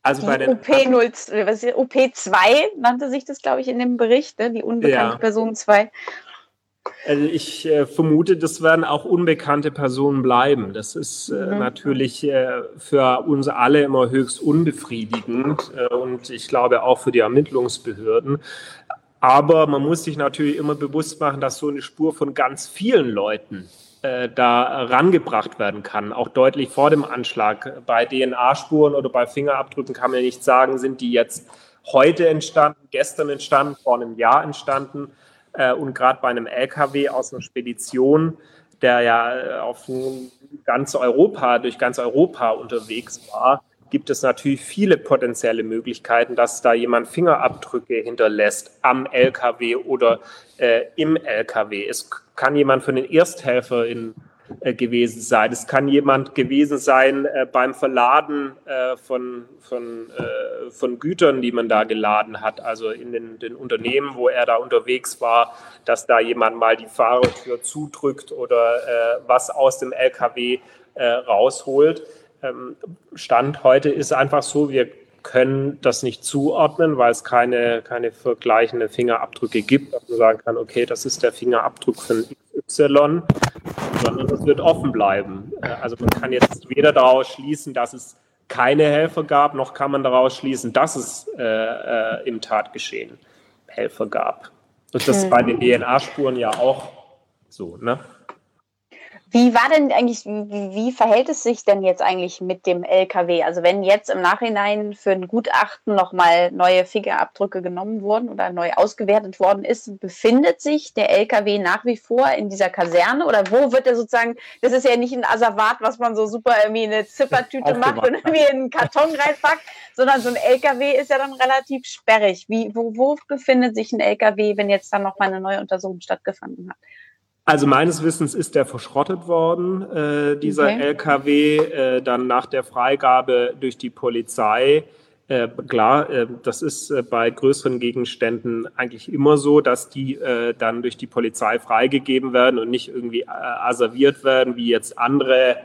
Also bei den OP0, OP2 nannte sich das, glaube ich, in dem Bericht, ne? die unbekannte ja. Person 2. Also ich äh, vermute, das werden auch unbekannte Personen bleiben. Das ist äh, mhm. natürlich äh, für uns alle immer höchst unbefriedigend äh, und ich glaube auch für die Ermittlungsbehörden. Aber man muss sich natürlich immer bewusst machen, dass so eine Spur von ganz vielen Leuten äh, da rangebracht werden kann, auch deutlich vor dem Anschlag. Bei DNA-Spuren oder bei Fingerabdrücken kann man nicht sagen, sind die jetzt heute entstanden, gestern entstanden, vor einem Jahr entstanden. Äh, und gerade bei einem LKW aus einer Spedition, der ja äh, auf ganz Europa, durch ganz Europa unterwegs war, gibt es natürlich viele potenzielle Möglichkeiten, dass da jemand Fingerabdrücke hinterlässt am LKW oder äh, im LKW. Es kann jemand von den ErsthelferInnen äh, gewesen sein. Es kann jemand gewesen sein äh, beim Verladen äh, von, von, äh, von Gütern, die man da geladen hat, also in den, den, Unternehmen, wo er da unterwegs war, dass da jemand mal die Fahrertür zudrückt oder äh, was aus dem LKW äh, rausholt. Ähm, Stand heute ist einfach so, wir können das nicht zuordnen, weil es keine, keine vergleichenden Fingerabdrücke gibt, dass man sagen kann, okay, das ist der Fingerabdruck von XY, sondern es wird offen bleiben. Äh, also man kann jetzt weder daraus schließen, dass es keine Helfer gab, noch kann man daraus schließen, dass es äh, äh, im Tatgeschehen Helfer gab. Und das ist bei den DNA-Spuren ja auch so, ne? Wie war denn eigentlich, wie, wie, verhält es sich denn jetzt eigentlich mit dem LKW? Also wenn jetzt im Nachhinein für ein Gutachten nochmal neue Fingerabdrücke genommen wurden oder neu ausgewertet worden ist, befindet sich der LKW nach wie vor in dieser Kaserne oder wo wird er sozusagen, das ist ja nicht ein Asservat, was man so super irgendwie eine Zippertüte macht und irgendwie in einen Karton reinpackt, sondern so ein LKW ist ja dann relativ sperrig. Wie, wo, wo befindet sich ein LKW, wenn jetzt dann nochmal eine neue Untersuchung stattgefunden hat? Also meines Wissens ist der verschrottet worden, äh, dieser okay. LKW, äh, dann nach der Freigabe durch die Polizei. Äh, klar, äh, das ist äh, bei größeren Gegenständen eigentlich immer so, dass die äh, dann durch die Polizei freigegeben werden und nicht irgendwie asserviert werden, wie jetzt andere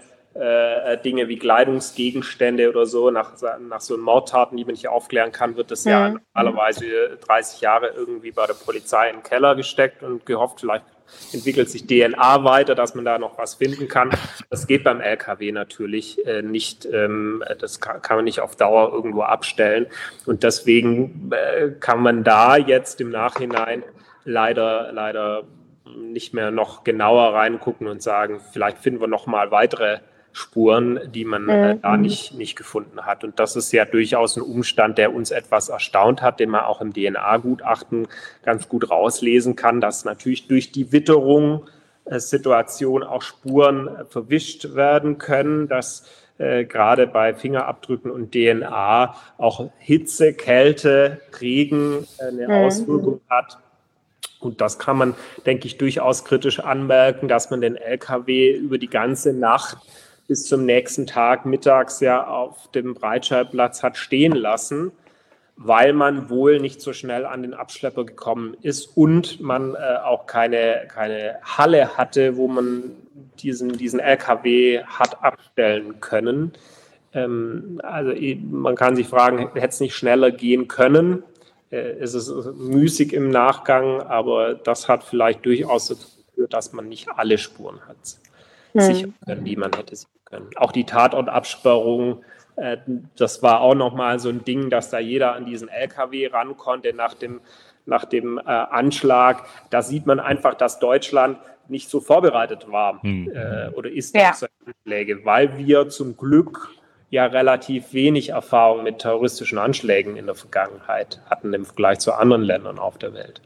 Dinge wie Kleidungsgegenstände oder so. Nach, nach so Mordtaten, die man nicht aufklären kann, wird das mhm. ja normalerweise 30 Jahre irgendwie bei der Polizei im Keller gesteckt und gehofft, vielleicht entwickelt sich DNA weiter, dass man da noch was finden kann. Das geht beim LKW natürlich äh, nicht. Ähm, das kann, kann, man nicht auf Dauer irgendwo abstellen. Und deswegen äh, kann man da jetzt im Nachhinein leider, leider nicht mehr noch genauer reingucken und sagen, vielleicht finden wir noch mal weitere Spuren, die man äh, da mhm. nicht, nicht gefunden hat. Und das ist ja durchaus ein Umstand, der uns etwas erstaunt hat, den man auch im DNA-Gutachten ganz gut rauslesen kann, dass natürlich durch die Witterung äh, Situation auch Spuren äh, verwischt werden können, dass äh, gerade bei Fingerabdrücken und DNA auch Hitze, Kälte, Regen äh, eine mhm. Auswirkung hat. Und das kann man, denke ich, durchaus kritisch anmerken, dass man den LKW über die ganze Nacht bis zum nächsten Tag mittags ja auf dem Breitscheidplatz hat stehen lassen, weil man wohl nicht so schnell an den Abschlepper gekommen ist und man äh, auch keine, keine Halle hatte, wo man diesen, diesen LKW hat abstellen können. Ähm, also man kann sich fragen, hätte es nicht schneller gehen können? Äh, es ist müßig im Nachgang, aber das hat vielleicht durchaus dazu geführt, dass man nicht alle Spuren hat hm. sichern können, die man hätte sichern können. Auch die Tatortabsperrung, äh, das war auch nochmal so ein Ding, dass da jeder an diesen LKW ran konnte nach dem, nach dem äh, Anschlag. Da sieht man einfach, dass Deutschland nicht so vorbereitet war hm. äh, oder ist ja. auf solche Anschläge, weil wir zum Glück ja relativ wenig Erfahrung mit terroristischen Anschlägen in der Vergangenheit hatten im Vergleich zu anderen Ländern auf der Welt.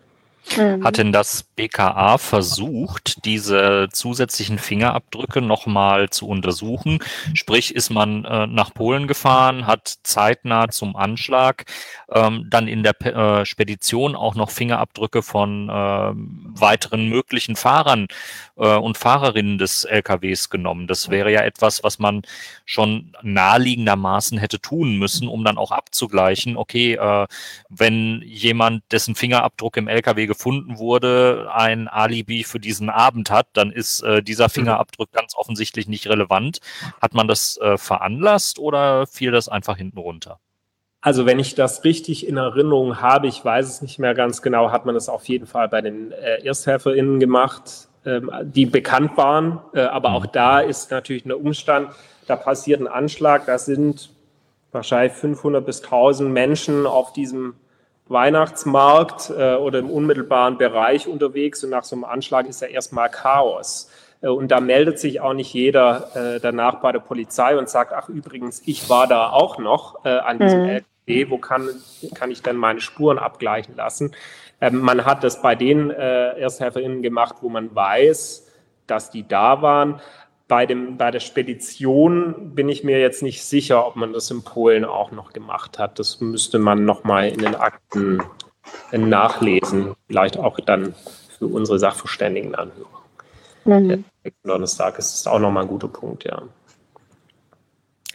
Mhm. Hat denn das BKA versucht, diese zusätzlichen Fingerabdrücke nochmal zu untersuchen? Sprich, ist man äh, nach Polen gefahren, hat zeitnah zum Anschlag ähm, dann in der äh, Spedition auch noch Fingerabdrücke von äh, weiteren möglichen Fahrern äh, und Fahrerinnen des LKWs genommen. Das wäre ja etwas, was man schon naheliegendermaßen hätte tun müssen, um dann auch abzugleichen, okay, äh, wenn jemand, dessen Fingerabdruck im LKW gefunden wurde, ein Alibi für diesen Abend hat, dann ist äh, dieser mhm. Fingerabdruck ganz offensichtlich nicht relevant. Hat man das äh, veranlasst oder fiel das einfach hinten runter? Also wenn ich das richtig in Erinnerung habe, ich weiß es nicht mehr ganz genau, hat man das auf jeden Fall bei den äh, ErsthelferInnen gemacht, ähm, die bekannt waren. Äh, aber auch da ist natürlich ein Umstand, da passiert ein Anschlag, da sind wahrscheinlich 500 bis 1000 Menschen auf diesem Weihnachtsmarkt äh, oder im unmittelbaren Bereich unterwegs und nach so einem Anschlag ist ja erstmal Chaos. Äh, und da meldet sich auch nicht jeder äh, danach bei der Polizei und sagt, ach übrigens, ich war da auch noch äh, an diesem mhm. LKW, wo kann, kann ich denn meine Spuren abgleichen lassen? Ähm, man hat das bei den äh, ErsthelferInnen gemacht, wo man weiß, dass die da waren. Bei, dem, bei der Spedition bin ich mir jetzt nicht sicher, ob man das in Polen auch noch gemacht hat. Das müsste man nochmal in den Akten nachlesen, vielleicht auch dann für unsere Sachverständigen anhören. Mhm. Donnerstag ist auch nochmal ein guter Punkt, ja.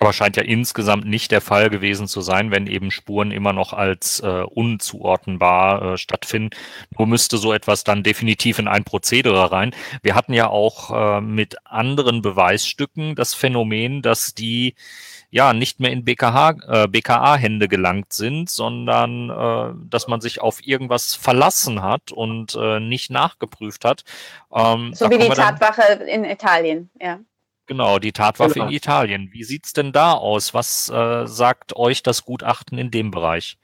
Aber scheint ja insgesamt nicht der Fall gewesen zu sein, wenn eben Spuren immer noch als äh, unzuordnenbar äh, stattfinden. Nur müsste so etwas dann definitiv in ein Prozedere rein. Wir hatten ja auch äh, mit anderen Beweisstücken das Phänomen, dass die ja nicht mehr in BKH, äh, BKA-Hände gelangt sind, sondern äh, dass man sich auf irgendwas verlassen hat und äh, nicht nachgeprüft hat. Ähm, so wie die Tatwache in Italien, ja. Genau, die Tatwaffe genau. in Italien. Wie sieht's denn da aus? Was äh, sagt euch das Gutachten in dem Bereich?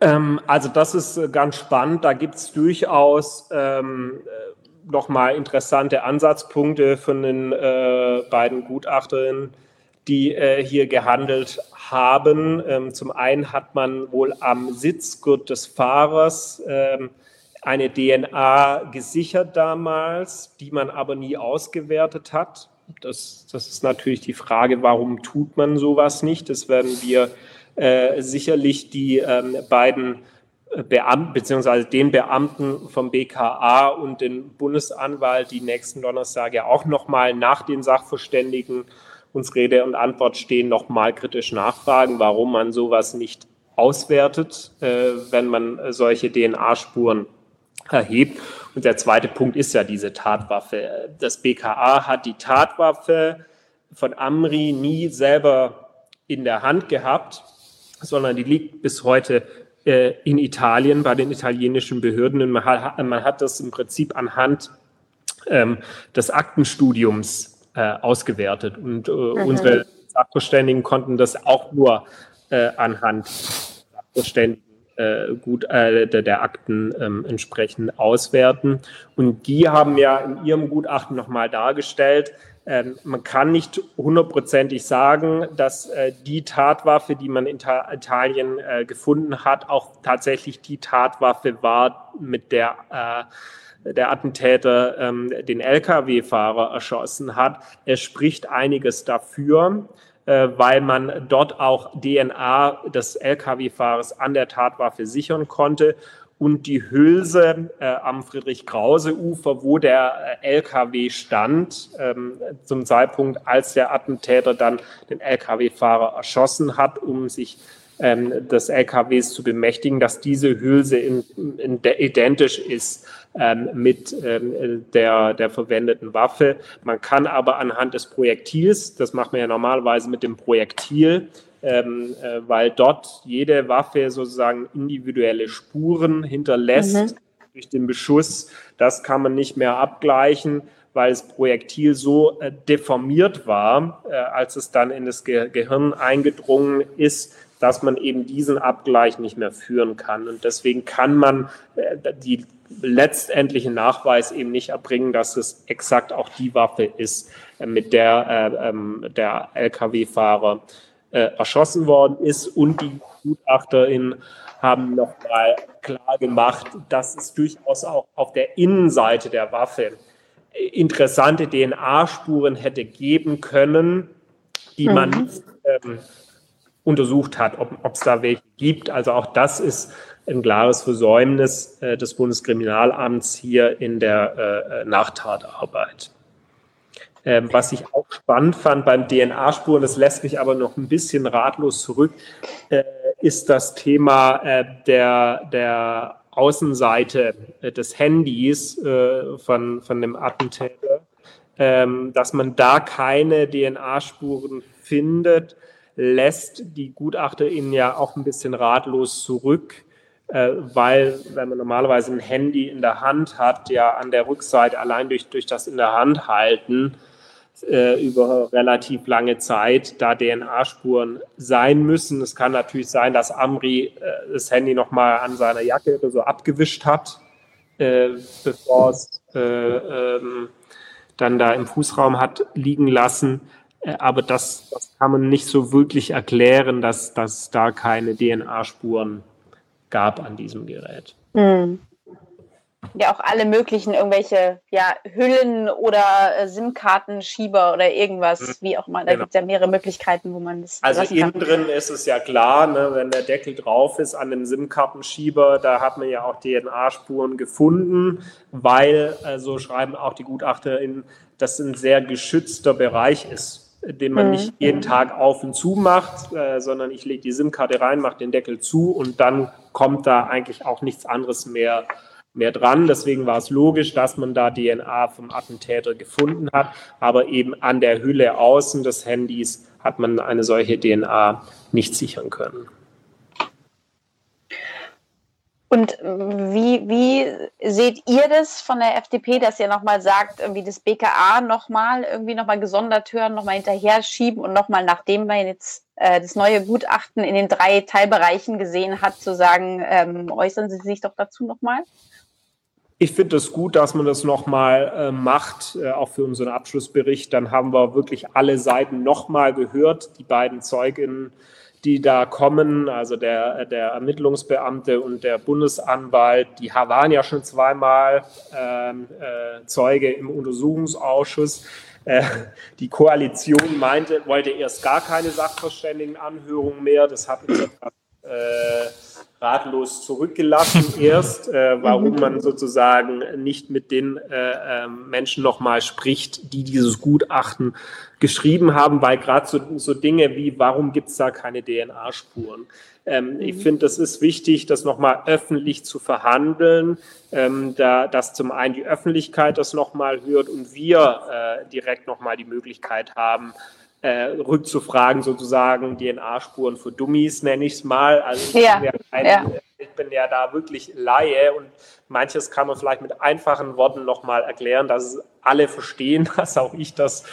Ähm, also das ist äh, ganz spannend. Da gibt's durchaus ähm, äh, nochmal interessante Ansatzpunkte von den äh, beiden Gutachterinnen, die äh, hier gehandelt haben. Ähm, zum einen hat man wohl am Sitzgurt des Fahrers ähm, eine DNA gesichert damals, die man aber nie ausgewertet hat. Das, das ist natürlich die Frage, warum tut man sowas nicht? Das werden wir äh, sicherlich die ähm, beiden äh, Beamten beziehungsweise den Beamten vom BKA und den Bundesanwalt die nächsten Donnerstage auch nochmal nach den Sachverständigen uns Rede und Antwort stehen, nochmal kritisch nachfragen, warum man sowas nicht auswertet, äh, wenn man solche DNA-Spuren erhebt. Und der zweite Punkt ist ja diese Tatwaffe. Das BKA hat die Tatwaffe von Amri nie selber in der Hand gehabt, sondern die liegt bis heute äh, in Italien bei den italienischen Behörden. Und man hat, man hat das im Prinzip anhand ähm, des Aktenstudiums äh, ausgewertet. Und äh, mhm. unsere Sachverständigen konnten das auch nur äh, anhand Sachverständigen äh, gut äh, der, der Akten ähm, entsprechend auswerten. Und die haben ja in ihrem Gutachten nochmal dargestellt, ähm, man kann nicht hundertprozentig sagen, dass äh, die Tatwaffe, die man in Italien äh, gefunden hat, auch tatsächlich die Tatwaffe war, mit der äh, der Attentäter ähm, den Lkw-Fahrer erschossen hat. Es spricht einiges dafür. Äh, weil man dort auch DNA des Lkw-Fahrers an der Tatwaffe sichern konnte. Und die Hülse äh, am Friedrich-Krause-Ufer, wo der äh, LKW stand, ähm, zum Zeitpunkt, als der Attentäter dann den LKW-Fahrer erschossen hat, um sich ähm, des LKWs zu bemächtigen, dass diese Hülse in, in identisch ist ähm, mit ähm, der, der verwendeten Waffe. Man kann aber anhand des Projektils, das macht man ja normalerweise mit dem Projektil, ähm, äh, weil dort jede Waffe sozusagen individuelle Spuren hinterlässt mhm. durch den Beschuss. Das kann man nicht mehr abgleichen. weil das Projektil so äh, deformiert war, äh, als es dann in das Ge Gehirn eingedrungen ist, dass man eben diesen Abgleich nicht mehr führen kann. Und deswegen kann man äh, die letztendlichen Nachweis eben nicht erbringen, dass es exakt auch die Waffe ist, äh, mit der äh, ähm, der Lkw-Fahrer äh, erschossen worden ist. Und die Gutachterin haben nochmal klar gemacht, dass es durchaus auch auf der Innenseite der Waffe interessante DNA-Spuren hätte geben können, die man mhm. ähm, untersucht hat, ob es da welche gibt. Also auch das ist ein klares Versäumnis äh, des Bundeskriminalamts hier in der äh, Nachtatarbeit. Ähm, was ich auch spannend fand beim DNA-Spuren, das lässt mich aber noch ein bisschen ratlos zurück, äh, ist das Thema äh, der, der Außenseite äh, des Handys äh, von, von dem Attentäter, ähm, dass man da keine DNA-Spuren findet lässt die Gutachterin ja auch ein bisschen ratlos zurück, äh, weil wenn man normalerweise ein Handy in der Hand hat, ja an der Rückseite allein durch, durch das in der Hand halten äh, über relativ lange Zeit da DNA-Spuren sein müssen. Es kann natürlich sein, dass Amri äh, das Handy nochmal an seiner Jacke oder so abgewischt hat, äh, bevor es äh, ähm, dann da im Fußraum hat liegen lassen. Äh, aber das, das kann man nicht so wirklich erklären, dass, dass da keine DNA-Spuren gab an diesem Gerät. Mhm. Ja, auch alle möglichen irgendwelche ja, Hüllen oder äh, SIM-Kartenschieber oder irgendwas, mhm. wie auch immer. Da genau. gibt es ja mehrere Möglichkeiten, wo man das. Also innen drin ist es ja klar, ne, wenn der Deckel drauf ist an dem SIM-Kartenschieber, da hat man ja auch DNA-Spuren gefunden, weil, so also schreiben auch die GutachterInnen, das ein sehr geschützter Bereich ist den man mhm. nicht jeden Tag auf und zu macht, äh, sondern ich lege die SIM-Karte rein, mache den Deckel zu und dann kommt da eigentlich auch nichts anderes mehr, mehr dran. Deswegen war es logisch, dass man da DNA vom Attentäter gefunden hat, aber eben an der Hülle außen des Handys hat man eine solche DNA nicht sichern können. Und wie, wie seht ihr das von der FDP, dass ihr nochmal sagt, irgendwie das BKA nochmal irgendwie nochmal gesondert hören, nochmal hinterher schieben und nochmal, nachdem man jetzt äh, das neue Gutachten in den drei Teilbereichen gesehen hat, zu sagen, ähm, äußern Sie sich doch dazu nochmal? Ich finde es gut, dass man das nochmal äh, macht, äh, auch für unseren Abschlussbericht. Dann haben wir wirklich alle Seiten nochmal gehört, die beiden Zeuginnen die da kommen, also der, der Ermittlungsbeamte und der Bundesanwalt, die waren ja schon zweimal ähm, äh, Zeuge im Untersuchungsausschuss. Äh, die Koalition meinte, wollte erst gar keine Sachverständigenanhörung mehr. Das hat äh, ratlos zurückgelassen erst, äh, warum man sozusagen nicht mit den äh, ähm, Menschen nochmal spricht, die dieses Gutachten geschrieben haben, weil gerade so, so Dinge wie, warum gibt es da keine DNA-Spuren? Ähm, mhm. Ich finde, das ist wichtig, das nochmal öffentlich zu verhandeln, ähm, da, dass zum einen die Öffentlichkeit das nochmal hört und wir äh, direkt nochmal die Möglichkeit haben, äh, rückzufragen, sozusagen DNA-Spuren für Dummies, nenne ich es mal. Also ich, ja, bin ja ein, ja. ich bin ja da wirklich Laie und manches kann man vielleicht mit einfachen Worten nochmal erklären, dass alle verstehen, dass auch ich das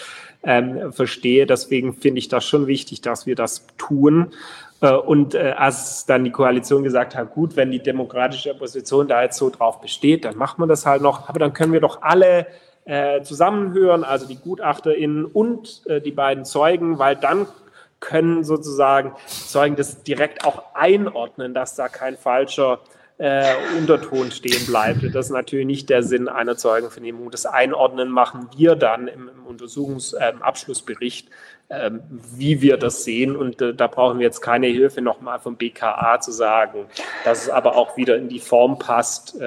ähm, verstehe. Deswegen finde ich das schon wichtig, dass wir das tun. Äh, und äh, als dann die Koalition gesagt hat, gut, wenn die demokratische Opposition da jetzt so drauf besteht, dann machen wir das halt noch. Aber dann können wir doch alle äh, zusammenhören, also die GutachterInnen und äh, die beiden Zeugen, weil dann können sozusagen Zeugen das direkt auch einordnen, dass da kein falscher äh, Unterton stehen bleibt. Das ist natürlich nicht der Sinn einer Zeugenvernehmung. Das Einordnen machen wir dann im, im Untersuchungsabschlussbericht, äh, ähm, wie wir das sehen. Und äh, da brauchen wir jetzt keine Hilfe nochmal vom BKA zu sagen, dass es aber auch wieder in die Form passt.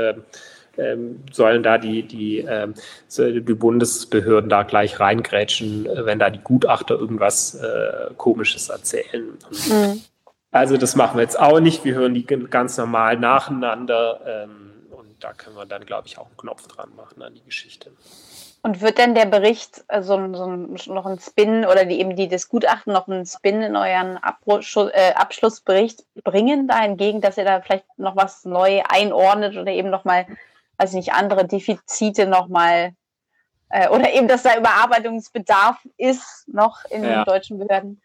Äh, ähm, sollen da die, die, ähm, die Bundesbehörden da gleich reingrätschen, äh, wenn da die Gutachter irgendwas äh, Komisches erzählen. Mhm. Also das machen wir jetzt auch nicht. Wir hören die ganz normal nacheinander ähm, und da können wir dann, glaube ich, auch einen Knopf dran machen an die Geschichte. Und wird denn der Bericht äh, so, noch ein Spin oder die, eben die, das Gutachten noch einen Spin in euren Abschluss, äh, Abschlussbericht bringen, dahingegen, dass ihr da vielleicht noch was neu einordnet oder eben nochmal also nicht andere Defizite nochmal Äh, oder eben, dass da Überarbeitungsbedarf ist noch in ja. den deutschen Behörden.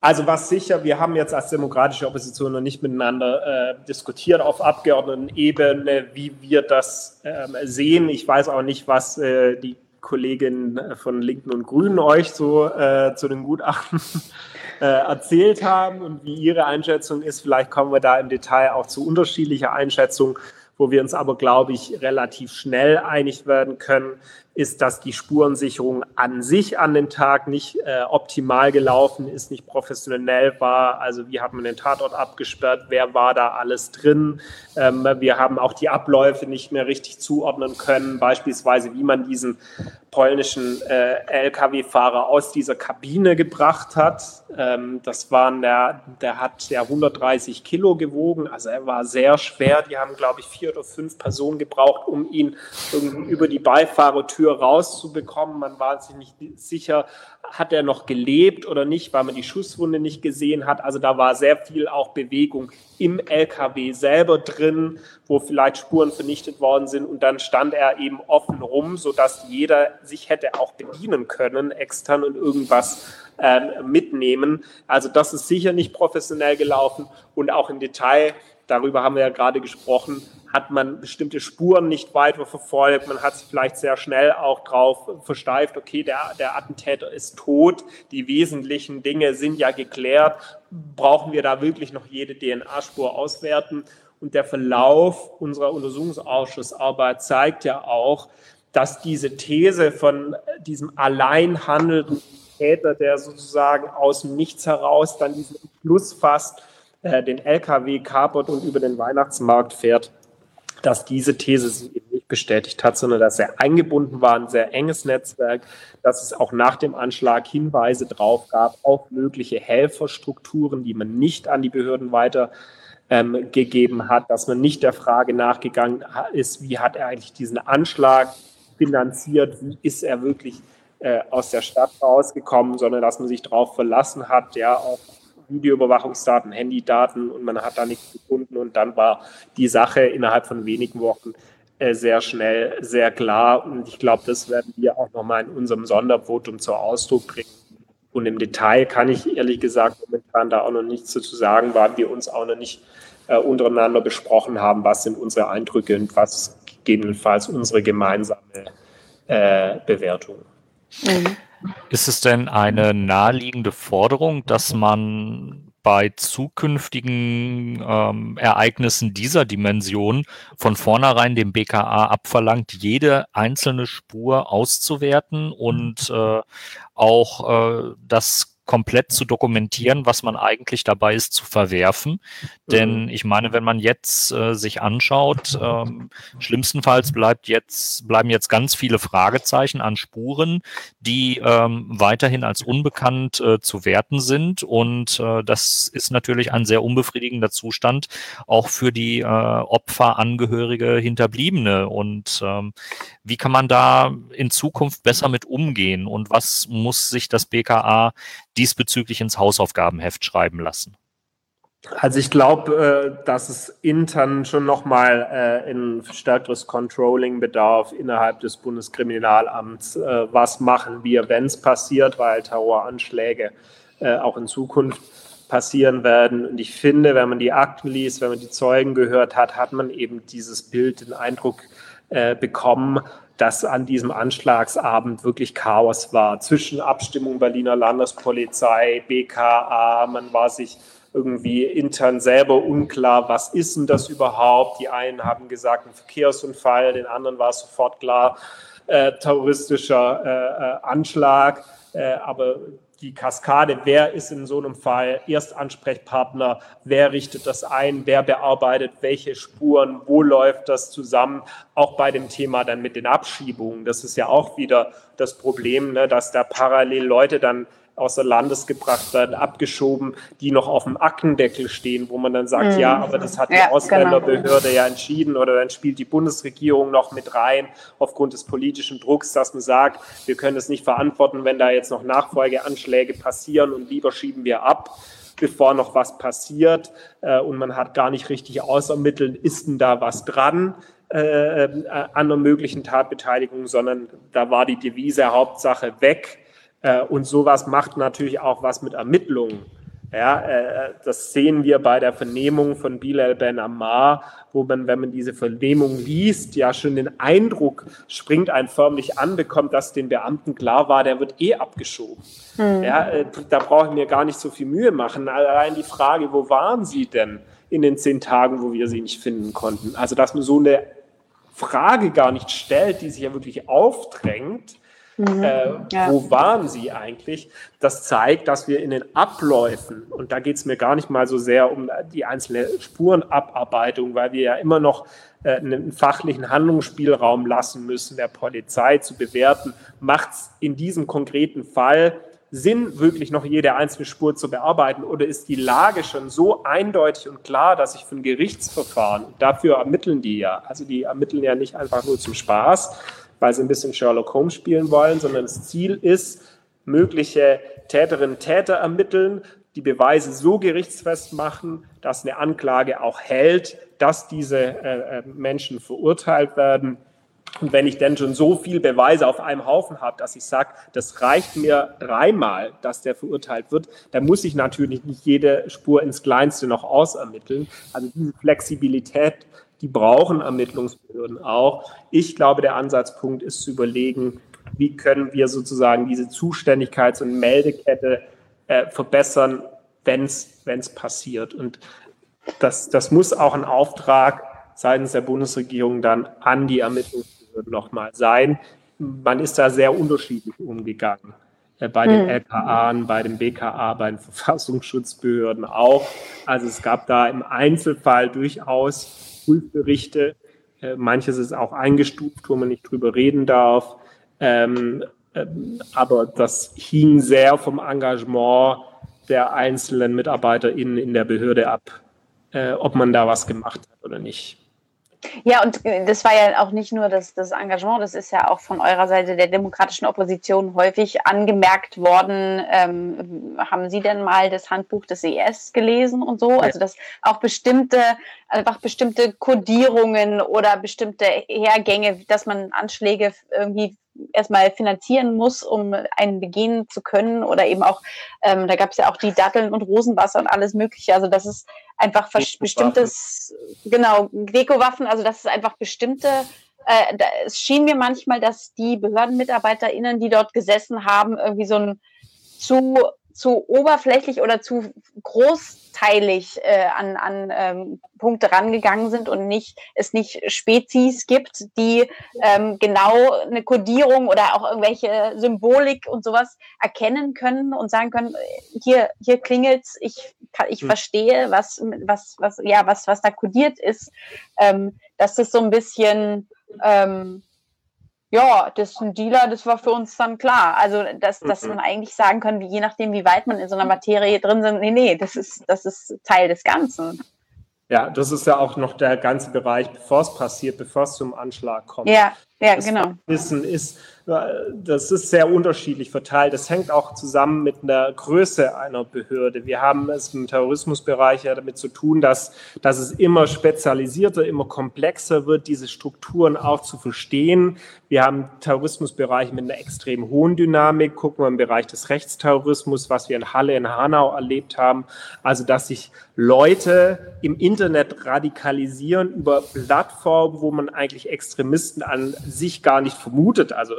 Also was sicher, wir haben jetzt als demokratische Opposition noch nicht miteinander äh, diskutiert auf Abgeordnetenebene, wie wir das ähm, sehen. Ich weiß auch nicht, was äh, die Kolleginnen von Linken und Grünen euch so äh, zu den Gutachten äh, erzählt haben und wie ihre Einschätzung ist. Vielleicht kommen wir da im Detail auch zu unterschiedlicher Einschätzung. Wo wir uns aber, glaube ich, relativ schnell einig werden können, ist, dass die Spurensicherung an sich an den Tag nicht äh, optimal gelaufen ist, nicht professionell war. Also wie hat man den Tatort abgesperrt? Wer war da alles drin? Ähm, wir haben auch die Abläufe nicht mehr richtig zuordnen können, beispielsweise wie man diesen polnischen äh, Lkw-Fahrer aus dieser Kabine gebracht hat. Ähm, das waren der, der hat ja 130 Kilo gewogen, also er war sehr schwer. Die haben, glaube ich, vier oder fünf Personen gebraucht, um ihn irgendwie über die Beifahrertür rauszubekommen. Man war sich nicht sicher, hat er noch gelebt oder nicht, weil man die Schusswunde nicht gesehen hat. Also da war sehr viel auch Bewegung im LKW selber drin, wo vielleicht Spuren vernichtet worden sind. Und dann stand er eben offen rum, sodass jeder sich hätte auch bedienen können, extern und irgendwas ähm, mitnehmen. Also das ist sicher nicht professionell gelaufen und auch im Detail, darüber haben wir ja gerade gesprochen, hat man bestimmte Spuren nicht weiter verfolgt. Man hat sich vielleicht sehr schnell auch drauf versteift, okay, der, der Attentäter ist tot, die wesentlichen Dinge sind ja geklärt. Brauchen wir da wirklich noch jede DNA-Spur auswerten? Und der Verlauf unserer Untersuchungsausschussarbeit zeigt ja auch, dass diese These von diesem allein handelnden Täter, der sozusagen aus dem Nichts heraus dann diesen Schluss fasst, äh, den LKW kapert und über den Weihnachtsmarkt fährt, dass diese These sich eben nicht bestätigt hat, sondern dass er eingebunden war, ein sehr enges Netzwerk, dass es auch nach dem Anschlag Hinweise drauf gab auf mögliche Helferstrukturen, die man nicht an die Behörden weiter ähm, gegeben hat, dass man nicht der Frage nachgegangen ist, wie hat er eigentlich diesen Anschlag finanziert, wie ist er wirklich äh, aus der Stadt rausgekommen, sondern dass man sich darauf verlassen hat, ja, auf Videoüberwachungsdaten, Handydaten und man hat da nichts gefunden und dann war die Sache innerhalb von wenigen Wochen äh, sehr schnell, sehr klar und ich glaube, das werden wir auch nochmal in unserem Sondervotum zur Ausdruck bringen. Und im Detail kann ich ehrlich gesagt momentan da auch noch nichts dazu sagen, weil wir uns auch noch nicht äh, untereinander besprochen haben, was sind unsere Eindrücke und was gegebenenfalls unsere gemeinsame äh, Bewertung. Mhm. Ist es denn eine naheliegende Forderung, dass man bei zukünftigen ähm, Ereignissen dieser Dimension von vornherein dem BKA abverlangt, jede einzelne Spur auszuwerten und äh, auch äh, das komplett zu dokumentieren, was man eigentlich dabei ist zu verwerfen. Denn mhm. ich meine, wenn man jetzt äh, sich anschaut, ähm, schlimmstenfalls bleibt jetzt, bleiben jetzt ganz viele Fragezeichen an Spuren, die ähm, weiterhin als unbekannt äh, zu werten sind. Und äh, das ist natürlich ein sehr unbefriedigender Zustand, auch für die äh, Opfer, Angehörige, Hinterbliebene. Und ähm, wie kann man da in Zukunft besser mit umgehen? Und was muss sich das BKA diesbezüglich ins Hausaufgabenheft schreiben lassen? Also ich glaube, äh, dass es intern schon nochmal äh, ein stärkeres Controlling bedarf innerhalb des Bundeskriminalamts. Äh, was machen wir, wenn es passiert, weil Terroranschläge äh, auch in Zukunft passieren werden. Und ich finde, wenn man die Akten liest, wenn man die Zeugen gehört hat, hat man eben dieses Bild, den Eindruck äh, bekommen, dass an diesem Anschlagsabend wirklich Chaos war. Zwischen Abstimmung Berliner Landespolizei, BKA, man war sich irgendwie intern selber unklar, was ist denn das überhaupt? Die einen haben gesagt, ein Verkehrsunfall, den anderen war sofort klar, äh, terroristischer äh, äh Anschlag. Äh, aber die Kaskade, wer ist in so einem Fall Erstansprechpartner, wer richtet das ein, wer bearbeitet welche Spuren, wo läuft das zusammen, auch bei dem Thema dann mit den Abschiebungen. Das ist ja auch wieder das Problem, ne, dass da parallel Leute dann außer Landes gebracht werden, abgeschoben, die noch auf dem Aktendeckel stehen, wo man dann sagt, mhm. ja, aber das hat die ja, Ausländerbehörde genau. ja entschieden oder dann spielt die Bundesregierung noch mit rein aufgrund des politischen Drucks, dass man sagt, wir können es nicht verantworten, wenn da jetzt noch Nachfolgeanschläge passieren und lieber schieben wir ab bevor noch was passiert äh, und man hat gar nicht richtig ausermittelt, ist denn da was dran? äh, äh, an einer möglichen Tatbeteiligung, sondern da war die Devise Hauptsache weg. Äh, und sowas macht natürlich auch was mit Ermittlungen. Ja, äh, das sehen wir bei der Vernehmung von Bilal Ben Ammar, wo man, wenn man diese Vernehmung liest, ja schon den Eindruck springt einen förmlich an, bekommt, dass den Beamten klar war, der wird eh abgeschoben. Mhm. Ja, äh, da brauche ich mir gar nicht so viel Mühe machen. Allein die Frage, wo waren Sie denn in den zehn Tagen, wo wir sie nicht finden konnten? Also, dass man so eine Frage gar nicht stellt, die sich ja wirklich aufdrängt, Mhm. Äh, ja. Wo waren sie eigentlich? Das zeigt, dass wir in den Abläufen, und da geht es mir gar nicht mal so sehr um die einzelne Spurenabarbeitung, weil wir ja immer noch äh, einen fachlichen Handlungsspielraum lassen müssen, der Polizei zu bewerten, macht es in diesem konkreten Fall Sinn, wirklich noch jede einzelne Spur zu bearbeiten? Oder ist die Lage schon so eindeutig und klar, dass ich für ein Gerichtsverfahren, dafür ermitteln die ja, also die ermitteln ja nicht einfach nur zum Spaß, weil sie ein bisschen Sherlock Holmes spielen wollen, sondern das Ziel ist, mögliche Täterinnen und Täter ermitteln, die Beweise so gerichtsfest machen, dass eine Anklage auch hält, dass diese äh, äh Menschen verurteilt werden. Und wenn ich denn schon so viel Beweise auf einem Haufen habe, dass ich sage, das reicht mir dreimal, dass der verurteilt wird, dann muss ich natürlich nicht jede Spur ins Kleinste noch ausermitteln. Also diese Flexibilität die brauchen Ermittlungsbehörden auch. Ich glaube, der Ansatzpunkt ist zu überlegen, wie können wir sozusagen diese Zuständigkeits- und Meldekette äh, verbessern, wenn es passiert. Und das, das muss auch ein Auftrag seitens der Bundesregierung dann an die Ermittlungsbehörden nochmal sein. Man ist da sehr unterschiedlich umgegangen. Äh, bei den hm. LKA, bei den BKA, bei den Verfassungsschutzbehörden auch. Also es gab da im Einzelfall durchaus Prüfberichte. Äh, manches ist auch eingestuft, wo man nicht drüber reden darf. Ähm, ähm, aber das hing sehr vom Engagement der einzelnen MitarbeiterInnen in der Behörde ab, äh, ob man da was gemacht hat oder nicht. Ja, und äh, das war ja auch nicht nur das, das Engagement, das ist ja auch von eurer Seite der demokratischen Opposition häufig angemerkt worden. Ähm, haben Sie denn mal das Handbuch des ES gelesen und so? Also dass auch bestimmte, einfach bestimmte Kodierungen oder bestimmte Hergänge, dass man Anschläge irgendwie erstmal finanzieren muss, um einen begehen zu können. Oder eben auch, ähm, da gab es ja auch die Datteln und Rosenwasser und alles Mögliche. Also das ist einfach bestimmtes, genau, Dekowaffen, also das ist einfach bestimmte äh, da, es schien mir manchmal, dass die BehördenmitarbeiterInnen, die dort gesessen haben, irgendwie so ein zu zu oberflächlich oder zu großteilig äh, an, an ähm, Punkte rangegangen sind und nicht es nicht Spezies gibt, die ähm, genau eine Kodierung oder auch irgendwelche Symbolik und sowas erkennen können und sagen können, hier hier klingelt's, ich ich hm. verstehe, was was was ja was was da kodiert ist. Ähm, das ist so ein bisschen ähm, ja, das ist ein Dealer, das war für uns dann klar. Also, dass, dass mhm. man eigentlich sagen kann, wie, je nachdem, wie weit man in so einer Materie drin sind, nee, nee, das ist, das ist Teil des Ganzen. Ja, das ist ja auch noch der ganze Bereich, bevor es passiert, bevor es zum Anschlag kommt. Ja, ja, das genau. Wissen ist, das ist sehr unterschiedlich verteilt. Das hängt auch zusammen mit einer Größe einer Behörde. Wir haben es im Terrorismusbereich ja damit zu tun, dass, dass es immer spezialisierter, immer komplexer wird, diese Strukturen auch zu verstehen. Wir haben Terrorismusbereich mit einer extrem hohen Dynamik. Gucken wir im Bereich des Rechtsterrorismus, was wir in Halle, in Hanau erlebt haben. Also, dass sich Leute im Internet radikalisieren über Plattformen, wo man eigentlich Extremisten an sich gar nicht vermutet. Also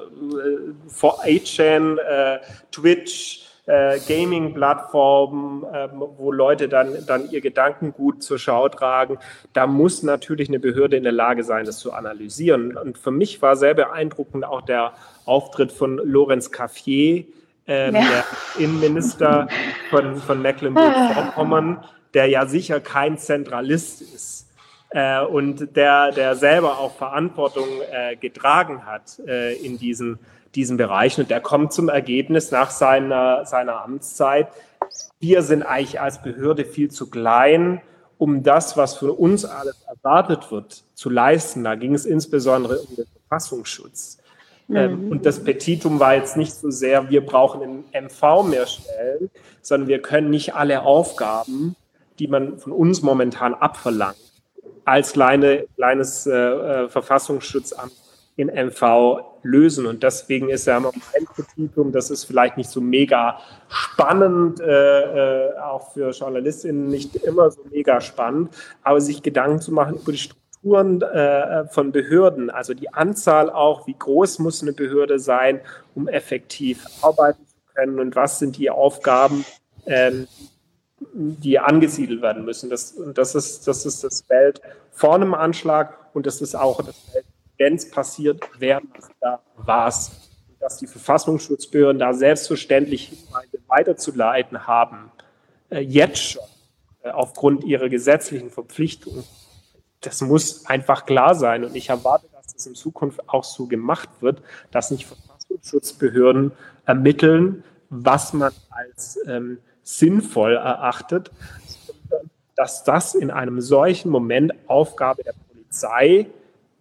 vor 8chan, äh, Twitch, äh, Gaming-Plattformen, äh, wo Leute dann, dann ihr Gedankengut zur Schau tragen. Da muss natürlich eine Behörde in der Lage sein, das zu analysieren. Und für mich war sehr beeindruckend auch der Auftritt von Lorenz Caffier, ähm, ja. der Innenminister von, von Mecklenburg-Vorpommern, der ja sicher kein Zentralist ist äh, und der, der selber auch Verantwortung äh, getragen hat äh, in diesen, diesen Bereichen. Und der kommt zum Ergebnis nach seiner, seiner Amtszeit, wir sind eigentlich als Behörde viel zu klein, um das, was für uns alles erwartet wird, zu leisten. Da ging es insbesondere um den Verfassungsschutz. Ähm, mhm. und das Petitum war jetzt nicht so sehr, wir brauchen im MV mehr Stellen, sondern wir können nicht alle Aufgaben, die man von uns momentan abverlangt, als kleine, kleines äh, äh Verfassungsschutzamt in MV lösen. Und deswegen ist ja mein Kriterium, das ist vielleicht nicht so mega spannend, äh, äh, auch für Journalistinnen nicht immer so mega spannend, aber sich Gedanken zu machen über die Strukturen äh, von Behörden, also die Anzahl auch, wie groß muss eine Behörde sein, um effektiv arbeiten zu können und was sind die Aufgaben, ähm, die angesiedelt werden müssen. Das, das, ist, das ist das Feld vor einem Anschlag und das ist auch das Feld wenn es passiert, während es da war. Dass die Verfassungsschutzbehörden da selbstverständlich Hinweise weiterzuleiten haben, äh, jetzt schon äh, aufgrund ihrer gesetzlichen Verpflichtungen, das muss einfach klar sein. Und ich erwarte, dass das in Zukunft auch so gemacht wird, dass nicht Verfassungsschutzbehörden ermitteln, was man als ähm, sinnvoll erachtet, dass das in einem solchen Moment Aufgabe der Polizei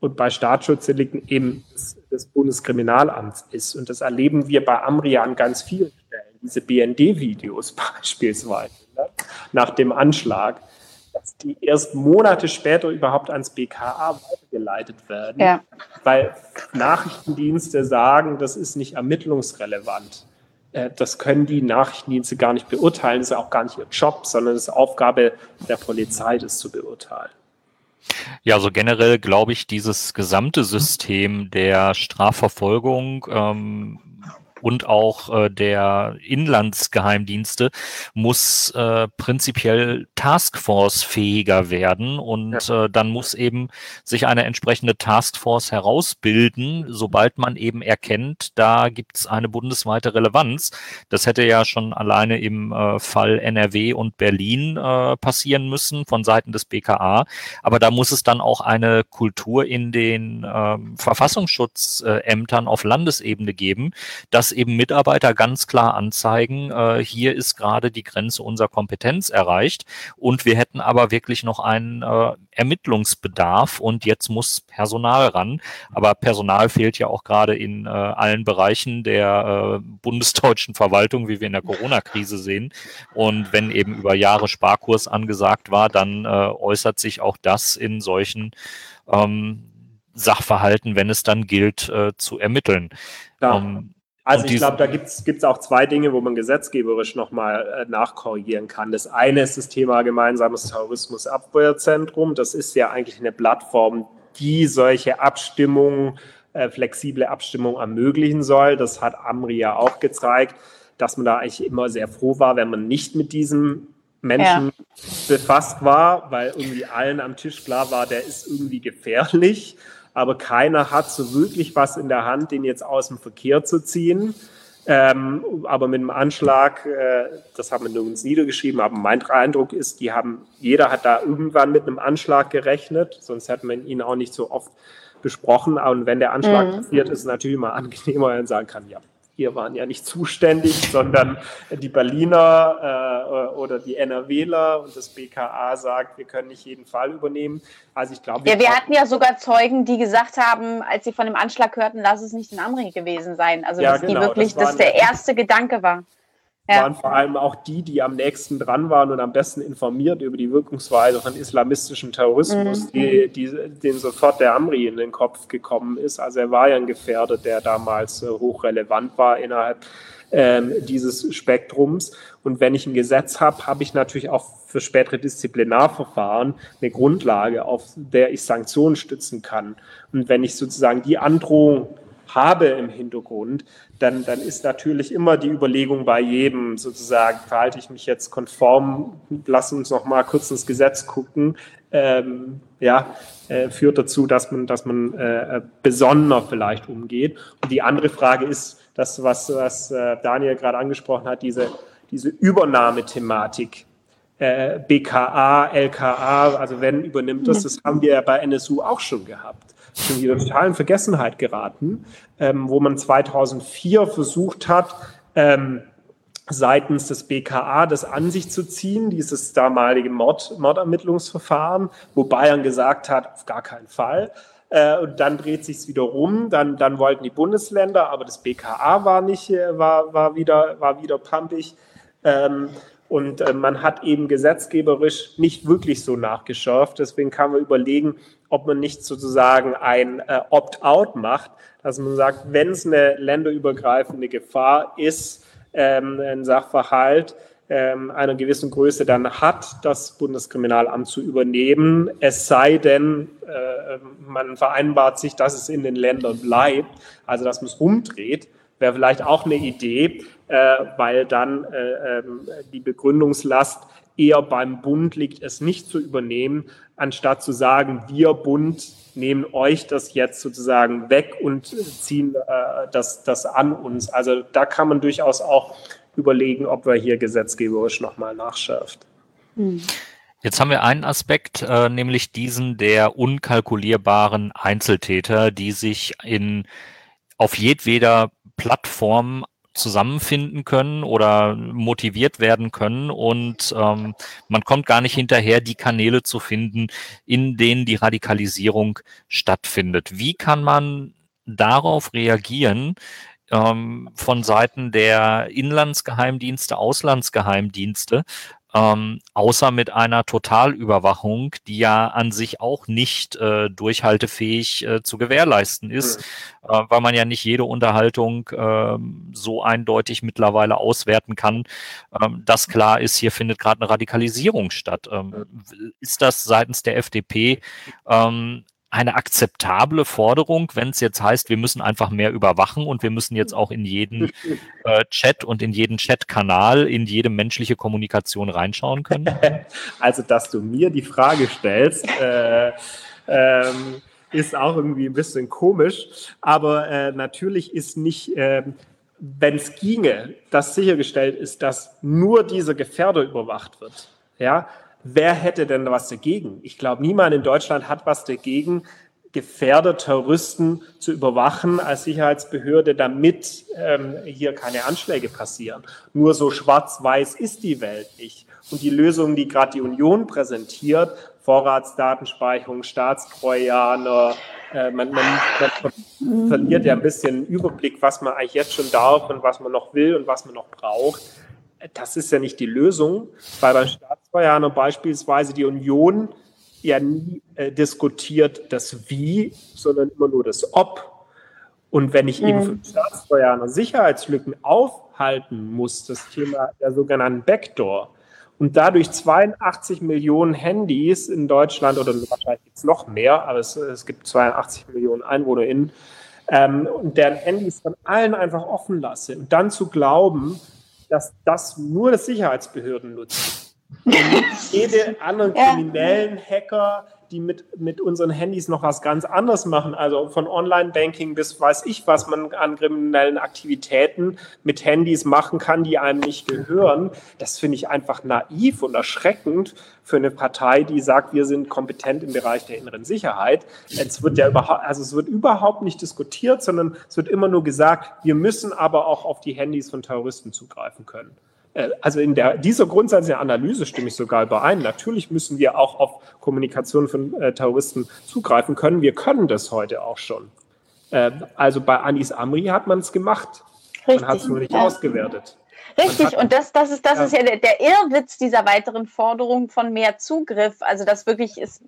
und bei Staatsschutzdelikten eben des, des Bundeskriminalamts ist. Und das erleben wir bei Amria an ganz vielen Stellen. Diese BND-Videos beispielsweise ne, nach dem Anschlag, dass die erst Monate später überhaupt ans BKA weitergeleitet werden, ja. weil Nachrichtendienste sagen, das ist nicht ermittlungsrelevant. Äh, das können die Nachrichtendienste gar nicht beurteilen, das ist auch gar nicht ihr Job, sondern es ist Aufgabe der Polizei, das zu beurteilen. Ja, so generell glaube ich, dieses gesamte System der Strafverfolgung ähm, und auch äh, der Inlandsgeheimdienste muss äh, prinzipiell Taskforce-fähiger werden und ja. äh, dann muss eben sich eine entsprechende Taskforce herausbilden, sobald man eben erkennt, da gibt es eine bundesweite Relevanz. Das hätte ja schon alleine im äh, Fall NRW und Berlin äh, passieren müssen von Seiten des BKA, aber da muss es dann auch eine Kultur in den äh, Verfassungsschutzämtern auf Landesebene geben, dass eben Mitarbeiter ganz klar anzeigen, äh, hier ist gerade die Grenze unserer Kompetenz erreicht und wir hätten aber wirklich noch einen äh, Ermittlungsbedarf und jetzt muss Personal ran. Aber Personal fehlt ja auch gerade in äh, allen Bereichen der äh, bundesdeutschen Verwaltung, wie wir in der Corona-Krise sehen. Und wenn eben über Jahre Sparkurs angesagt war, dann äh, äußert sich auch das in solchen ähm, Sachverhalten, wenn es dann gilt, äh, zu ermitteln. Ja. Ähm, also ich glaube, da gibt es auch zwei Dinge, wo man gesetzgeberisch nochmal äh, nachkorrigieren kann. Das eine ist das Thema gemeinsames Terrorismusabwehrzentrum. Das ist ja eigentlich eine Plattform, die solche Abstimmungen, äh, flexible Abstimmungen ermöglichen soll. Das hat Amri ja auch gezeigt, dass man da eigentlich immer sehr froh war, wenn man nicht mit diesem Menschen ja. befasst war, weil irgendwie allen am Tisch klar war, der ist irgendwie gefährlich aber keiner hat so wirklich was in der Hand, den jetzt aus dem Verkehr zu ziehen. Ähm, aber mit dem Anschlag, äh, das haben wir nirgends niedergeschrieben, aber mein Eindruck ist, die haben, jeder hat da irgendwann mit einem Anschlag gerechnet, sonst hätte man ihn auch nicht so oft besprochen. Und wenn der Anschlag mhm. passiert, ist es natürlich immer angenehmer, wenn man sagen kann, ja, wir waren ja nicht zuständig, sondern die Berliner äh, oder die NRWler und das BKA sagt, wir können nicht jeden Fall übernehmen. Also ich glaube. Ja, wir hatten ja sogar Zeugen, die gesagt haben, als sie von dem Anschlag hörten, lass es nicht in Amri gewesen sein. Also ja, dass genau, die wirklich, das dass der erste Gedanke war ja. waren vor allem auch die, die am nächsten dran waren und am besten informiert über die Wirkungsweise von islamistischem Terrorismus, mhm. die, die, denen sofort der Amri in den Kopf gekommen ist. Also er war ja ein Gefährder, der damals äh, hochrelevant war innerhalb ähm, dieses Spektrums. Und wenn ich ein Gesetz habe, habe ich natürlich auch für spätere Disziplinarverfahren eine Grundlage, auf der ich Sanktionen stützen kann. Und wenn ich sozusagen die Androhung habe im Hintergrund, dann, dann ist natürlich immer die Überlegung bei jedem sozusagen, verhalte ich mich jetzt konform, lass uns noch mal kurz ins Gesetz gucken, ähm, ja, äh, führt dazu, dass man, dass man äh, besonnener vielleicht umgeht. Und die andere Frage ist, das, was, was äh, Daniel gerade angesprochen hat, diese, diese Übernahmethematik. Äh, BKA, LKA, also wenn übernimmt das, das haben wir ja bei NSU auch schon gehabt in die totalen Vergessenheit geraten, ähm, wo man 2004 versucht hat, ähm, seitens des BKA das an sich zu ziehen, dieses damalige Mord, Mordermittlungsverfahren, wo Bayern gesagt hat, auf gar keinen Fall. Äh, und dann dreht sich wieder rum, dann, dann wollten die Bundesländer, aber das BKA war nicht, äh, war, war wieder, war wieder pampig. Ähm, Und äh, man hat eben gesetzgeberisch nicht wirklich so nachgeschärft. Deswegen kann man überlegen, ob man nicht sozusagen ein äh, Opt-out macht, dass man sagt, wenn es eine länderübergreifende Gefahr ist, ähm, ein Sachverhalt, ähm, einer gewissen Größe dann hat, das Bundeskriminalamt zu übernehmen, es sei denn, äh, man vereinbart sich, dass es in den Ländern bleibt, also dass man es umdreht, wäre vielleicht auch eine Idee, äh, weil dann äh, ähm, die Begründungslast eher beim Bund liegt, es nicht zu übernehmen, anstatt zu sagen, wir Bund nehmen euch das jetzt sozusagen weg und ziehen äh, das, das an uns. Also da kann man durchaus auch überlegen, ob wir hier gesetzgeberisch nochmal nachschärft. Hm. Jetzt haben wir einen Aspekt, äh, nämlich diesen der unkalkulierbaren Einzeltäter, die sich in auf jedweder Plattform zusammenfinden können oder motiviert werden können und ähm, man kommt gar nicht hinterher, die Kanäle zu finden, in denen die Radikalisierung stattfindet. Wie kann man darauf reagieren, ähm, von Seiten der Inlandsgeheimdienste, Auslandsgeheimdienste, ähm, außer mit einer Totalüberwachung, die ja an sich auch nicht äh, durchhaltefähig äh, zu gewährleisten ist, mhm. äh, weil man ja nicht jede Unterhaltung äh, so eindeutig mittlerweile auswerten kann, ähm, dass klar ist, hier findet gerade eine Radikalisierung statt. Ähm, ist das seitens der FDP ähm, eine akzeptable Forderung, wenn es jetzt heißt, wir müssen einfach mehr überwachen und wir müssen jetzt auch in jeden äh, Chat und in jeden Chatkanal, in jede menschliche Kommunikation reinschauen können? Also, dass du mir die Frage stellst, äh, ähm, ist auch irgendwie ein bisschen komisch, aber äh, natürlich ist nicht, äh, wenn es ginge, dass sichergestellt ist, dass nur dieser Gefährder überwacht wird. Ja, wer hätte denn was dagegen? Ich glaube, niemand in Deutschland hat was dagegen, Gefährder, Terroristen zu überwachen als Sicherheitsbehörde, damit ähm, hier keine Anschläge passieren. Nur so schwarz-weiß ist die Welt nicht. Und die Lösungen, die gerade die Union präsentiert, Vorratsdatenspeicherung, Staatstrojaner, äh, man, man, man verliert ja ein bisschen Überblick, was man eigentlich jetzt schon darf und was man noch will und was man noch braucht das ist ja nicht die Lösung, weil beim Staatstrojaner beispielsweise die Union ja nie äh, diskutiert das Wie, sondern immer nur das Ob. Und wenn ich mhm. eben für Staatstrojaner Sicherheitslücken aufhalten muss, das Thema der sogenannten Backdoor, und dadurch 82 Millionen Handys in Deutschland, oder wahrscheinlich gibt es noch mehr, aber es, es gibt 82 Millionen EinwohnerInnen, ähm, und deren Handys von allen einfach offen lasse und dann zu glauben, dass das nur das Sicherheitsbehörden nutzen. Jede anderen kriminellen Hacker die mit, mit unseren Handys noch was ganz anderes machen, also von Online-Banking bis weiß ich, was man an kriminellen Aktivitäten mit Handys machen kann, die einem nicht gehören. Das finde ich einfach naiv und erschreckend für eine Partei, die sagt, wir sind kompetent im Bereich der inneren Sicherheit. Es wird ja überhaupt, also es wird überhaupt nicht diskutiert, sondern es wird immer nur gesagt, wir müssen aber auch auf die Handys von Terroristen zugreifen können. Äh, also in der, dieser grundsätzlichen Analyse stimme ich sogar überein. Natürlich müssen wir auch auf Kommunikation von äh, Terroristen zugreifen können. Wir können das heute auch schon. Äh, also bei Anis Amri hat man es gemacht. Richtig. Man hat es nur nicht ja. ausgewertet. Richtig, und das, das ist, das ja. ist ja der, der, Irrwitz dieser weiteren Forderung von mehr Zugriff. Also das wirklich ist,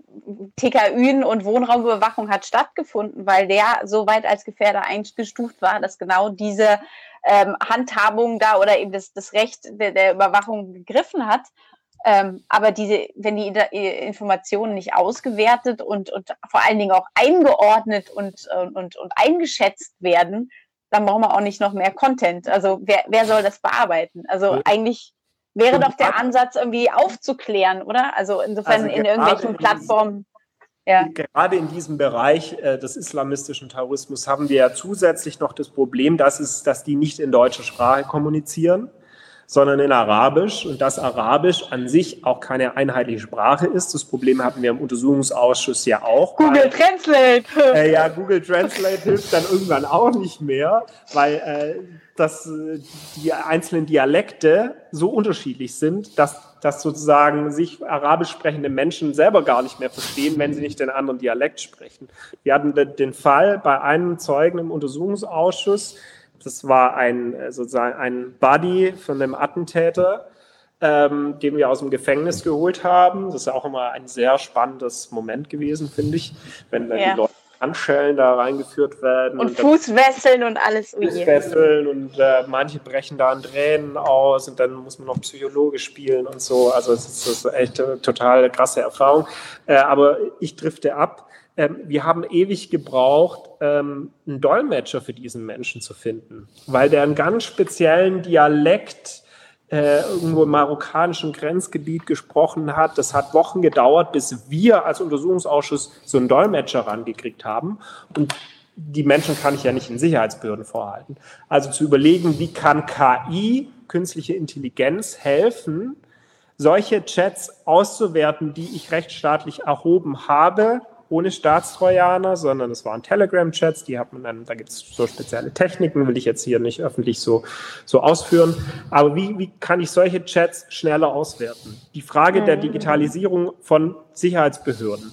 TKÜ und Wohnraumüberwachung hat stattgefunden, weil der so weit als Gefährder eingestuft war, dass genau diese ähm, Handhabung da oder eben das, das Recht der, der Überwachung gegriffen hat. Ähm, aber diese, wenn die Informationen nicht ausgewertet und, und vor allen Dingen auch eingeordnet und, und, und eingeschätzt werden, dann brauchen wir auch nicht noch mehr Content. Also wer, wer soll das bearbeiten? Also eigentlich wäre doch der Ansatz irgendwie aufzuklären, oder? Also insofern also in irgendwelchen Plattformen. Ja. Gerade in diesem Bereich äh, des islamistischen Terrorismus haben wir ja zusätzlich noch das Problem, dass, es, dass die nicht in deutscher Sprache kommunizieren, sondern in Arabisch und dass Arabisch an sich auch keine einheitliche Sprache ist. Das Problem hatten wir im Untersuchungsausschuss ja auch. Google Translate. Äh, ja, Google Translate hilft dann irgendwann auch nicht mehr, weil äh, dass äh, die einzelnen Dialekte so unterschiedlich sind, dass, dass sozusagen sich arabisch sprechende Menschen selber gar nicht mehr verstehen, wenn sie nicht den anderen Dialekt sprechen. Wir hatten den Fall bei einem Zeugen im Untersuchungsausschuss, das war ein äh, sozusagen ein Buddy von dem Attentäter, ähm, den wir aus dem Gefängnis geholt haben. Das ist auch immer ein sehr spannendes Moment gewesen, finde ich, wenn dann ja. die Leute Handschellen da reingeführt werden. Und, und Fußwesseln und alles. Fußwesseln und äh, manche brechen da in Tränen aus und dann muss man noch Psychologe spielen und so. Also es ist, das ist echt eine total krasse Erfahrung. Äh, aber ich drifte ab. Ähm, wir haben ewig gebraucht, ähm, einen Dolmetscher für diesen Menschen zu finden, weil der einen ganz speziellen Dialekt äh, irgendwo im marokkanischen Grenzgebiet gesprochen hat. Das hat Wochen gedauert, bis wir als Untersuchungsausschuss so einen Dolmetscher rangekriegt haben. Und die Menschen kann ich ja nicht in Sicherheitsbehörden vorhalten. Also zu überlegen, wie kann KI, künstliche Intelligenz, helfen, solche Chats auszuwerten, die ich rechtsstaatlich erhoben habe, ohne Staatstrojaner, sondern es waren Telegram-Chats, die hat man dann, da gibt es so spezielle Techniken, will ich jetzt hier nicht öffentlich so, so ausführen. Aber wie, wie kann ich solche Chats schneller auswerten? Die Frage der mhm. Digitalisierung von Sicherheitsbehörden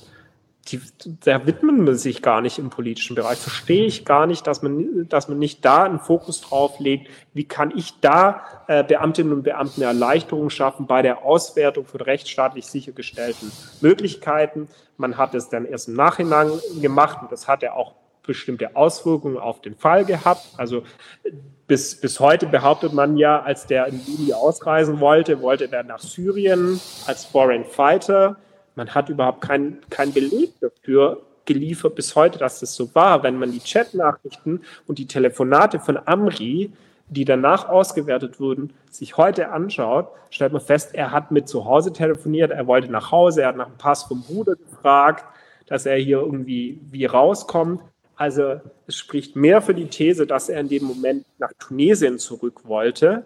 die, da widmen man sich gar nicht im politischen Bereich. Verstehe ich gar nicht, dass man, dass man nicht da einen Fokus drauf legt. Wie kann ich da äh, Beamtinnen und Beamten Erleichterung schaffen bei der Auswertung von rechtsstaatlich sichergestellten Möglichkeiten? Man hat es dann erst im Nachhinein gemacht und das hat ja auch bestimmte Auswirkungen auf den Fall gehabt. Also bis, bis heute behauptet man ja, als der im Juli ausreisen wollte, wollte er nach Syrien als Foreign Fighter man hat überhaupt keinen kein Beleg dafür geliefert bis heute, dass das so war. Wenn man die Chatnachrichten und die Telefonate von Amri, die danach ausgewertet wurden, sich heute anschaut, stellt man fest, er hat mit zu Hause telefoniert, er wollte nach Hause, er hat nach dem Pass vom Bruder gefragt, dass er hier irgendwie wie rauskommt. Also es spricht mehr für die These, dass er in dem Moment nach Tunesien zurück wollte,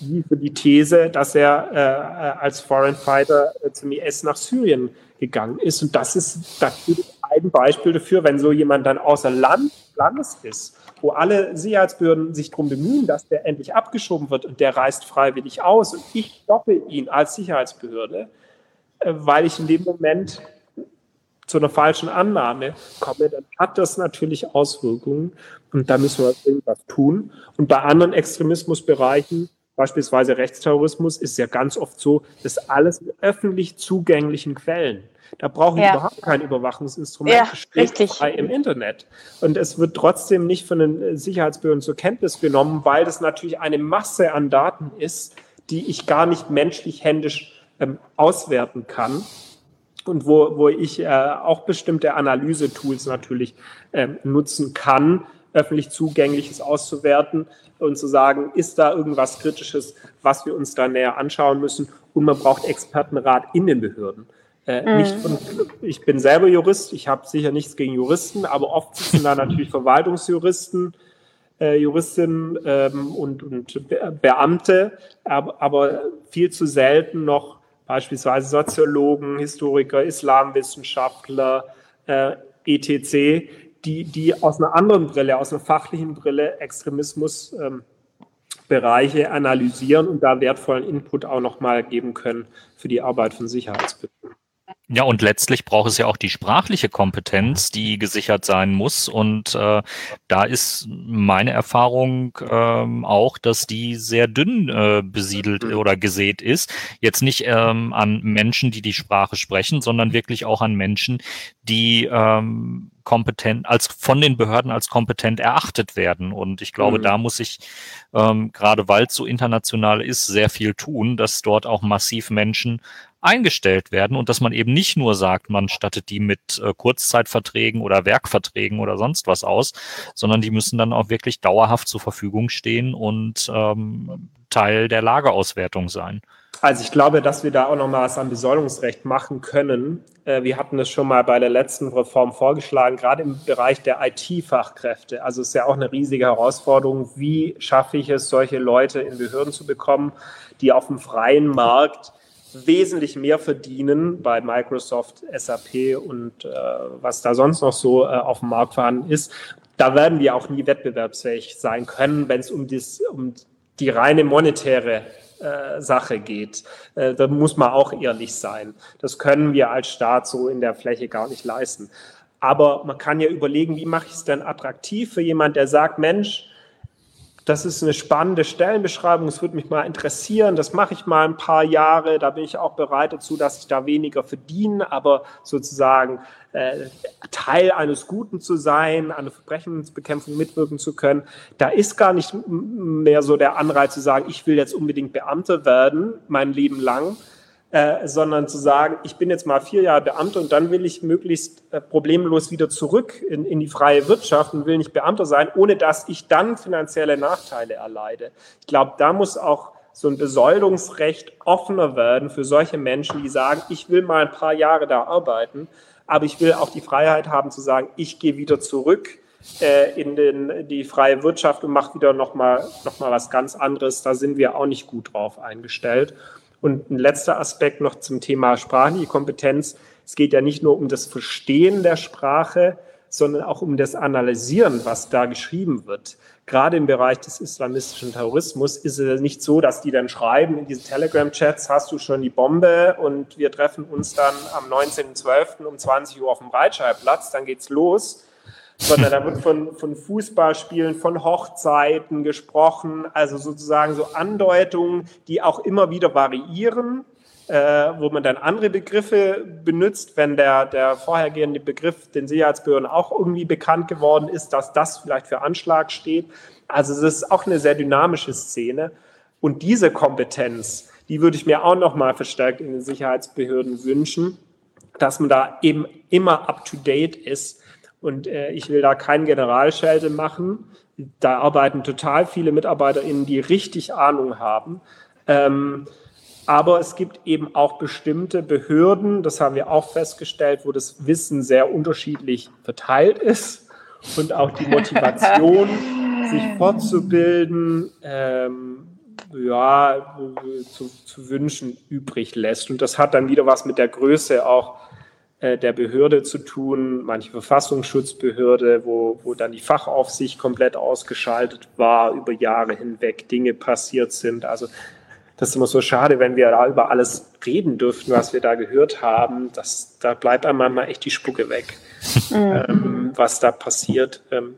wie für die These, dass er äh, als Foreign Fighter äh, zum IS nach Syrien gegangen ist. Und das ist natürlich ein Beispiel dafür, wenn so jemand dann außer Land, Landes ist, wo alle Sicherheitsbehörden sich darum bemühen, dass der endlich abgeschoben wird und der reist freiwillig aus und ich stoppe ihn als Sicherheitsbehörde, äh, weil ich in dem Moment zu einer falschen Annahme komme, dann hat das natürlich Auswirkungen und da müssen wir irgendwas tun. Und bei anderen Extremismusbereichen beispielsweise Rechtsterrorismus, ist ja ganz oft so, dass alles in öffentlich zugänglichen Quellen. Da brauchen ja. überhaupt kein Überwachungsinstrument. Ja, richtig. frei im Internet. Und es wird trotzdem nicht von den Sicherheitsbehörden zur Kenntnis genommen, weil das natürlich eine Masse an Daten ist, die ich gar nicht menschlich händisch ähm, auswerten kann. Und wo, wo ich äh, auch bestimmte Analyse-Tools natürlich ähm, nutzen kann, öffentlich zugängliches auszuwerten und zu sagen, ist da irgendwas Kritisches, was wir uns da näher anschauen müssen. Und man braucht Expertenrat in den Behörden. Äh, mhm. nicht von, ich bin selber Jurist, ich habe sicher nichts gegen Juristen, aber oft sitzen da natürlich Verwaltungsjuristen, äh, Juristinnen ähm, und, und Beamte, aber, aber viel zu selten noch beispielsweise Soziologen, Historiker, Islamwissenschaftler, äh, etc., die, die aus einer anderen Brille, aus einer fachlichen Brille Extremismusbereiche ähm, analysieren und da wertvollen Input auch nochmal geben können für die Arbeit von Sicherheitsbehörden. Ja, und letztlich braucht es ja auch die sprachliche Kompetenz, die gesichert sein muss. Und äh, da ist meine Erfahrung ähm, auch, dass die sehr dünn äh, besiedelt mhm. oder gesät ist. Jetzt nicht ähm, an Menschen, die die Sprache sprechen, sondern wirklich auch an Menschen, die ähm, kompetent, als von den Behörden als kompetent erachtet werden. Und ich glaube, mhm. da muss ich, ähm, gerade weil es so international ist, sehr viel tun, dass dort auch massiv Menschen eingestellt werden und dass man eben nicht nur sagt, man stattet die mit äh, Kurzzeitverträgen oder Werkverträgen oder sonst was aus, sondern die müssen dann auch wirklich dauerhaft zur Verfügung stehen und ähm, Teil der Lageauswertung sein. Also ich glaube, dass wir da auch noch mal was am Besoldungsrecht machen können. Äh, wir hatten es schon mal bei der letzten Reform vorgeschlagen, gerade im Bereich der IT-Fachkräfte. Also es ist ja auch eine riesige Herausforderung. Wie schaffe ich es, solche Leute in Behörden zu bekommen, die auf dem freien Markt wesentlich mehr verdienen bei Microsoft, SAP und äh, was da sonst noch so äh, auf dem Markt vorhanden ist. Da werden wir auch nie wettbewerbsfähig sein können, wenn es um, um die reine monetäre äh, Sache geht. Äh, da muss man auch ehrlich sein. Das können wir als Staat so in der Fläche gar nicht leisten. Aber man kann ja überlegen, wie mache ich es denn attraktiv für jemand, der sagt, Mensch, das ist eine spannende Stellenbeschreibung, es würde mich mal interessieren, das mache ich mal ein paar Jahre, da bin ich auch bereit dazu, dass ich da weniger verdiene, aber sozusagen äh, Teil eines Guten zu sein, an der Verbrechensbekämpfung mitwirken zu können, da ist gar nicht mehr so der Anreiz zu sagen, ich will jetzt unbedingt Beamter werden, mein Leben lang, äh, sondern zu sagen, ich bin jetzt mal vier Jahre Beamter und dann will ich möglichst äh, problemlos wieder zurück in, in die freie Wirtschaft und will nicht Beamter sein, ohne dass ich dann finanzielle Nachteile erleide. Ich glaube, da muss auch so ein Besoldungsrecht offener werden für solche Menschen, die sagen, ich will mal ein paar Jahre da arbeiten, aber ich will auch die Freiheit haben zu sagen, ich gehe wieder zurück äh, in den, die freie Wirtschaft und mache wieder nochmal noch mal was ganz anderes. Da sind wir auch nicht gut drauf eingestellt. Und ein letzter Aspekt noch zum Thema sprachliche Kompetenz. Es geht ja nicht nur um das Verstehen der Sprache, sondern auch um das Analysieren, was da geschrieben wird. Gerade im Bereich des islamistischen Terrorismus ist es nicht so, dass die dann schreiben in diesen Telegram-Chats, hast du schon die Bombe und wir treffen uns dann am 19.12. um 20 Uhr auf dem Breitscheidplatz, dann geht's los sondern da wird von, von Fußballspielen, von Hochzeiten gesprochen, also sozusagen so Andeutungen, die auch immer wieder variieren, äh, wo man dann andere Begriffe benutzt, wenn der, der vorhergehende Begriff den Sicherheitsbehörden auch irgendwie bekannt geworden ist, dass das vielleicht für Anschlag steht. Also es ist auch eine sehr dynamische Szene. Und diese Kompetenz, die würde ich mir auch nochmal verstärkt in den Sicherheitsbehörden wünschen, dass man da eben immer up-to-date ist und äh, ich will da keinen Generalschelte machen. Da arbeiten total viele MitarbeiterInnen, die richtig Ahnung haben. Ähm, aber es gibt eben auch bestimmte Behörden, das haben wir auch festgestellt, wo das Wissen sehr unterschiedlich verteilt ist und auch die Motivation, sich fortzubilden, ähm, ja, zu, zu wünschen übrig lässt. Und das hat dann wieder was mit der Größe auch der Behörde zu tun, manche Verfassungsschutzbehörde, wo, wo dann die Fachaufsicht komplett ausgeschaltet war, über Jahre hinweg Dinge passiert sind. Also das ist immer so schade, wenn wir da über alles reden dürften, was wir da gehört haben. Das, da bleibt einem manchmal echt die Spucke weg, mhm. ähm, was da passiert. Ähm,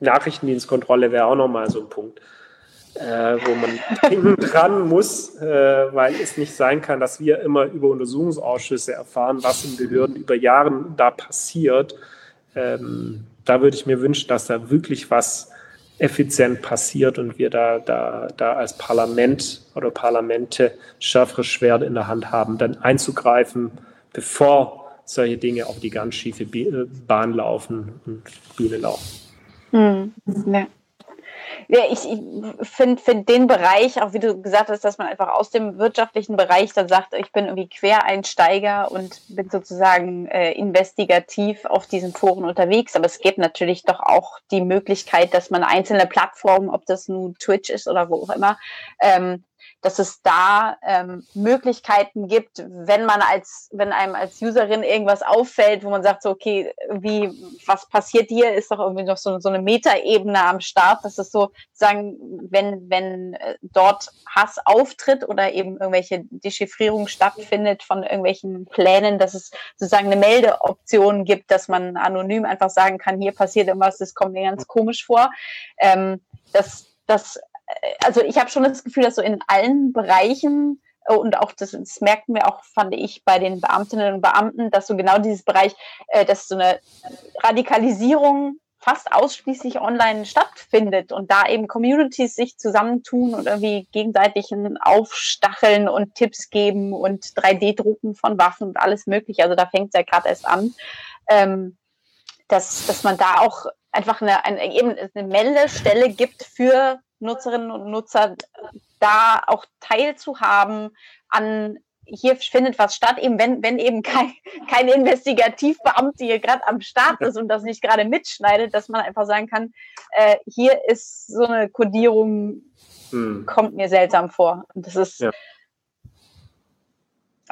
Nachrichtendienstkontrolle wäre auch nochmal so ein Punkt äh, wo man dran muss, äh, weil es nicht sein kann, dass wir immer über Untersuchungsausschüsse erfahren, was in Behörden über Jahre da passiert. Ähm, da würde ich mir wünschen, dass da wirklich was effizient passiert und wir da, da, da als Parlament oder Parlamente schärferes Schwert in der Hand haben, dann einzugreifen, bevor solche Dinge auf die ganz schiefe Bahn laufen und Bühne laufen. Hm. Ja. Ja, ich, ich finde find den Bereich, auch wie du gesagt hast, dass man einfach aus dem wirtschaftlichen Bereich dann sagt, ich bin irgendwie Quereinsteiger und bin sozusagen äh, investigativ auf diesen Foren unterwegs. Aber es gibt natürlich doch auch die Möglichkeit, dass man einzelne Plattformen, ob das nun Twitch ist oder wo auch immer, ähm, dass es da ähm, Möglichkeiten gibt, wenn man als, wenn einem als Userin irgendwas auffällt, wo man sagt, so, okay, wie, was passiert hier, ist doch irgendwie noch so, so eine Metaebene am Start, dass es so sagen, wenn, wenn äh, dort Hass auftritt oder eben irgendwelche Dechiffrierung stattfindet von irgendwelchen Plänen, dass es sozusagen eine Meldeoption gibt, dass man anonym einfach sagen kann, hier passiert irgendwas, das kommt mir ganz komisch vor. Ähm, das, das also ich habe schon das Gefühl, dass so in allen Bereichen äh, und auch das, das, merkten wir auch, fand ich, bei den Beamtinnen und Beamten, dass so genau dieses Bereich, äh, dass so eine Radikalisierung fast ausschließlich online stattfindet und da eben Communities sich zusammentun und irgendwie gegenseitig aufstacheln und Tipps geben und 3D-Drucken von Waffen und alles mögliche. Also da fängt es ja gerade erst an, ähm, dass, dass man da auch einfach eine, eine, eben eine Meldestelle gibt für Nutzerinnen und Nutzer da auch teilzuhaben an hier findet was statt, eben wenn, wenn eben kein, kein Investigativbeamte hier gerade am Start ist und das nicht gerade mitschneidet, dass man einfach sagen kann, äh, hier ist so eine Kodierung, hm. kommt mir seltsam vor. Und das ist, ja.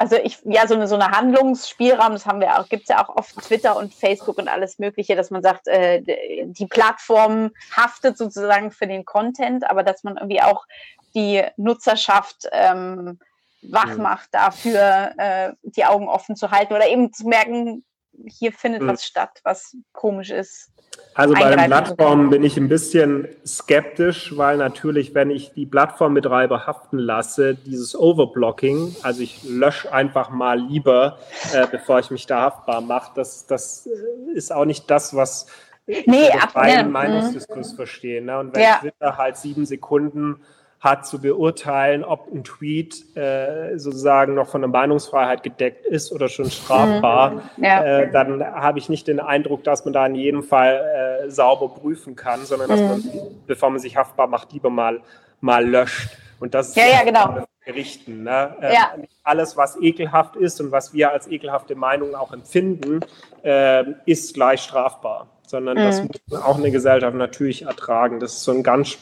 Also ich, ja, so eine, so eine Handlungsspielraum, das haben wir auch, gibt es ja auch auf Twitter und Facebook und alles Mögliche, dass man sagt, äh, die Plattform haftet sozusagen für den Content, aber dass man irgendwie auch die Nutzerschaft ähm, wach macht dafür, äh, die Augen offen zu halten oder eben zu merken, hier findet Hm. was statt, was komisch ist. Also bei den Plattformen bin ich ein bisschen skeptisch, weil natürlich, wenn ich die Plattformbetreiber haften lasse, dieses Overblocking, also ich lösche einfach mal lieber, äh, bevor ich mich da haftbar mache, das, das äh, ist auch nicht das, was Nee, unter ab- freien ja, mhm. Meinungsdiskurs verstehe. Ne? Und wenn Ja. Twitter halt sieben Sekunden hat zu beurteilen, ob ein Tweet äh, sozusagen noch von der Meinungsfreiheit gedeckt ist oder schon strafbar, Mhm. Ja. äh, dann habe ich nicht den Eindruck, dass man da in jedem Fall äh, sauber prüfen kann, sondern dass Mhm. man, bevor man sich haftbar macht, lieber mal, mal löscht. Und das ist Ja, ja, genau. Gerichten. Ne? Äh, Ja. Alles, was ekelhaft ist und was wir als ekelhafte Meinung auch empfinden, äh, ist gleich strafbar. Sondern das Mhm. muss auch eine Gesellschaft natürlich ertragen. Das ist so ein ganz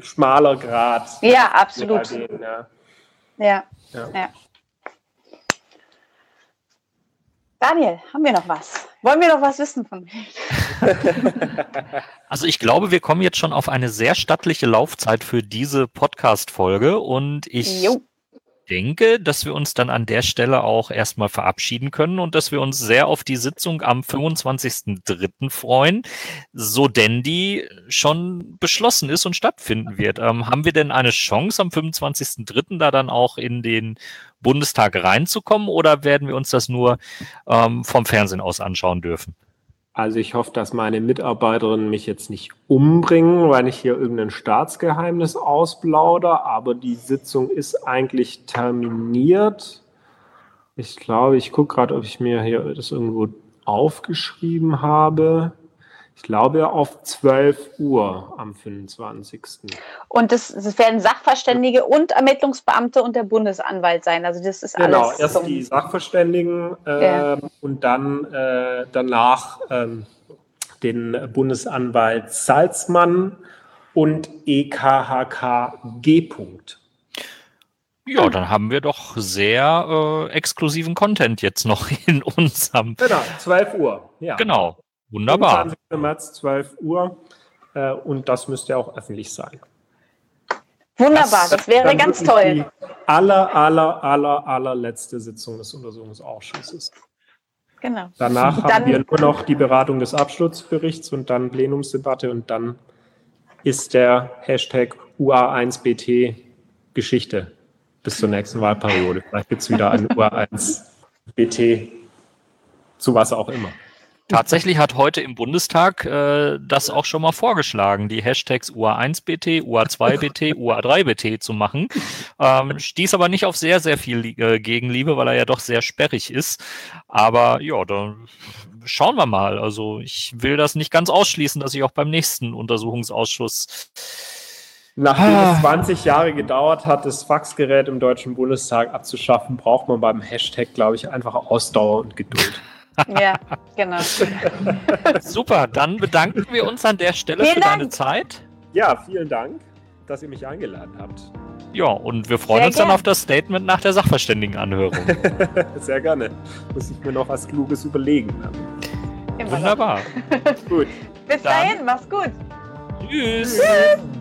schmaler Grad. Ja, absolut. denen, ja. Ja. Ja. ja. Daniel, haben wir noch was? Wollen wir noch was wissen von mir? Also ich glaube, wir kommen jetzt schon auf eine sehr stattliche Laufzeit für diese Podcast-Folge und ich Jo. Denke, dass wir uns dann an der Stelle auch erstmal verabschieden können und dass wir uns sehr auf die Sitzung am 25.03. freuen, so denn die schon beschlossen ist und stattfinden wird. Ähm, haben wir denn eine Chance am 25.03. da dann auch in den Bundestag reinzukommen oder werden wir uns das nur ähm, vom Fernsehen aus anschauen dürfen? Also ich hoffe, dass meine Mitarbeiterinnen mich jetzt nicht umbringen, weil ich hier irgendein Staatsgeheimnis ausplauder, aber die Sitzung ist eigentlich terminiert. Ich glaube, ich gucke gerade, ob ich mir hier das irgendwo aufgeschrieben habe. Ich glaube auf 12 Uhr am 25. Und das, das werden Sachverständige und Ermittlungsbeamte und der Bundesanwalt sein. Also das ist Genau, alles. erst zum- die Sachverständigen Ja. ähm, und dann äh, danach ähm, den Bundesanwalt Salzmann und EKHK G. -Punkt. Ja, dann haben wir doch sehr äh, exklusiven Content jetzt noch in unserem. Genau, 12 Uhr. Ja. Genau, wunderbar. 25. März, 12 Uhr. Äh, und das müsste auch öffentlich sein. Wunderbar, das, wäre Dann ganz toll. Die aller, aller, aller, allerletzte Sitzung des Untersuchungsausschusses. Genau. Danach Dann- haben wir nur noch die Beratung des Abschlussberichts und dann Plenumsdebatte und dann ist der Hashtag UA1BT Geschichte bis zur nächsten Wahlperiode. Vielleicht gibt es wieder ein UA1BT zu was auch immer. Tatsächlich hat heute im Bundestag äh, das auch schon mal vorgeschlagen, die Hashtags UA1BT, UA2BT, UA3BT zu machen. Ähm, stieß aber nicht auf sehr, sehr viel äh, Gegenliebe, weil er ja doch sehr sperrig ist. Aber ja, dann schauen wir mal. Also ich will das nicht ganz ausschließen, dass ich auch beim nächsten Untersuchungsausschuss Nachdem Ah. es 20 Jahre gedauert hat, das Faxgerät im Deutschen Bundestag abzuschaffen, braucht man beim Hashtag, glaube ich, einfach Ausdauer und Geduld. Ja, genau. Super, dann bedanken wir uns an der Stelle Vielen für deine Dank. Zeit. Ja, vielen Dank, dass ihr mich eingeladen habt. Ja, und wir freuen Sehr uns dann gern. auf das Statement nach der Sachverständigenanhörung. Sehr gerne. Muss ich mir noch was Kluges überlegen. Immer. Wunderbar. Gut. Bis Dann- dahin, mach's gut. Tschüss. Tschüss.